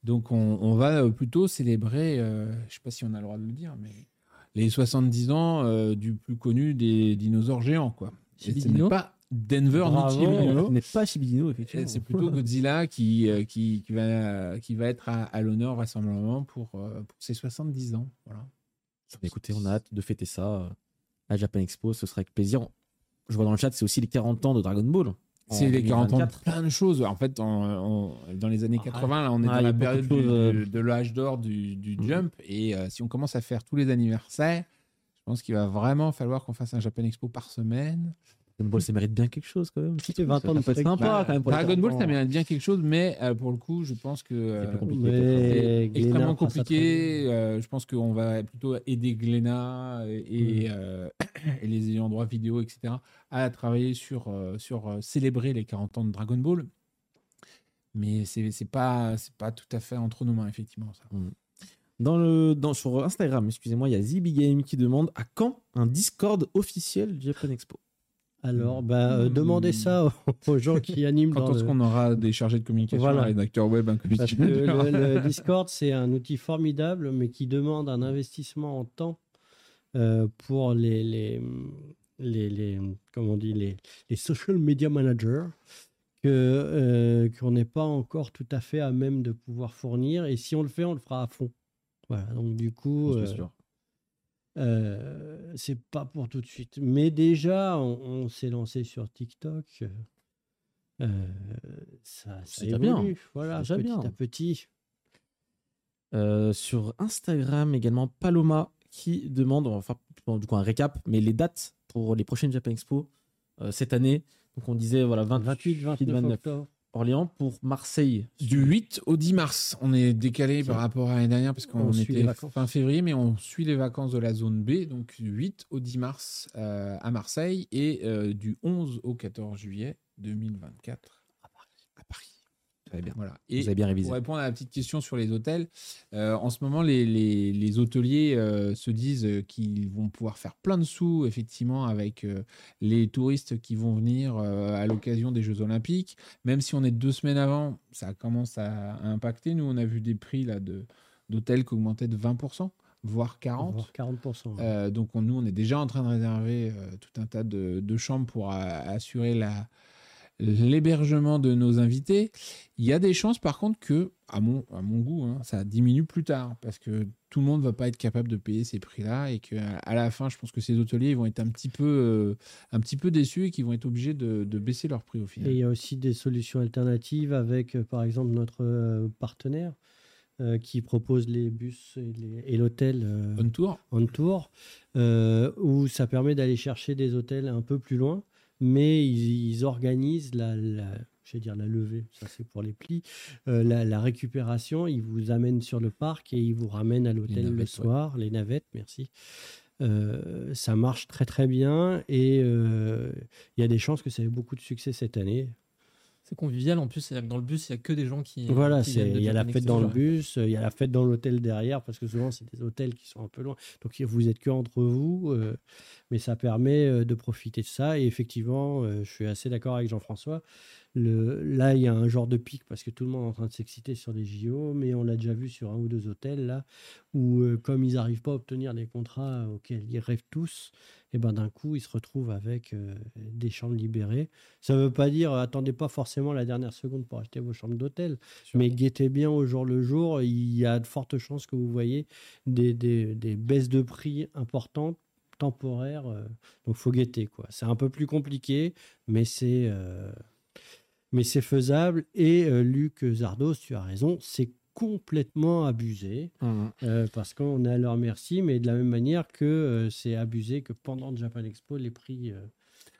[SPEAKER 2] Donc, on, on va euh, plutôt célébrer, euh, je ne sais pas si on a le droit de le dire, mais les 70 ans euh, du plus connu des dinosaures géants. Quoi. Et ce n'est pas Denver
[SPEAKER 3] Bravo.
[SPEAKER 2] ni Shibidino.
[SPEAKER 1] Ce n'est pas Shibidino,
[SPEAKER 2] Et
[SPEAKER 1] effectivement.
[SPEAKER 2] C'est plutôt Godzilla qui, qui, qui va, qui va être à, à l'honneur vraisemblablement pour, pour ses 70 ans. Voilà.
[SPEAKER 1] Écoutez, on a hâte de fêter ça à Japan Expo. Ce sera avec plaisir. Je vois dans le chat, c'est aussi les 40 ans de Dragon Ball.
[SPEAKER 2] C'est les 40 ans de
[SPEAKER 1] 2024.
[SPEAKER 2] plein de choses. En fait, dans les années
[SPEAKER 3] Ah,
[SPEAKER 2] 80, là, on est
[SPEAKER 1] Ah,
[SPEAKER 2] dans la période
[SPEAKER 1] de euh,
[SPEAKER 2] de, de l'âge d'or du, du
[SPEAKER 1] Mhm.
[SPEAKER 2] jump. Et euh, si on commence à faire tous les anniversaires, je pense qu'il va vraiment falloir qu'on fasse un Japan Expo par semaine.
[SPEAKER 1] Dragon Ball, ça mérite bien quelque chose quand même.
[SPEAKER 3] C'était 20 ans truc.
[SPEAKER 1] sympa
[SPEAKER 2] Bah,
[SPEAKER 1] quand même. pour
[SPEAKER 2] Dragon
[SPEAKER 1] 40
[SPEAKER 2] Ball, ça mérite bien quelque chose, mais euh, pour le coup, je pense que euh,
[SPEAKER 1] plus compliqué.
[SPEAKER 3] Mais
[SPEAKER 2] c'est
[SPEAKER 3] Glénat
[SPEAKER 2] extrêmement
[SPEAKER 3] très
[SPEAKER 2] compliqué. Euh, je pense qu'on va plutôt aider Glénat et,
[SPEAKER 3] Mm.
[SPEAKER 2] euh, (coughs) et les ayants droit vidéo, etc., à travailler sur, euh, sur euh, célébrer les 40 ans de Dragon Ball. Mais c'est c'est pas, c'est pas tout à fait entre nos mains, effectivement. Ça.
[SPEAKER 1] Dans le, dans, sur Instagram, excusez-moi, il y a Zibi Game qui demande à quand un Discord officiel du Japan Expo?
[SPEAKER 3] Alors, bah, euh, demandez ça aux, (laughs) aux gens qui animent
[SPEAKER 2] Quand est-ce
[SPEAKER 3] le-
[SPEAKER 2] qu'on aura des chargés de communication,
[SPEAKER 3] Voilà.
[SPEAKER 2] un rédacteur web, un
[SPEAKER 3] Parce que le, le (laughs) Discord, c'est un outil formidable, mais qui demande un investissement en temps euh, pour les, les, les, les- comment on dit, les, les social media managers que, euh, qu'on n'est pas encore tout à fait à même de pouvoir fournir. Et si on le fait, on le fera à fond. Voilà, donc du coup, euh,
[SPEAKER 1] sûr.
[SPEAKER 3] Euh, c'est pas pour tout de suite. Mais déjà, on, on s'est lancé sur TikTok. Euh, ça, ça
[SPEAKER 1] déjà bien.
[SPEAKER 3] évolue. Voilà, petit
[SPEAKER 1] bien.
[SPEAKER 3] à petit.
[SPEAKER 1] Euh, sur Instagram également, Paloma qui demande, bon, du coup un récap, mais les dates pour les prochaines Japan Expo cette année. Donc on disait voilà 28,
[SPEAKER 3] 28, 29
[SPEAKER 1] 29
[SPEAKER 3] octobre.
[SPEAKER 1] Orléans pour Marseille.
[SPEAKER 2] Du 8 au 10 mars, on est décalé par rapport à l'année dernière parce qu'on était fin février, mais on suit les vacances de la zone B, donc du 8 au 10 mars euh, à Marseille et euh, du 11 au 14 juillet 2024 à Paris. À Paris.
[SPEAKER 1] Très bien.
[SPEAKER 2] Voilà.
[SPEAKER 1] Vous avez bien révisé.
[SPEAKER 2] pour répondre à la petite question sur les hôtels, euh, en ce moment, les, les- les hôteliers euh, se disent euh, qu'ils vont pouvoir faire plein de sous, effectivement, avec euh, les touristes qui vont venir euh, à l'occasion des Jeux Olympiques. Même si on est deux semaines avant, ça commence à, à impacter. Nous, on a vu des prix là, de, d'hôtels qui augmentaient de 20%, voire 40%.
[SPEAKER 3] Voire 40%. ouais.
[SPEAKER 2] Euh, donc on- nous, on est déjà en train de réserver euh, tout un tas de, de chambres pour assurer la, l'hébergement de nos invités. Il y a des chances, par contre, que, à mon, à mon goût, hein, ça diminue plus tard parce que tout le monde va pas être capable de payer ces prix-là et qu'à à la fin, je pense que ces hôteliers ils vont être un petit peu, euh, un petit peu déçus et qu'ils vont être obligés de, de baisser leur prix au final.
[SPEAKER 3] Et il y a aussi des solutions alternatives avec, euh, par exemple, notre euh, partenaire euh, qui propose les bus et l'hôtel euh,
[SPEAKER 2] On tour.
[SPEAKER 3] on tour, euh, où ça permet d'aller chercher des hôtels un peu plus loin, mais ils, ils organisent la, la- je vais dire la levée, ça c'est pour les plis, euh, la, la récupération, ils vous amènent sur le parc et ils vous ramènent à l'hôtel le
[SPEAKER 2] ouais.
[SPEAKER 3] soir, les navettes, merci. Euh, ça marche très très bien et euh, il y a des chances que ça ait beaucoup de succès cette année.
[SPEAKER 4] C'est convivial en plus, c'est-à-dire que dans le bus, il n'y a que des gens qui.
[SPEAKER 3] Voilà, c'est- il y a la fête dans le bus, il y a la fête dans l'hôtel derrière, parce que souvent, c'est des hôtels qui sont un peu loin. Donc, vous êtes que entre vous, euh, mais ça permet euh, de profiter de ça. Et effectivement, euh, je suis assez d'accord avec Jean-François. Le, là, il y a un genre de pic parce que tout le monde est en train de s'exciter sur les JO, mais on l'a déjà vu sur un ou deux hôtels, là, où euh, comme ils n'arrivent pas à obtenir des contrats auxquels ils rêvent tous, et ben d'un coup, ils se retrouvent avec euh, des chambres libérées. Ça ne veut pas dire, euh, attendez pas forcément la dernière seconde pour acheter vos chambres d'hôtel, mais guettez bien au jour le jour. Il y a de fortes chances que vous voyez des, des- des baisses de prix importantes, temporaires. euh, donc, faut guetter. quoi. C'est un peu plus compliqué, mais c'est euh, mais c'est faisable. Et euh, Luc Zardos, tu as raison, c'est complètement abusé euh, parce qu'on est à leur merci, mais de la même manière que euh, c'est abusé que pendant le Japan Expo, les prix, euh,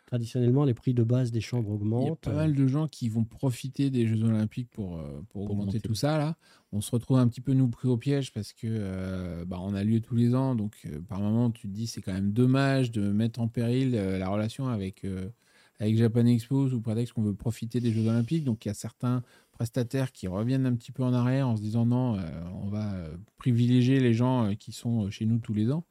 [SPEAKER 3] traditionnellement, les prix de base des chambres
[SPEAKER 2] Il y a
[SPEAKER 3] augmentent.
[SPEAKER 2] pas mal de gens qui vont profiter des Jeux Olympiques pour, pour, augmenter
[SPEAKER 1] augmenter.
[SPEAKER 2] tout ça. Là. On se retrouve un petit peu nous pris au piège parce que euh, bah, on a lieu tous les ans. Donc, euh, par moment, tu te dis c'est quand même dommage de mettre en péril euh, la relation avec, euh, avec Japan Expo sous prétexte qu'on veut profiter des Jeux Olympiques. Donc, il y a certains prestataires qui reviennent un petit peu en arrière en se disant non, euh, on va euh, privilégier les gens euh, qui sont chez nous tous les ans.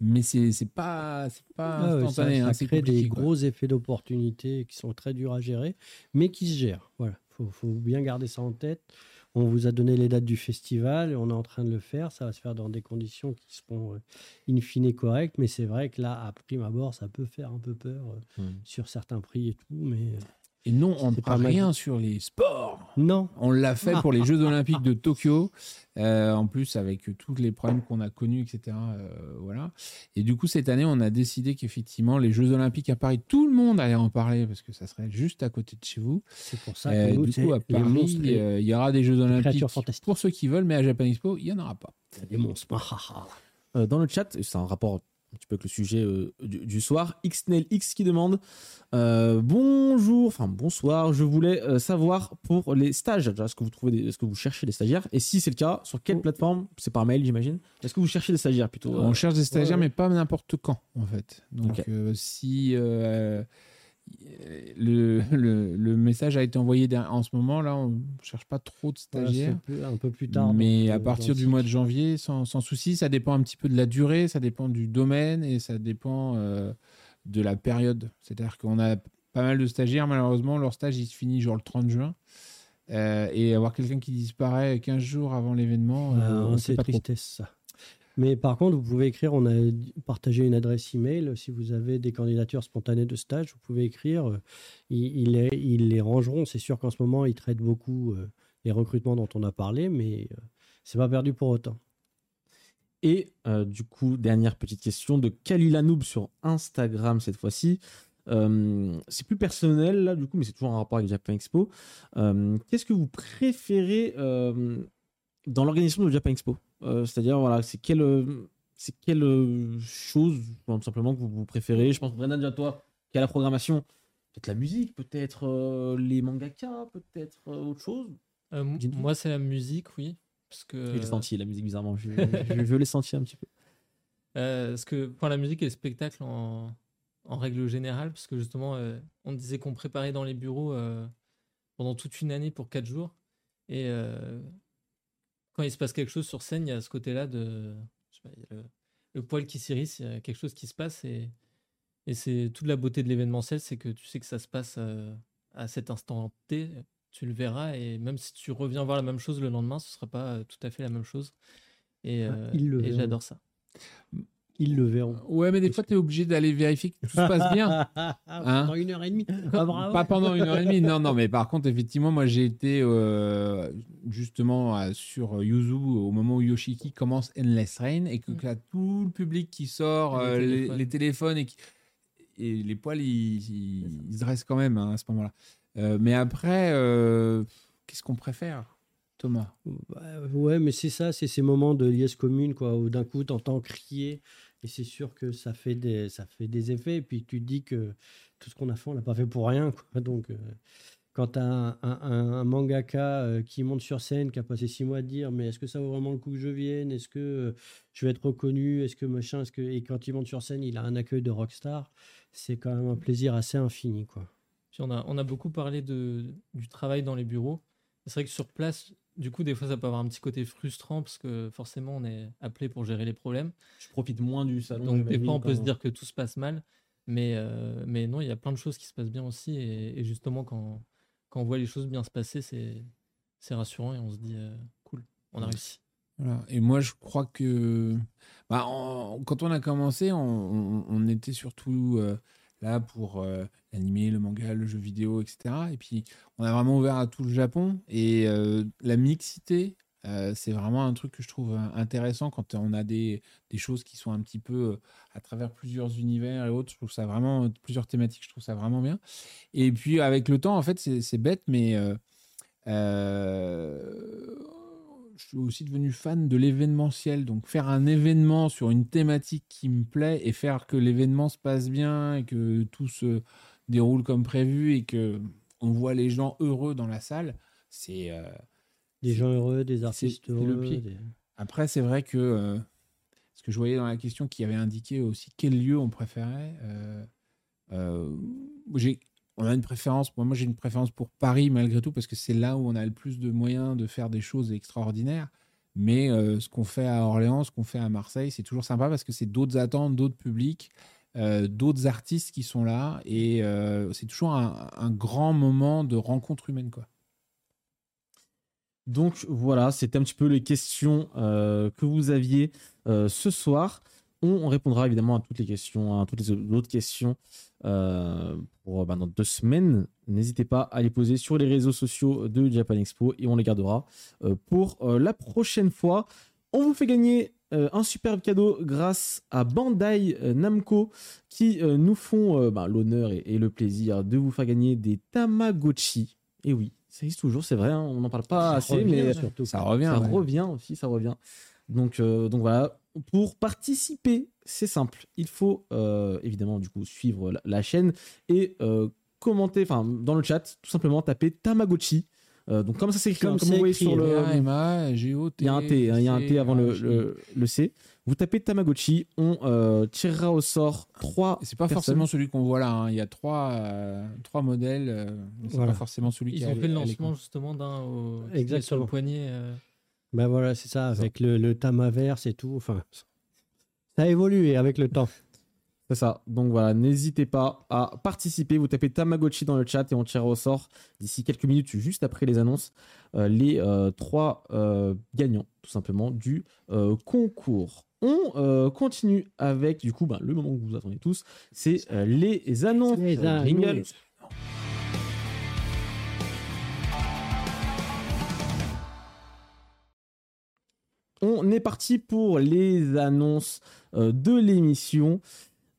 [SPEAKER 2] Mais c'est pas, pas
[SPEAKER 3] Ah ça,
[SPEAKER 2] instantané.
[SPEAKER 3] ça
[SPEAKER 2] hein,
[SPEAKER 3] crée des
[SPEAKER 2] quoi.
[SPEAKER 3] gros effets d'opportunité qui sont très durs à gérer, mais qui se gèrent. Voilà, faut, faut bien garder ça en tête. On vous a donné les dates du festival, on est en train de le faire. Ça va se faire dans des conditions qui seront euh, in fine correctes, mais c'est vrai que là, à prime abord, ça peut faire un peu peur euh,
[SPEAKER 1] Hmm.
[SPEAKER 3] sur certains prix et tout. Mais euh,
[SPEAKER 2] Et non, on ne prend
[SPEAKER 3] pas
[SPEAKER 2] rien sur les sports.
[SPEAKER 3] non,
[SPEAKER 2] On l'a fait pour les Jeux Olympiques de Tokyo, euh, en plus avec tous les problèmes qu'on a connus, etc. euh, voilà. Et du coup, cette année, on a décidé qu'effectivement, les Jeux Olympiques à Paris, tout le monde allait en parler parce que ça serait juste à côté de chez vous.
[SPEAKER 3] c'est pour ça
[SPEAKER 2] Euh,
[SPEAKER 3] que nous,
[SPEAKER 2] du coup, à Paris, euh, il y aura des Jeux Olympiques pour ceux qui veulent, mais à Japan Expo, il n'y en aura pas.
[SPEAKER 3] les monstres. (laughs)
[SPEAKER 1] Euh, dans le chat, c'est un rapport un petit peu avec le sujet euh, du, du soir, XNL X qui demande euh, bonjour, enfin bonsoir, je voulais euh, savoir pour les stages, déjà, est-ce que vous trouvez, est-ce que vous cherchez des stagiaires? Et si c'est le cas, sur quelle
[SPEAKER 3] Oh.
[SPEAKER 1] plateforme? C'est par mail, j'imagine. Est-ce que vous cherchez des stagiaires plutôt
[SPEAKER 2] On cherche des stagiaires,
[SPEAKER 3] ouais.
[SPEAKER 2] mais pas n'importe quand, en fait. Donc, euh, si euh, le, le, le message a été envoyé en ce moment, là, on ne cherche pas trop de stagiaires.
[SPEAKER 3] un peu plus tard.
[SPEAKER 2] mais à partir du mois de janvier, sans, sans souci, ça dépend un petit peu de la durée, ça dépend du domaine et ça dépend euh, de la période. C'est-à-dire qu'on a pas mal de stagiaires, malheureusement, leur stage il se finit genre le 30 juin. Euh, et avoir quelqu'un qui disparaît 15 jours avant l'événement, euh,
[SPEAKER 3] Ah,
[SPEAKER 2] on sait
[SPEAKER 3] c'est
[SPEAKER 2] pas trop.
[SPEAKER 3] Mais par contre, vous pouvez écrire, on a partagé une adresse email. Si vous avez des candidatures spontanées de stage, vous pouvez écrire. euh, Ils, les, rangeront. C'est sûr qu'en ce moment, ils traitent beaucoup euh, les recrutements dont on a parlé, mais euh, c'est pas perdu pour autant.
[SPEAKER 1] Et du coup, dernière petite question de Kalila Noob sur Instagram cette fois-ci. C'est plus personnel là, du coup, mais c'est toujours en rapport avec Japan Expo. Qu'est-ce que vous préférez dans l'organisation de Japan Expo? C'est-à-dire, voilà, c'est quelle, euh, c'est quelle euh, chose, tout simplement, que vous, vous préférez? Je pense, Brennan, déjà toi, qui a la programmation, peut-être la musique, peut-être euh, les mangaka, peut-être euh, autre chose.
[SPEAKER 4] Euh, moi, c'est la musique, oui. Parce que,
[SPEAKER 1] Je l'ai senti, la musique, bizarrement. Je, je, je l'ai senti un petit peu. (laughs)
[SPEAKER 4] Euh, parce que pour la musique et le spectacle en, en règle générale, parce que justement, euh, on disait qu'on préparait dans les bureaux euh, pendant toute une année pour quatre jours. Et euh, quand il se passe quelque chose sur scène, il y a ce côté-là de. je sais pas, il y a le, le poil qui s'irrisse, il y a quelque chose qui se passe. Et, et c'est toute la beauté de l'événementiel, c'est que tu sais que ça se passe euh, à cet instant T. Tu le verras, et même si tu reviens voir la même chose le lendemain, ce sera pas euh, tout à fait la même chose. Et,
[SPEAKER 3] Ah,
[SPEAKER 4] euh, et j'adore ça.
[SPEAKER 3] Ils le verront.
[SPEAKER 2] Ouais, mais des fois, tu es obligé d'aller vérifier que tout se passe bien. (laughs)
[SPEAKER 3] Pendant une heure et demie. Ah, bravo.
[SPEAKER 2] Pas pendant une heure et demie. Non, non, mais par contre, effectivement, moi, j'ai été euh, justement euh, sur Yuzu au moment où Yoshiki commence Endless Rain et que
[SPEAKER 4] Mm.
[SPEAKER 2] as tout le public qui sort,
[SPEAKER 4] Les
[SPEAKER 2] euh, les,
[SPEAKER 4] téléphones.
[SPEAKER 2] les téléphones et, qui- et les poils, ils, ils- ils se dressent quand même hein, à ce moment-là. Euh, mais après, euh, qu'est-ce qu'on préfère, Thomas?
[SPEAKER 3] Ouais, mais c'est ça, c'est ces moments de liesse commune, quoi, où d'un coup, tu entends crier, et c'est sûr que ça fait, des, ça fait des effets, et puis tu te dis que tout ce qu'on a fait, on l'a pas fait pour rien, quoi. Donc, euh, quand tu as un, un- mangaka euh, qui monte sur scène, qui a passé six mois à dire, mais est-ce que ça vaut vraiment le coup que je vienne? Est-ce que euh, je vais être reconnu? Est-ce que machin est-ce que... Et quand il monte sur scène, il a un accueil de rockstar, c'est quand même un plaisir assez infini, quoi.
[SPEAKER 4] On a, on a beaucoup parlé de, du travail dans les bureaux. C'est vrai que sur place, du coup, des fois, ça peut avoir un petit côté frustrant parce que forcément, on est appelé pour gérer les problèmes.
[SPEAKER 1] Je profite moins du salon.
[SPEAKER 4] Donc, des fois, on peut se dire que tout se passe mal. Mais, euh, mais non, il y a plein de choses qui se passent bien aussi. Et, et justement, quand, quand on voit les choses bien se passer, c'est rassurant et on se dit euh, cool, on a réussi.
[SPEAKER 2] Voilà. Et moi, je crois que bah, quand on a commencé, on, on- on était surtout euh, là pour euh, l'animé, le manga, le jeu vidéo, etc. Et puis, on a vraiment ouvert à tout le Japon. Et euh, la mixité, euh, c'est vraiment un truc que je trouve euh, intéressant quand on a des, des choses qui sont un petit peu à travers plusieurs univers et autres. Je trouve ça vraiment, plusieurs thématiques, je trouve ça vraiment bien. Et puis, avec le temps, en fait, c'est bête, mais. Je suis aussi devenu fan de l'événementiel. Donc, faire un événement sur une thématique qui me plaît et faire que l'événement se passe bien et que tout se déroule comme prévu et que on voit les gens heureux dans la salle, c'est. euh,
[SPEAKER 3] Des gens heureux, des artistes
[SPEAKER 2] c'est le
[SPEAKER 3] heureux.
[SPEAKER 2] pied.
[SPEAKER 3] des-
[SPEAKER 2] Après, c'est vrai que euh, ce que je voyais dans la question qui avait indiqué aussi quel lieu on préférait. euh, j'ai, on a une préférence. Moi, j'ai une préférence pour Paris malgré tout parce que c'est là où on a le plus de moyens de faire des choses extraordinaires. Mais euh, ce qu'on fait à Orléans, ce qu'on fait à Marseille, c'est toujours sympa parce que c'est d'autres attentes, d'autres publics, euh, d'autres artistes qui sont là et euh, c'est toujours un, grand moment de rencontre humaine.
[SPEAKER 1] Donc voilà, c'était un petit peu les questions que vous aviez ce soir. On, on répondra évidemment à toutes les questions, à toutes les autres questions euh, pour bah, dans deux semaines. N'hésitez pas à les poser sur les réseaux sociaux de Japan Expo et on les gardera euh, pour euh, la prochaine fois. On vous fait gagner un superbe cadeau grâce à Bandai Namco qui nous font bah, l'honneur et, et le plaisir de vous faire gagner des Tamagotchi. Et oui, ça existe toujours, c'est vrai, hein, on n'en parle pas
[SPEAKER 3] Ça
[SPEAKER 1] assez,
[SPEAKER 3] revient,
[SPEAKER 1] mais
[SPEAKER 3] surtout.
[SPEAKER 2] Ça revient.
[SPEAKER 1] ça
[SPEAKER 2] ouais.
[SPEAKER 1] revient aussi, ça revient. Donc, donc voilà, pour participer, c'est simple. Il faut euh, évidemment du coup suivre la, la chaîne et euh, commenter, enfin dans le chat, tout simplement taper Tamagotchi. Euh, donc comme ça s'écrit,
[SPEAKER 3] Comme
[SPEAKER 1] hein, comme
[SPEAKER 3] c'est
[SPEAKER 1] vous voyez
[SPEAKER 3] écrit,
[SPEAKER 1] sur le, il y a un T, hein, il y a un T avant le,
[SPEAKER 2] C,
[SPEAKER 1] le, le C. Vous tapez Tamagotchi, on euh, tirera au sort trois.
[SPEAKER 2] C'est pas
[SPEAKER 1] personnes.
[SPEAKER 2] forcément celui qu'on voit là. hein. Il y a trois, euh, trois modèles. euh, c'est
[SPEAKER 3] Voilà.
[SPEAKER 2] pas forcément celui qui
[SPEAKER 4] Ils ont fait le lancement justement d'un sur le poignet.
[SPEAKER 3] Ben voilà, c'est ça, avec le, le tamaverse et tout. Enfin, ça a évolué avec le temps. (laughs)
[SPEAKER 1] C'est ça. Donc voilà, n'hésitez pas à participer. Vous tapez Tamagotchi dans le chat et on tirera au sort d'ici quelques minutes, juste après les annonces, euh, les euh, trois euh, gagnants, tout simplement, du concours. On continue avec, du coup, ben, le moment que vous attendez tous, c'est les annonces.
[SPEAKER 3] Les
[SPEAKER 1] jingle.
[SPEAKER 3] annonces.
[SPEAKER 1] On est parti pour les annonces euh, de l'émission.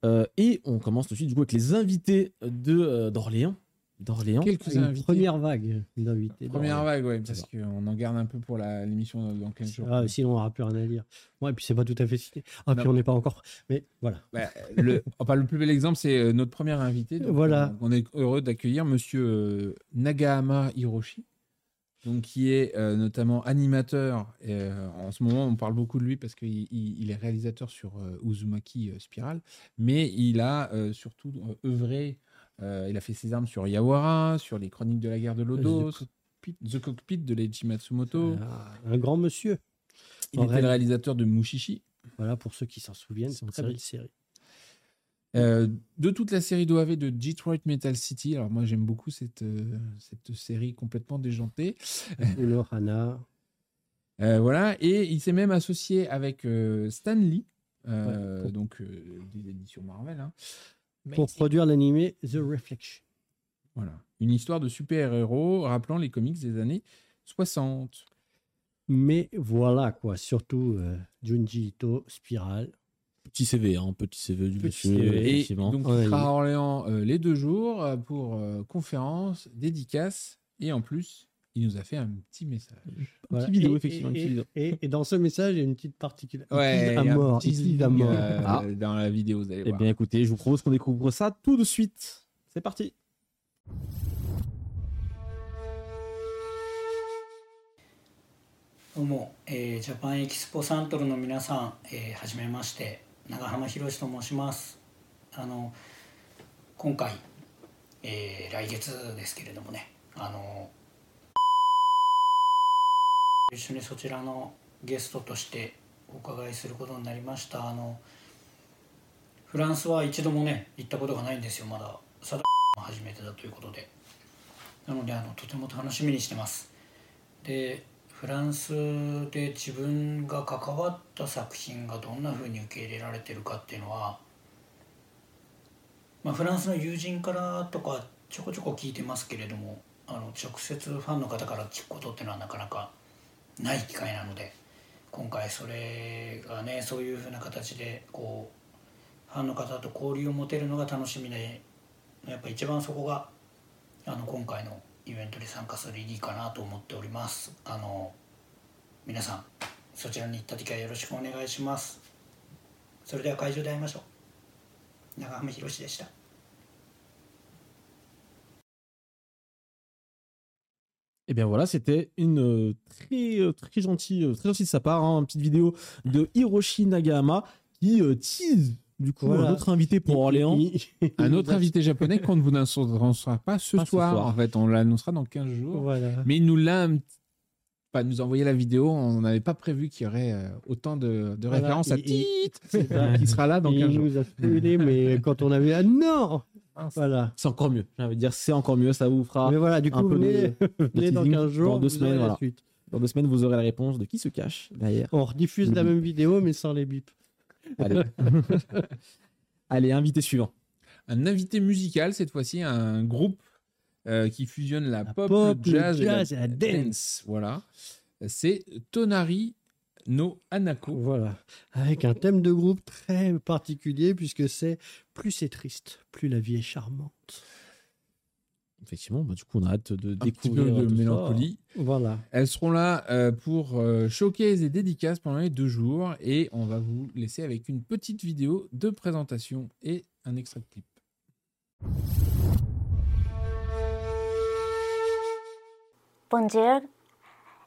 [SPEAKER 1] Euh, et on commence tout de suite du coup avec les invités de, euh, d'Orléans. D'Orléans.
[SPEAKER 2] Quelques
[SPEAKER 3] Une
[SPEAKER 2] invités.
[SPEAKER 3] première vague d'invités.
[SPEAKER 2] Première vague, oui, parce qu'on en garde un peu pour la- l'émission dans- dans 15 jours.
[SPEAKER 3] Ah, sinon, on n'aura plus rien à dire. Ouais, et puis c'est pas tout à fait cité. Ah, puis on n'est pas encore. Mais voilà.
[SPEAKER 2] Bah, le, (laughs) enfin, le plus bel exemple, c'est notre premier invité. Donc,
[SPEAKER 3] Voilà.
[SPEAKER 2] On, on est heureux d'accueillir monsieur euh, Nagahama Hiroshi, donc, qui est euh, notamment animateur. Et, euh, en ce moment, on parle beaucoup de lui parce qu'il il- il est réalisateur sur euh, Uzumaki euh, Spiral, mais il a euh, surtout euh, œuvré. euh, il a fait ses armes sur Yawara, sur les chroniques de la guerre de Lodo,
[SPEAKER 3] The
[SPEAKER 2] The Cockpit de Leiji Matsumoto.
[SPEAKER 3] Un grand monsieur.
[SPEAKER 2] Il
[SPEAKER 3] en
[SPEAKER 2] était
[SPEAKER 3] réel-
[SPEAKER 2] le réalisateur de Mushishi.
[SPEAKER 3] Voilà, pour ceux qui s'en souviennent, c'est une très
[SPEAKER 1] série.
[SPEAKER 3] belle série.
[SPEAKER 2] Euh, de toute la série d'OAV de Detroit Metal City. Alors moi j'aime beaucoup cette, euh, cette série complètement déjantée.
[SPEAKER 3] Hana. (laughs)
[SPEAKER 2] Euh, voilà, et il s'est même associé avec Stan Lee
[SPEAKER 3] pour-
[SPEAKER 2] donc des éditions Marvel. hein.
[SPEAKER 3] Pour produire l'animé The Reflection.
[SPEAKER 2] Voilà. Une histoire de super-héros rappelant les comics des années 60.
[SPEAKER 3] Mais voilà quoi, surtout Junji Ito, Spiral
[SPEAKER 1] Petit CV, hein, petit CV du
[SPEAKER 3] Petit
[SPEAKER 1] monsieur.
[SPEAKER 3] CV.
[SPEAKER 2] Et
[SPEAKER 1] effectivement.
[SPEAKER 2] donc,
[SPEAKER 3] Ouais,
[SPEAKER 2] il sera
[SPEAKER 3] il-
[SPEAKER 2] à Orléans euh, les deux jours euh, pour euh, conférence, dédicace. Et en plus, il nous a fait un petit message.
[SPEAKER 3] Voilà.
[SPEAKER 1] vidéo,
[SPEAKER 3] Et-
[SPEAKER 1] effectivement, une
[SPEAKER 3] Et,
[SPEAKER 1] petite vidéo.
[SPEAKER 3] et- et dans ce message, il y a une petite particularité.
[SPEAKER 2] Ouais,
[SPEAKER 3] à
[SPEAKER 2] il y a un
[SPEAKER 3] mort.
[SPEAKER 2] petit
[SPEAKER 3] Il tease à
[SPEAKER 2] teasing,
[SPEAKER 3] mort.
[SPEAKER 2] euh,
[SPEAKER 1] Ah.
[SPEAKER 2] dans la vidéo, vous allez
[SPEAKER 1] Eh
[SPEAKER 2] voir.
[SPEAKER 1] bien, écoutez, je vous propose qu'on découvre ça tout de suite. C'est parti.
[SPEAKER 5] どうも、えージャパンエキスポサントルの皆さん、えーはじめまして 長浜博と申します。あの今回、えー来月ですけれどもねあの一緒にそちらのゲストとしてお伺いすることになりました。あのフランスは一度もね行ったことがないんですよ。まだ佐も初めてだということで。なのであのとても楽しみにしてます。でフランスで自分が関わった作品がどんなふうに受け入れられてるかっていうのは、まあ、フランスの友人からとかちょこちょこ聞いてますけれどもあの直接ファンの方から聞くことっていうのはなかなかない機会なので今回それがねそういうふうな形でこうファンの方と交流を持てるのが楽しみでやっぱ一番そこがあの今回のイベントに参加する意義かなと思っておりますあの皆さんそちらに行った時はよろしくお願いしますそれでは会場で会いましょう長浜博でした
[SPEAKER 1] Et eh bien voilà, c'était une très, très gentille, très gentille de sa part, hein, une petite vidéo de Hiroshi Nagahama qui euh, tease du coup
[SPEAKER 3] Voilà.
[SPEAKER 1] un autre invité pour
[SPEAKER 3] Il-
[SPEAKER 1] Orléans.
[SPEAKER 3] il- il-
[SPEAKER 2] Un
[SPEAKER 3] il-
[SPEAKER 2] autre invité japonais qu'on ne vous annoncera pas ce
[SPEAKER 1] Pas ce
[SPEAKER 2] soir.
[SPEAKER 1] soir.
[SPEAKER 2] En fait, on l'annoncera dans 15 jours.
[SPEAKER 3] Voilà.
[SPEAKER 2] Mais il nous l'a un pas nous a envoyé la vidéo. On n'avait pas prévu qu'il y aurait euh, autant de, de
[SPEAKER 3] Voilà,
[SPEAKER 2] références à
[SPEAKER 3] il- il-
[SPEAKER 2] Tite qui sera là dans 15
[SPEAKER 3] il
[SPEAKER 2] jours.
[SPEAKER 3] nous a spoilé, mais quand on avait. Ah non Voilà.
[SPEAKER 1] C'est encore mieux. J'ai envie de dire, c'est encore mieux. Ça vous fera.
[SPEAKER 3] Mais voilà, du
[SPEAKER 1] un
[SPEAKER 3] coup,
[SPEAKER 1] peu
[SPEAKER 3] venez,
[SPEAKER 1] de- (laughs)
[SPEAKER 3] venez dans
[SPEAKER 1] teasing
[SPEAKER 3] 15 jours.
[SPEAKER 1] dans deux semaines, voilà. Dans deux semaines, vous aurez la réponse de qui se cache derrière.
[SPEAKER 3] On rediffuse la
[SPEAKER 1] Mhm.
[SPEAKER 3] même vidéo, mais sans les bips.
[SPEAKER 1] Allez. (laughs) Allez, invité suivant.
[SPEAKER 2] Un invité musical, cette fois-ci, un groupe euh, qui fusionne la, pop,
[SPEAKER 3] pop,
[SPEAKER 2] le
[SPEAKER 3] le
[SPEAKER 2] jazz,
[SPEAKER 3] jazz
[SPEAKER 2] et
[SPEAKER 3] et
[SPEAKER 2] la, dance. Voilà. C'est Tonari no Anako.
[SPEAKER 3] Voilà. Avec un thème de groupe très particulier, puisque c'est plus c'est triste, plus la vie est charmante
[SPEAKER 1] Effectivement, bah, du coup, on a hâte de
[SPEAKER 2] Un petit
[SPEAKER 1] découvrir
[SPEAKER 2] peu de
[SPEAKER 1] tout ça.
[SPEAKER 2] mélancolie.
[SPEAKER 3] Voilà.
[SPEAKER 2] Elles seront là euh, pour euh, showcase et dédicaces pendant les deux jours et on va vous laisser avec une petite vidéo de présentation et un extrait de clip.
[SPEAKER 6] ボンジュール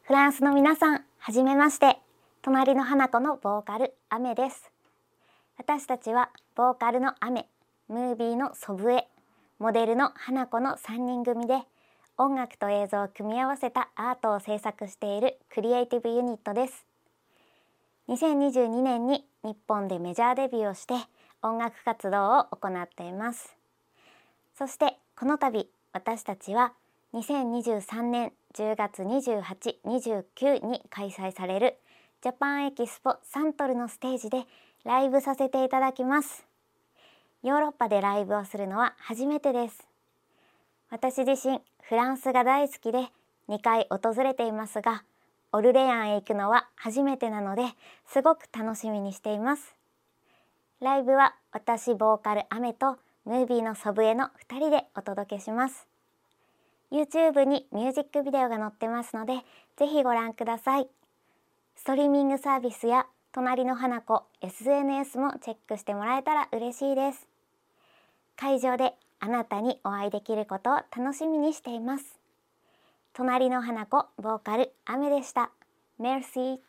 [SPEAKER 6] フランスの皆さん、はじめまして。隣の花子のボーカル、アメです。私たちはボーカルのアメ、ムービーのソブエ、 モデルの花子の3人組で、音楽と映像を組み合わせたアートを制作しているクリエイティブユニットです。2022年に日本でメジャーデビューをして音楽活動を行っています。そしてこの度私たちは2023年10月28、29に開催されるジャパンエキスポサントルのステージでライブさせていただきます。ヨーロッパでライブをするのは初めてです。私自身フランスが大好きで2回訪れていますが、オルレアンへ行くのは初めてなのですごく楽しみにしています。ライブは私ボーカルアメとムービーのソブエの2人でお届けします。YouTube にミュージックビデオが載ってますので、ぜひご覧ください。ストリーミングサービスや隣の花子 SNS もチェックしてもらえたら嬉しいです。会場であなたにお会いできることを楽しみにしています。隣の花子ボーカルアメでした。Merci。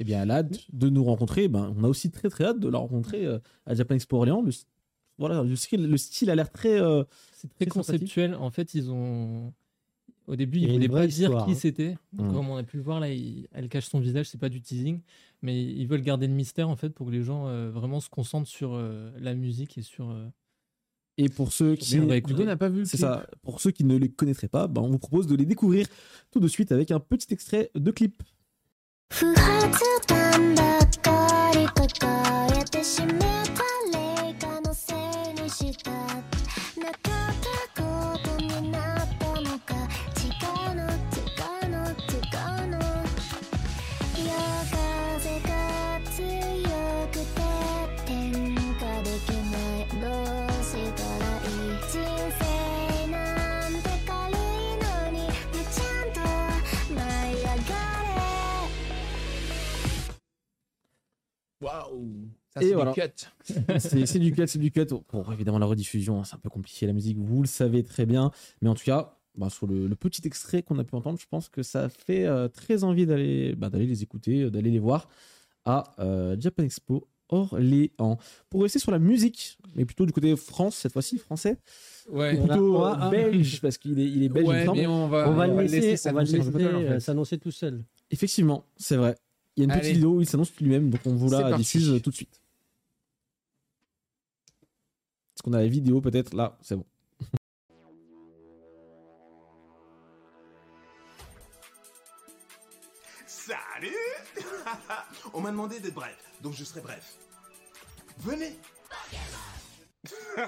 [SPEAKER 1] Eh bien, elle a hâte de nous rencontrer. Ben, on a aussi très très hâte de la rencontrer euh, à Japan Expo Orléans. Le, voilà, le style, le style a l'air très. euh,
[SPEAKER 4] C'est très
[SPEAKER 1] Très sympathique.
[SPEAKER 4] conceptuel. En fait, ils ont. au début,
[SPEAKER 3] Il
[SPEAKER 4] voulaient
[SPEAKER 3] vraie
[SPEAKER 4] pas dire qui
[SPEAKER 3] hein.
[SPEAKER 4] c'était. Donc,
[SPEAKER 1] Mm.
[SPEAKER 4] Comme on a pu le voir là, il- elle cache son visage, c'est pas du teasing, mais ils veulent garder le mystère en fait pour que les gens euh, vraiment se concentrent sur euh, la musique et sur. euh,
[SPEAKER 1] Et pour ceux qui.
[SPEAKER 2] N'a pas vu le
[SPEAKER 1] C'est ça. Pour ceux qui ne les connaîtraient pas, ben, on vous propose de les découvrir tout de suite avec un petit extrait de clip.
[SPEAKER 2] Waouh c'est
[SPEAKER 1] voilà.
[SPEAKER 2] du cut. (laughs)
[SPEAKER 1] c'est du cut, c'est du cut. Bon, évidemment, la rediffusion, hein, c'est un peu compliqué la musique, vous le savez très bien. Mais en tout cas, bah, sur le, le petit extrait qu'on a pu entendre, je pense que ça fait euh, très envie d'aller bah, d'aller les écouter, euh, d'aller les voir à euh, Japan Expo Orléans. Pour rester sur la musique, mais plutôt du côté France, cette fois-ci, français,
[SPEAKER 2] Ouais.
[SPEAKER 1] ou plutôt
[SPEAKER 3] a-
[SPEAKER 1] belge, parce qu'il est, il est belge, il me
[SPEAKER 2] Ouais,
[SPEAKER 1] semble.
[SPEAKER 2] on va,
[SPEAKER 3] On va le laisser, on laisser s'annoncer tout seul.
[SPEAKER 1] Effectivement, c'est vrai. Il y a une petite
[SPEAKER 2] Allez.
[SPEAKER 1] vidéo où il s'annonce lui-même, donc on vous la diffuse euh, tout de suite. Est-ce qu'on a la vidéo peut-être Là, c'est bon.
[SPEAKER 7] Salut (laughs) On m'a demandé d'être bref, donc je serai bref. Venez (laughs)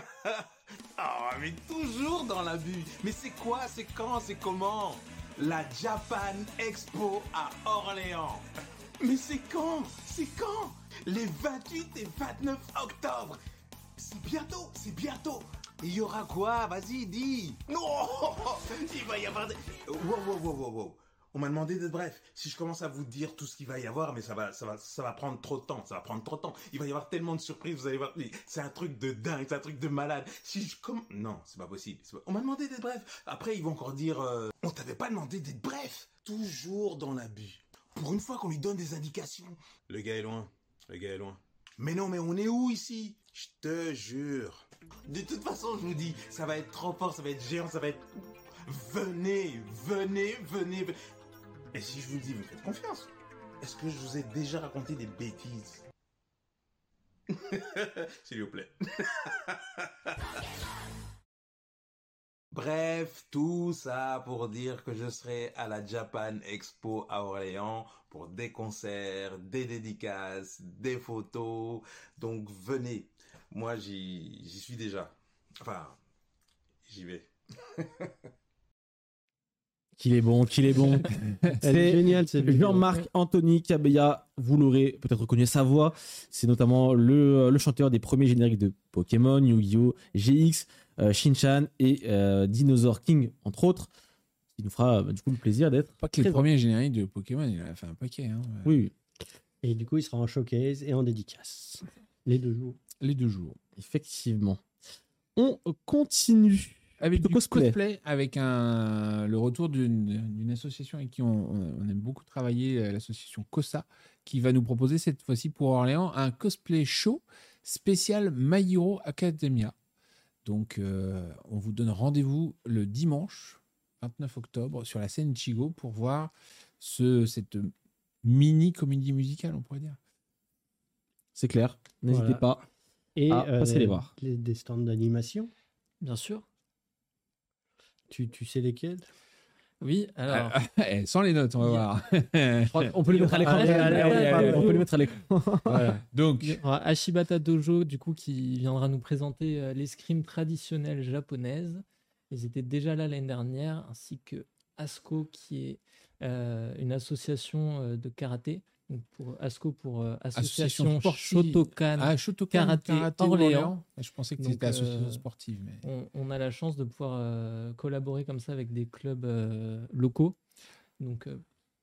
[SPEAKER 7] Oh, mais toujours dans l'abus Mais c'est quoi C'est quand C'est comment? La Japan Expo à Orléans Mais c'est quand? C'est quand? Les 28 et 29 octobre C'est bientôt, c'est bientôt Il y aura quoi? Vas-y, dis Non (laughs) Il va y avoir des... Wow, wow, wow, wow, wow on m'a demandé d'être bref. Si je commence à vous dire tout ce qu'il va y avoir, mais ça va, ça va, ça va prendre trop de temps. Ça va prendre trop de temps. Il va y avoir tellement de surprises. Vous allez voir. C'est un truc de dingue. C'est un truc de malade. Si je comme, non, c'est pas possible. On m'a demandé d'être bref. Après, ils vont encore dire, euh, on t'avait pas demandé d'être bref. Toujours dans l'abus. Pour une fois qu'on lui donne des indications. Le gars est loin. Le gars est loin. Mais non, mais on est où ici? Je te jure. De toute façon, je vous dis, ça va être trop fort, ça va être géant, ça va être. Venez, venez, venez. venez. Et si je vous dis, vous faites confiance Est-ce que je vous ai déjà raconté des bêtises? (laughs) S'il vous plaît. (laughs) Bref, tout ça pour dire que je serai à la Japan Expo à Orléans pour des concerts, des dédicaces, des photos. Donc venez. Moi, j'y suis déjà. Enfin, j'y vais. (laughs)
[SPEAKER 1] Qu'il est bon, qu'il est bon. (laughs) C'est
[SPEAKER 3] vidéo.
[SPEAKER 1] Jean-Marc Anthony Kabeya, vous l'aurez peut-être reconnu sa voix. C'est notamment le, le chanteur des premiers génériques de Pokémon, Yu-Gi-Oh!, GX, euh, Shin-Chan et euh, Dinosaur King, entre autres. Il nous fera euh, du coup le plaisir d'être.
[SPEAKER 2] Pas que les premiers génériques de Pokémon, il a fait un paquet. Hein.
[SPEAKER 1] Oui, oui,
[SPEAKER 3] Et du coup, il sera en showcase et en dédicace. Les deux jours.
[SPEAKER 2] Les deux jours.
[SPEAKER 1] effectivement. On continue.
[SPEAKER 2] Avec du
[SPEAKER 1] cosplay.
[SPEAKER 2] cosplay. avec un, le retour d'une association avec qui on, aime beaucoup travailler, euh, l'association COSA, qui va nous proposer cette fois-ci pour Orléans un cosplay show spécial My Hero Academia. Donc, euh, on vous donne rendez-vous le dimanche 29 octobre sur la scène Ichigo pour voir ce, cette mini comédie musicale, on pourrait dire.
[SPEAKER 1] C'est clair. N'hésitez
[SPEAKER 3] Voilà.
[SPEAKER 1] pas.
[SPEAKER 3] Et
[SPEAKER 1] Ah, passez les voir.
[SPEAKER 3] les- des stands d'animation.
[SPEAKER 4] Bien sûr.
[SPEAKER 3] Tu, tu sais lesquels
[SPEAKER 4] Oui, alors.
[SPEAKER 2] Eh, sans les notes, on va voir. (laughs)
[SPEAKER 1] On peut le mettre à l'écran. On peut le mettre à l'écran.
[SPEAKER 2] Voilà. Donc,
[SPEAKER 4] Ashibata Dojo, du coup, qui viendra nous présenter euh, l'escrime traditionnelle japonaise. Ils étaient déjà là l'année dernière, ainsi que ASCO, qui est euh, une association euh, de karaté. Donc pour ASCO pour euh, Association
[SPEAKER 2] sportive.
[SPEAKER 4] Shotokan.
[SPEAKER 2] Ah, Shotokan
[SPEAKER 4] Karaté Orléans.
[SPEAKER 2] Je pensais que c'était association
[SPEAKER 4] euh,
[SPEAKER 2] sportive. Mais...
[SPEAKER 4] on, on a la chance de pouvoir euh, collaborer comme ça avec des clubs euh, locaux. Donc euh,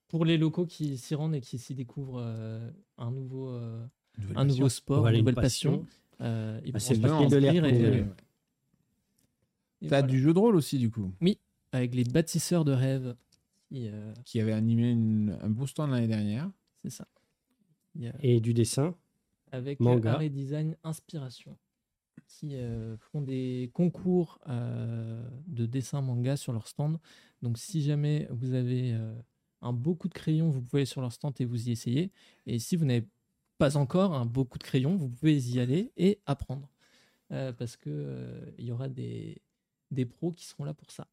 [SPEAKER 4] pour les locaux qui s'y rendent et qui s'y découvrent euh, un nouveau, euh,
[SPEAKER 2] Nouvelle
[SPEAKER 4] un nouveau sport,
[SPEAKER 3] Voilà,
[SPEAKER 4] une nouvelle passion.
[SPEAKER 3] passion.
[SPEAKER 4] euh, ils
[SPEAKER 3] Bah, c'est
[SPEAKER 4] se
[SPEAKER 3] le de
[SPEAKER 4] et-.
[SPEAKER 2] Ouais.
[SPEAKER 4] et
[SPEAKER 2] T'as
[SPEAKER 4] voilà.
[SPEAKER 2] du jeu de rôle aussi, du coup,
[SPEAKER 4] avec les bâtisseurs de rêves. qui, euh,
[SPEAKER 2] qui avait animé une- un beau stand l'année dernière.
[SPEAKER 4] C'est ça. Il y a-
[SPEAKER 3] Et du dessin.
[SPEAKER 4] avec
[SPEAKER 3] Manga.
[SPEAKER 4] Art et Design Inspiration, qui euh, font des concours euh, de dessin manga sur leur stand. Donc, si jamais vous avez euh, un beau coup de crayon, vous pouvez aller sur leur stand et vous y essayer. Et si vous n'avez pas encore un beau coup de crayon, vous pouvez y aller et apprendre. Euh, parce que euh, il y aura des, des pros qui seront là pour ça.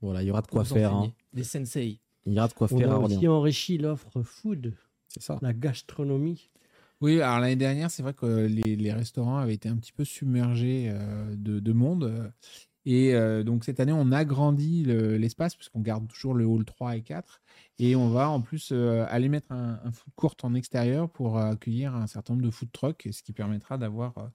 [SPEAKER 1] Voilà, il y aura de quoi faire. hein.
[SPEAKER 4] Des sensei.
[SPEAKER 1] Il y aura de quoi
[SPEAKER 3] On
[SPEAKER 1] faire à
[SPEAKER 3] a aussi enrichi l'offre food,
[SPEAKER 1] C'est ça.
[SPEAKER 3] la gastronomie.
[SPEAKER 2] Oui, alors l'année dernière, c'est vrai que les, les restaurants avaient été un petit peu submergés euh, de, de monde. Et euh, donc cette année, on agrandit le- l'espace, puisqu'on garde toujours le hall 3 et 4. Et on va en plus euh, aller mettre un, un food court en extérieur pour accueillir un certain nombre de food trucks, ce qui permettra d'avoir euh,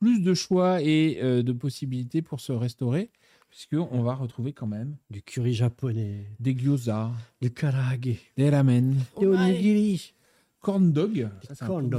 [SPEAKER 2] plus de choix et euh, de possibilités pour se restaurer, puisqu'on va retrouver quand même
[SPEAKER 3] Du curry japonais,
[SPEAKER 2] des gyoza,
[SPEAKER 3] du karage,
[SPEAKER 2] des ramen,
[SPEAKER 3] des onigiri.
[SPEAKER 2] corn dog. Ça,
[SPEAKER 3] Corn.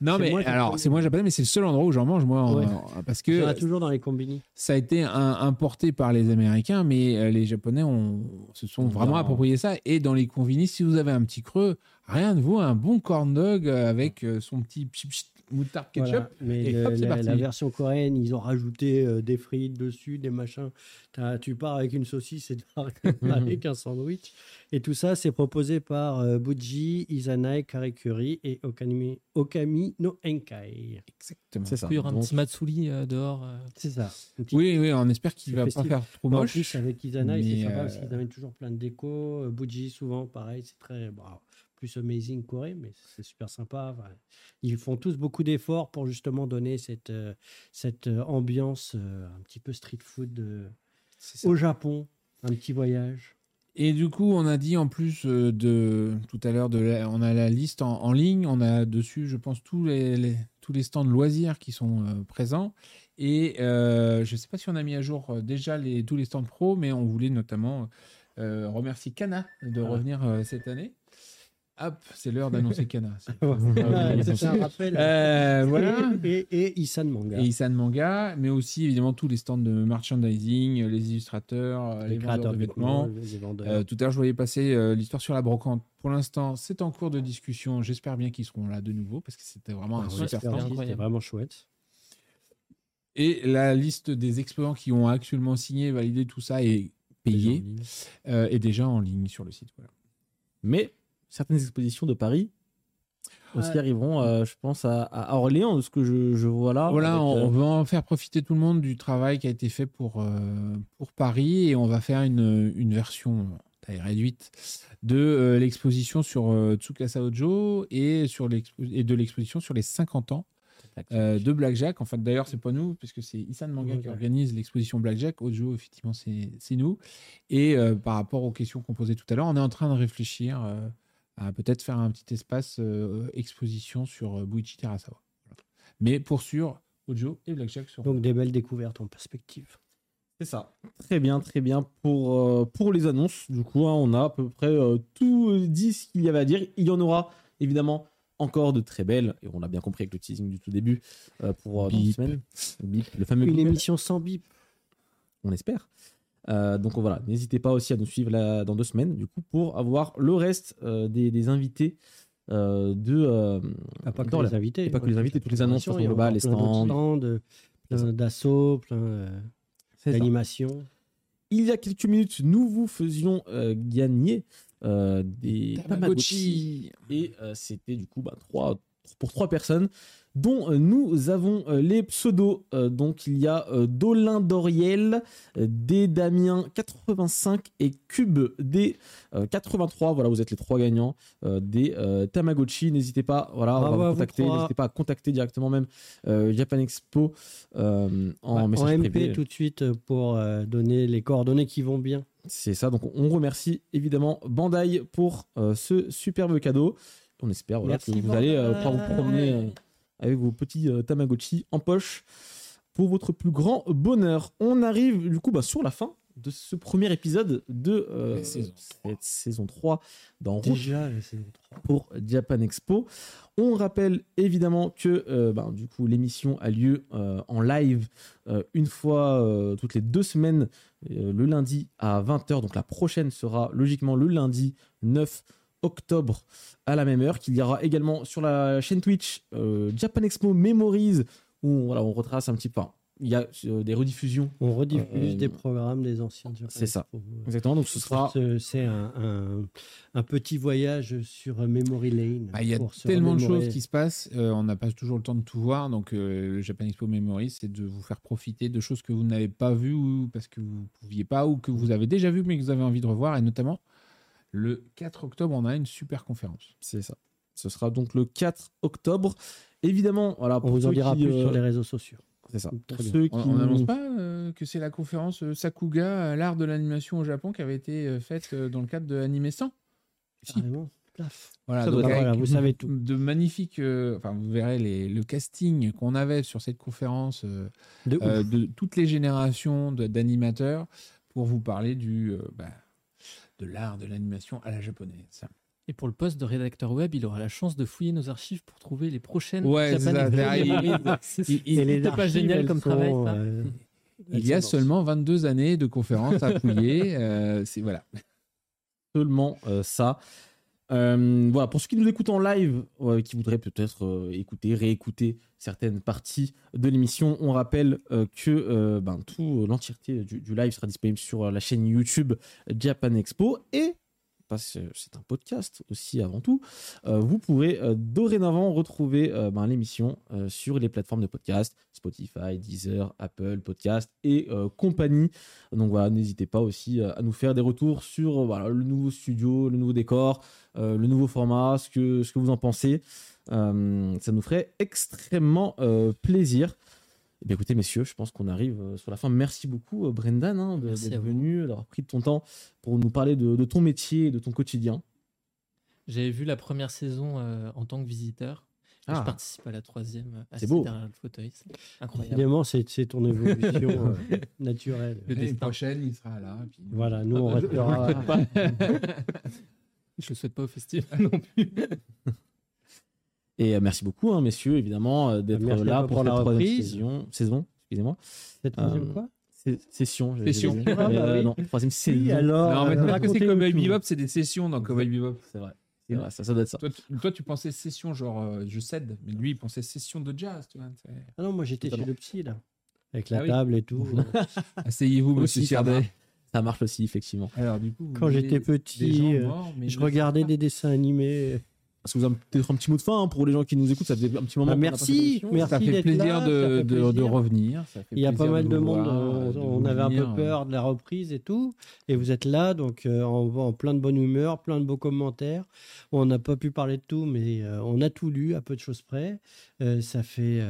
[SPEAKER 2] Non, mais alors,
[SPEAKER 3] japonais.
[SPEAKER 2] c'est moi (laughs) japonais, mais c'est le seul endroit où j'en mange, moi,
[SPEAKER 3] Ouais.
[SPEAKER 2] en- parce que
[SPEAKER 3] a toujours dans les combini.
[SPEAKER 2] ça a été un- importé par les Américains, mais euh, les Japonais ont, se sont vraiment
[SPEAKER 1] Non.
[SPEAKER 2] approprié ça. Et dans les convinis, si vous avez un petit creux, rien de vaut un bon corn dog euh, avec euh, son petit pchit, pchit, moutarde ketchup.
[SPEAKER 3] Voilà. Mais
[SPEAKER 2] et
[SPEAKER 3] le-
[SPEAKER 2] hop,
[SPEAKER 3] la,
[SPEAKER 2] parti.
[SPEAKER 3] la version coréenne, ils ont rajouté euh, des frites dessus, des machins. T'as- tu pars avec une saucisse et tu pars (laughs) (laughs) avec un sandwich. Et tout ça, c'est proposé par euh, Buji, Izanai, Karikuri et Okami, Okami no Enkai.
[SPEAKER 2] Exactement.
[SPEAKER 1] C'est ça.
[SPEAKER 4] Il y aura un petit Matsuri euh, dehors. euh.
[SPEAKER 3] C'est ça.
[SPEAKER 2] Oui, oui, on espère qu'il va pas
[SPEAKER 3] festif.
[SPEAKER 2] faire trop
[SPEAKER 3] En
[SPEAKER 2] moche.
[SPEAKER 3] plus, avec Izanai, c'est sympa
[SPEAKER 2] euh,
[SPEAKER 3] parce qu'ils amènent toujours plein de déco. Euh, Buji, souvent, pareil, c'est très. bon, plus amazing Corée, mais c'est super sympa. Enfin, ils font tous beaucoup d'efforts pour justement donner cette, euh, cette euh, ambiance euh, un petit peu street food au Japon. Un petit voyage.
[SPEAKER 2] Et du coup, on a dit en plus de tout à l'heure, on a la liste en, en ligne, on a dessus, je pense, tous les, les- tous les stands loisirs qui sont euh, présents. Et euh, je ne sais pas si on a mis à jour euh, déjà les, tous les stands pro, mais on voulait notamment remercier Kana de
[SPEAKER 3] Voilà.
[SPEAKER 2] revenir cette année. Hop, c'est l'heure d'annoncer (laughs) Kana. C'est-
[SPEAKER 3] Ah, un rappel.
[SPEAKER 2] Euh, voilà.
[SPEAKER 3] Et, et, et Isan Manga.
[SPEAKER 2] Et Isan Manga, mais aussi évidemment tous les stands de merchandising, les illustrateurs, euh, les, vendeurs de vêtements.
[SPEAKER 3] les vendeurs.
[SPEAKER 2] Euh, tout à l'heure, je voyais passer euh, l'histoire sur la brocante. Pour l'instant, c'est en cours de discussion. J'espère bien qu'ils seront là de nouveau parce que c'était vraiment un
[SPEAKER 3] Ah,
[SPEAKER 2] super
[SPEAKER 3] super
[SPEAKER 2] stand.
[SPEAKER 3] C'était vraiment chouette.
[SPEAKER 2] Et la liste des exposants qui ont actuellement signé, validé tout ça et payé euh, est déjà en ligne sur le site. Voilà.
[SPEAKER 1] Mais certaines expositions de Paris aussi
[SPEAKER 3] Ouais.
[SPEAKER 1] arriveront, euh, je pense, à, à Orléans, de ce que je, je vois là.
[SPEAKER 2] Voilà,
[SPEAKER 1] avec,
[SPEAKER 2] on,
[SPEAKER 1] euh,
[SPEAKER 2] on va en faire profiter tout le monde du travail qui a été fait pour, euh, pour Paris et on va faire une, une version taille réduite de euh, l'exposition sur euh, Tsukasa Ojo et, sur et de l'exposition sur les 50 ans euh, de Blackjack. En fait, d'ailleurs, c'est pas nous, puisque c'est Isan Manga qui
[SPEAKER 3] Ouais.
[SPEAKER 2] organise l'exposition Blackjack. Ojo, effectivement, c'est c'est nous. Et euh, par rapport aux questions qu'on posait tout à l'heure, on est en train de réfléchir euh, à peut-être faire un petit espace euh, exposition sur euh, Buichi Terasawa. Voilà. Mais pour sûr, Ojo et Blackjack seront
[SPEAKER 3] Donc des belles découvertes en perspective.
[SPEAKER 1] C'est ça. Très bien, très bien. Pour, euh, pour les annonces, du coup, hein, on a à peu près euh, tout dit ce qu'il y avait à dire. Il y en aura évidemment encore de très belles, et on l'a bien compris avec le teasing du tout début, euh, pour euh, dans.
[SPEAKER 2] Bip,
[SPEAKER 1] le fameux
[SPEAKER 3] Une
[SPEAKER 1] bip,
[SPEAKER 3] émission sans bip.
[SPEAKER 1] on espère. Euh, donc voilà, n'hésitez pas aussi à nous suivre là, dans deux semaines, du coup, pour avoir le reste euh, des, des invités euh, de. euh,
[SPEAKER 3] Ah, pas que
[SPEAKER 1] dans
[SPEAKER 3] les
[SPEAKER 1] la-
[SPEAKER 3] invités.
[SPEAKER 1] et pas que les invités, toutes les annonces
[SPEAKER 3] programmation,
[SPEAKER 1] globales, les stands.
[SPEAKER 3] stands, plein d'assauts, plein euh, d'animations.
[SPEAKER 1] Il y a quelques minutes, nous vous faisions euh, gagner euh, des Tamagotchi.
[SPEAKER 2] Tamagotchi.
[SPEAKER 1] Et euh, c'était du coup bah, trois, pour trois personnes, dont euh, nous avons euh, les pseudos. Euh, donc il y a Dolin Doriel, D Damien 85 et Cube D euh, 83. Voilà, vous êtes les trois gagnants des Tamagotchi. N'hésitez pas, voilà, on va vous contacter. N'hésitez pas à contacter directement même Japan Expo en
[SPEAKER 3] Bah,
[SPEAKER 1] message
[SPEAKER 3] en MP
[SPEAKER 1] privé.
[SPEAKER 3] tout de suite pour donner les coordonnées qui vont bien.
[SPEAKER 1] C'est ça, donc on remercie évidemment Bandai pour ce superbe cadeau. On espère voilà, que vous allez euh, pouvoir vous promener euh, avec vos petits euh, Tamagotchi en poche pour votre plus grand bonheur. On arrive du coup bah, sur la fin de ce premier épisode de euh,
[SPEAKER 2] saison
[SPEAKER 1] cette saison 3 dans Route
[SPEAKER 3] Déjà, la saison 3.
[SPEAKER 1] pour Japan Expo. On rappelle évidemment que euh, ben, du coup l'émission a lieu euh, en live euh, une fois euh, toutes les deux semaines, euh, le lundi à 20h. Donc la prochaine sera logiquement le lundi 9 octobre à la même heure. Qu'il y aura également sur la chaîne Twitch euh, Japan Expo Memories où on, voilà, on retrace un petit peu. il y a euh, des rediffusions.
[SPEAKER 3] On rediffuse
[SPEAKER 1] Euh,
[SPEAKER 3] des programmes des anciens Japan
[SPEAKER 1] c'est ça.
[SPEAKER 3] Expo.
[SPEAKER 1] Exactement. Donc ce sera.
[SPEAKER 3] C'est- un, un- un petit voyage sur Memory Lane.
[SPEAKER 2] Ah, Il y a tellement de choses qui se passent, euh, on n'a pas toujours le temps de tout voir. Donc, euh, le Japan Expo Memories, c'est de vous faire profiter de choses que vous n'avez pas vues ou parce que vous ne pouviez pas ou que vous avez déjà vues mais que vous avez envie de revoir. Et notamment, le 4 octobre, on a une super conférence.
[SPEAKER 1] C'est ça. Ce sera donc le 4 octobre. Évidemment, voilà.
[SPEAKER 3] On vous en dira
[SPEAKER 1] qui,
[SPEAKER 3] plus
[SPEAKER 1] euh,
[SPEAKER 3] sur les réseaux sociaux.
[SPEAKER 1] C'est ça. Pour ceux qui
[SPEAKER 2] On n'annonce pas euh, que c'est la conférence euh, Sakuga, euh, l'art de l'animation au Japon, qui avait été euh, faite euh, dans le cadre de Anime 100. Si.
[SPEAKER 3] Carrément. Plaf.
[SPEAKER 2] Voilà, donc
[SPEAKER 3] vous savez tout.
[SPEAKER 2] De magnifiques. euh, enfin, vous verrez les- le casting qu'on avait sur cette conférence euh,
[SPEAKER 3] De
[SPEAKER 2] euh, toutes les générations d'animateurs pour vous parler du, euh, bah, de l'art de l'animation à la japonaise.
[SPEAKER 4] Et pour le poste de rédacteur web, il aura la chance de fouiller nos archives pour trouver les prochaines
[SPEAKER 2] Ouais, c'est (laughs)
[SPEAKER 4] c'était pas génial comme travail,
[SPEAKER 3] sont, euh,
[SPEAKER 2] Il y a seulement 22 années de conférences à fouiller. euh, c'est voilà.
[SPEAKER 1] seulement euh, ça. Euh, voilà, pour ceux qui nous écoutent en live, euh, qui voudraient peut-être euh, écouter, réécouter certaines parties de l'émission, on rappelle que ben, l'entièreté du, du live sera disponible sur la chaîne YouTube Japan Expo. Et parce que c'est un podcast aussi avant tout, euh, vous pourrez euh, dorénavant retrouver euh, ben, l'émission sur les plateformes de podcast, Spotify, Deezer, Apple Podcast et compagnie. Donc voilà, n'hésitez pas aussi à nous faire des retours sur le nouveau studio, le nouveau décor, le nouveau format, ce que, vous en pensez. Ça nous ferait extrêmement plaisir. Eh bien, écoutez, messieurs, je pense qu'on arrive euh, sur la fin. Merci beaucoup, euh, Brendan, hein, d'être venu, d'avoir pris de ton temps pour nous parler de, de ton métier et de ton quotidien.
[SPEAKER 4] J'avais vu la première saison euh, en tant que visiteur. Et
[SPEAKER 1] Ah.
[SPEAKER 4] Je participe à la troisième, assis
[SPEAKER 1] beau.
[SPEAKER 4] derrière le fauteuil. C'est incroyable.
[SPEAKER 3] Évidemment, c'est c'est ton évolution (laughs) euh, naturelle.
[SPEAKER 4] Le destin.
[SPEAKER 2] prochaine, il sera là. puis-
[SPEAKER 3] Voilà, nous on
[SPEAKER 4] je-
[SPEAKER 3] restera. (laughs)
[SPEAKER 4] Je le souhaite pas au festival non plus. (laughs)
[SPEAKER 1] Et euh, merci beaucoup, hein, messieurs, évidemment, euh, d'être
[SPEAKER 3] Merci
[SPEAKER 1] là pour
[SPEAKER 3] pour
[SPEAKER 1] cette
[SPEAKER 3] la
[SPEAKER 1] troisième
[SPEAKER 3] reprise.
[SPEAKER 1] saison. saison excusez-moi.
[SPEAKER 3] Cette troisième
[SPEAKER 1] Euh,
[SPEAKER 3] quoi?
[SPEAKER 1] C'est- Session.
[SPEAKER 2] Session.
[SPEAKER 3] Ah, bah
[SPEAKER 1] mais, euh,
[SPEAKER 3] oui.
[SPEAKER 1] non, troisième saison.
[SPEAKER 3] Oui, alors.
[SPEAKER 2] Non, mais
[SPEAKER 3] euh,
[SPEAKER 2] que c'est Cowboy. Bebop, c'est des sessions dans Cowboy Bebop.
[SPEAKER 1] C'est vrai. C'est vrai, ça, ça doit être ça.
[SPEAKER 2] Toi, tu, toi, tu pensais session, genre euh, je cède, mais lui, il pensait session de jazz. Tu vois, c'est-
[SPEAKER 3] Ah non, moi j'étais chez le psy là. Avec la
[SPEAKER 2] Ah oui.
[SPEAKER 3] table et tout. (laughs)
[SPEAKER 2] Asseyez-vous, monsieur Sirdet.
[SPEAKER 1] marche. Ça marche aussi, effectivement.
[SPEAKER 2] Alors, du coup,
[SPEAKER 3] Quand j'étais petit,
[SPEAKER 2] morts,
[SPEAKER 3] je regardais des dessins animés.
[SPEAKER 1] Est-ce que vous avez peut-être un petit mot de fin hein, pour les gens qui nous écoutent Ça faisait un petit moment.
[SPEAKER 3] Bah,
[SPEAKER 1] qu'on a pas fait
[SPEAKER 3] merci, merci.
[SPEAKER 2] Ça fait
[SPEAKER 3] d'être
[SPEAKER 2] plaisir,
[SPEAKER 3] là,
[SPEAKER 2] de,
[SPEAKER 3] ça fait
[SPEAKER 2] de- de
[SPEAKER 3] plaisir.
[SPEAKER 2] revenir. ça fait
[SPEAKER 3] Il y a pas
[SPEAKER 2] plaisir
[SPEAKER 3] mal de monde.
[SPEAKER 2] voir,
[SPEAKER 3] euh,
[SPEAKER 2] de
[SPEAKER 3] on avait un peu peur de la reprise et tout. Et vous êtes là, donc euh, en, en plein de bonne humeur, plein de beaux commentaires. On n'a pas pu parler de tout, mais euh, on a tout lu à peu de choses près. Euh, ça fait.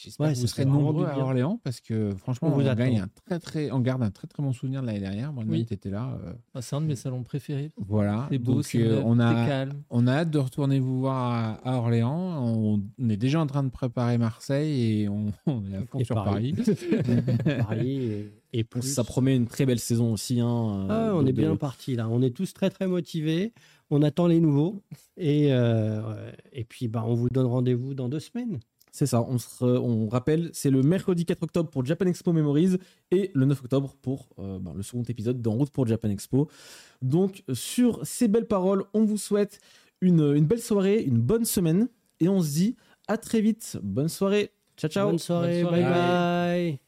[SPEAKER 2] J'espère
[SPEAKER 3] Ouais,
[SPEAKER 2] que vous serez nombreux à. Orléans parce que franchement,
[SPEAKER 3] On
[SPEAKER 2] gagne un très, très, on garde un très très bon souvenir de l'année dernière. Moi,
[SPEAKER 4] Oui.
[SPEAKER 2] tu étais là. euh,
[SPEAKER 4] Ah, C'est un de mes salons préférés.
[SPEAKER 2] voilà.
[SPEAKER 4] C'est beau,
[SPEAKER 2] Donc,
[SPEAKER 4] c'est
[SPEAKER 2] euh, on,
[SPEAKER 4] c'est
[SPEAKER 2] a,
[SPEAKER 4] calme.
[SPEAKER 2] on a hâte de retourner vous voir à, à Orléans. On, on est déjà en train de préparer Marseille et on, (laughs) on est à fond
[SPEAKER 3] Et
[SPEAKER 2] sur
[SPEAKER 3] Paris.
[SPEAKER 2] Paris. (laughs)
[SPEAKER 3] Paris et, et plus.
[SPEAKER 1] Ça promet une très belle saison aussi. hein,
[SPEAKER 3] Ah,
[SPEAKER 1] euh,
[SPEAKER 3] on
[SPEAKER 1] de-
[SPEAKER 3] est bien
[SPEAKER 1] de-
[SPEAKER 3] parti là. On est tous très très motivés. On attend les nouveaux. Et, euh, et puis, bah, on vous donne rendez-vous dans deux semaines.
[SPEAKER 1] C'est ça, on, se re- on rappelle, c'est le mercredi 4 octobre pour Japan Expo Memories et le 9 octobre pour euh, ben, le second épisode d'En route pour Japan Expo. Donc, sur ces belles paroles, on vous souhaite une, une belle soirée, une bonne semaine et on se dit à très vite. Bonne soirée. Ciao, ciao.
[SPEAKER 3] Bonne soirée.
[SPEAKER 4] Bonne soirée.
[SPEAKER 3] Bye bye.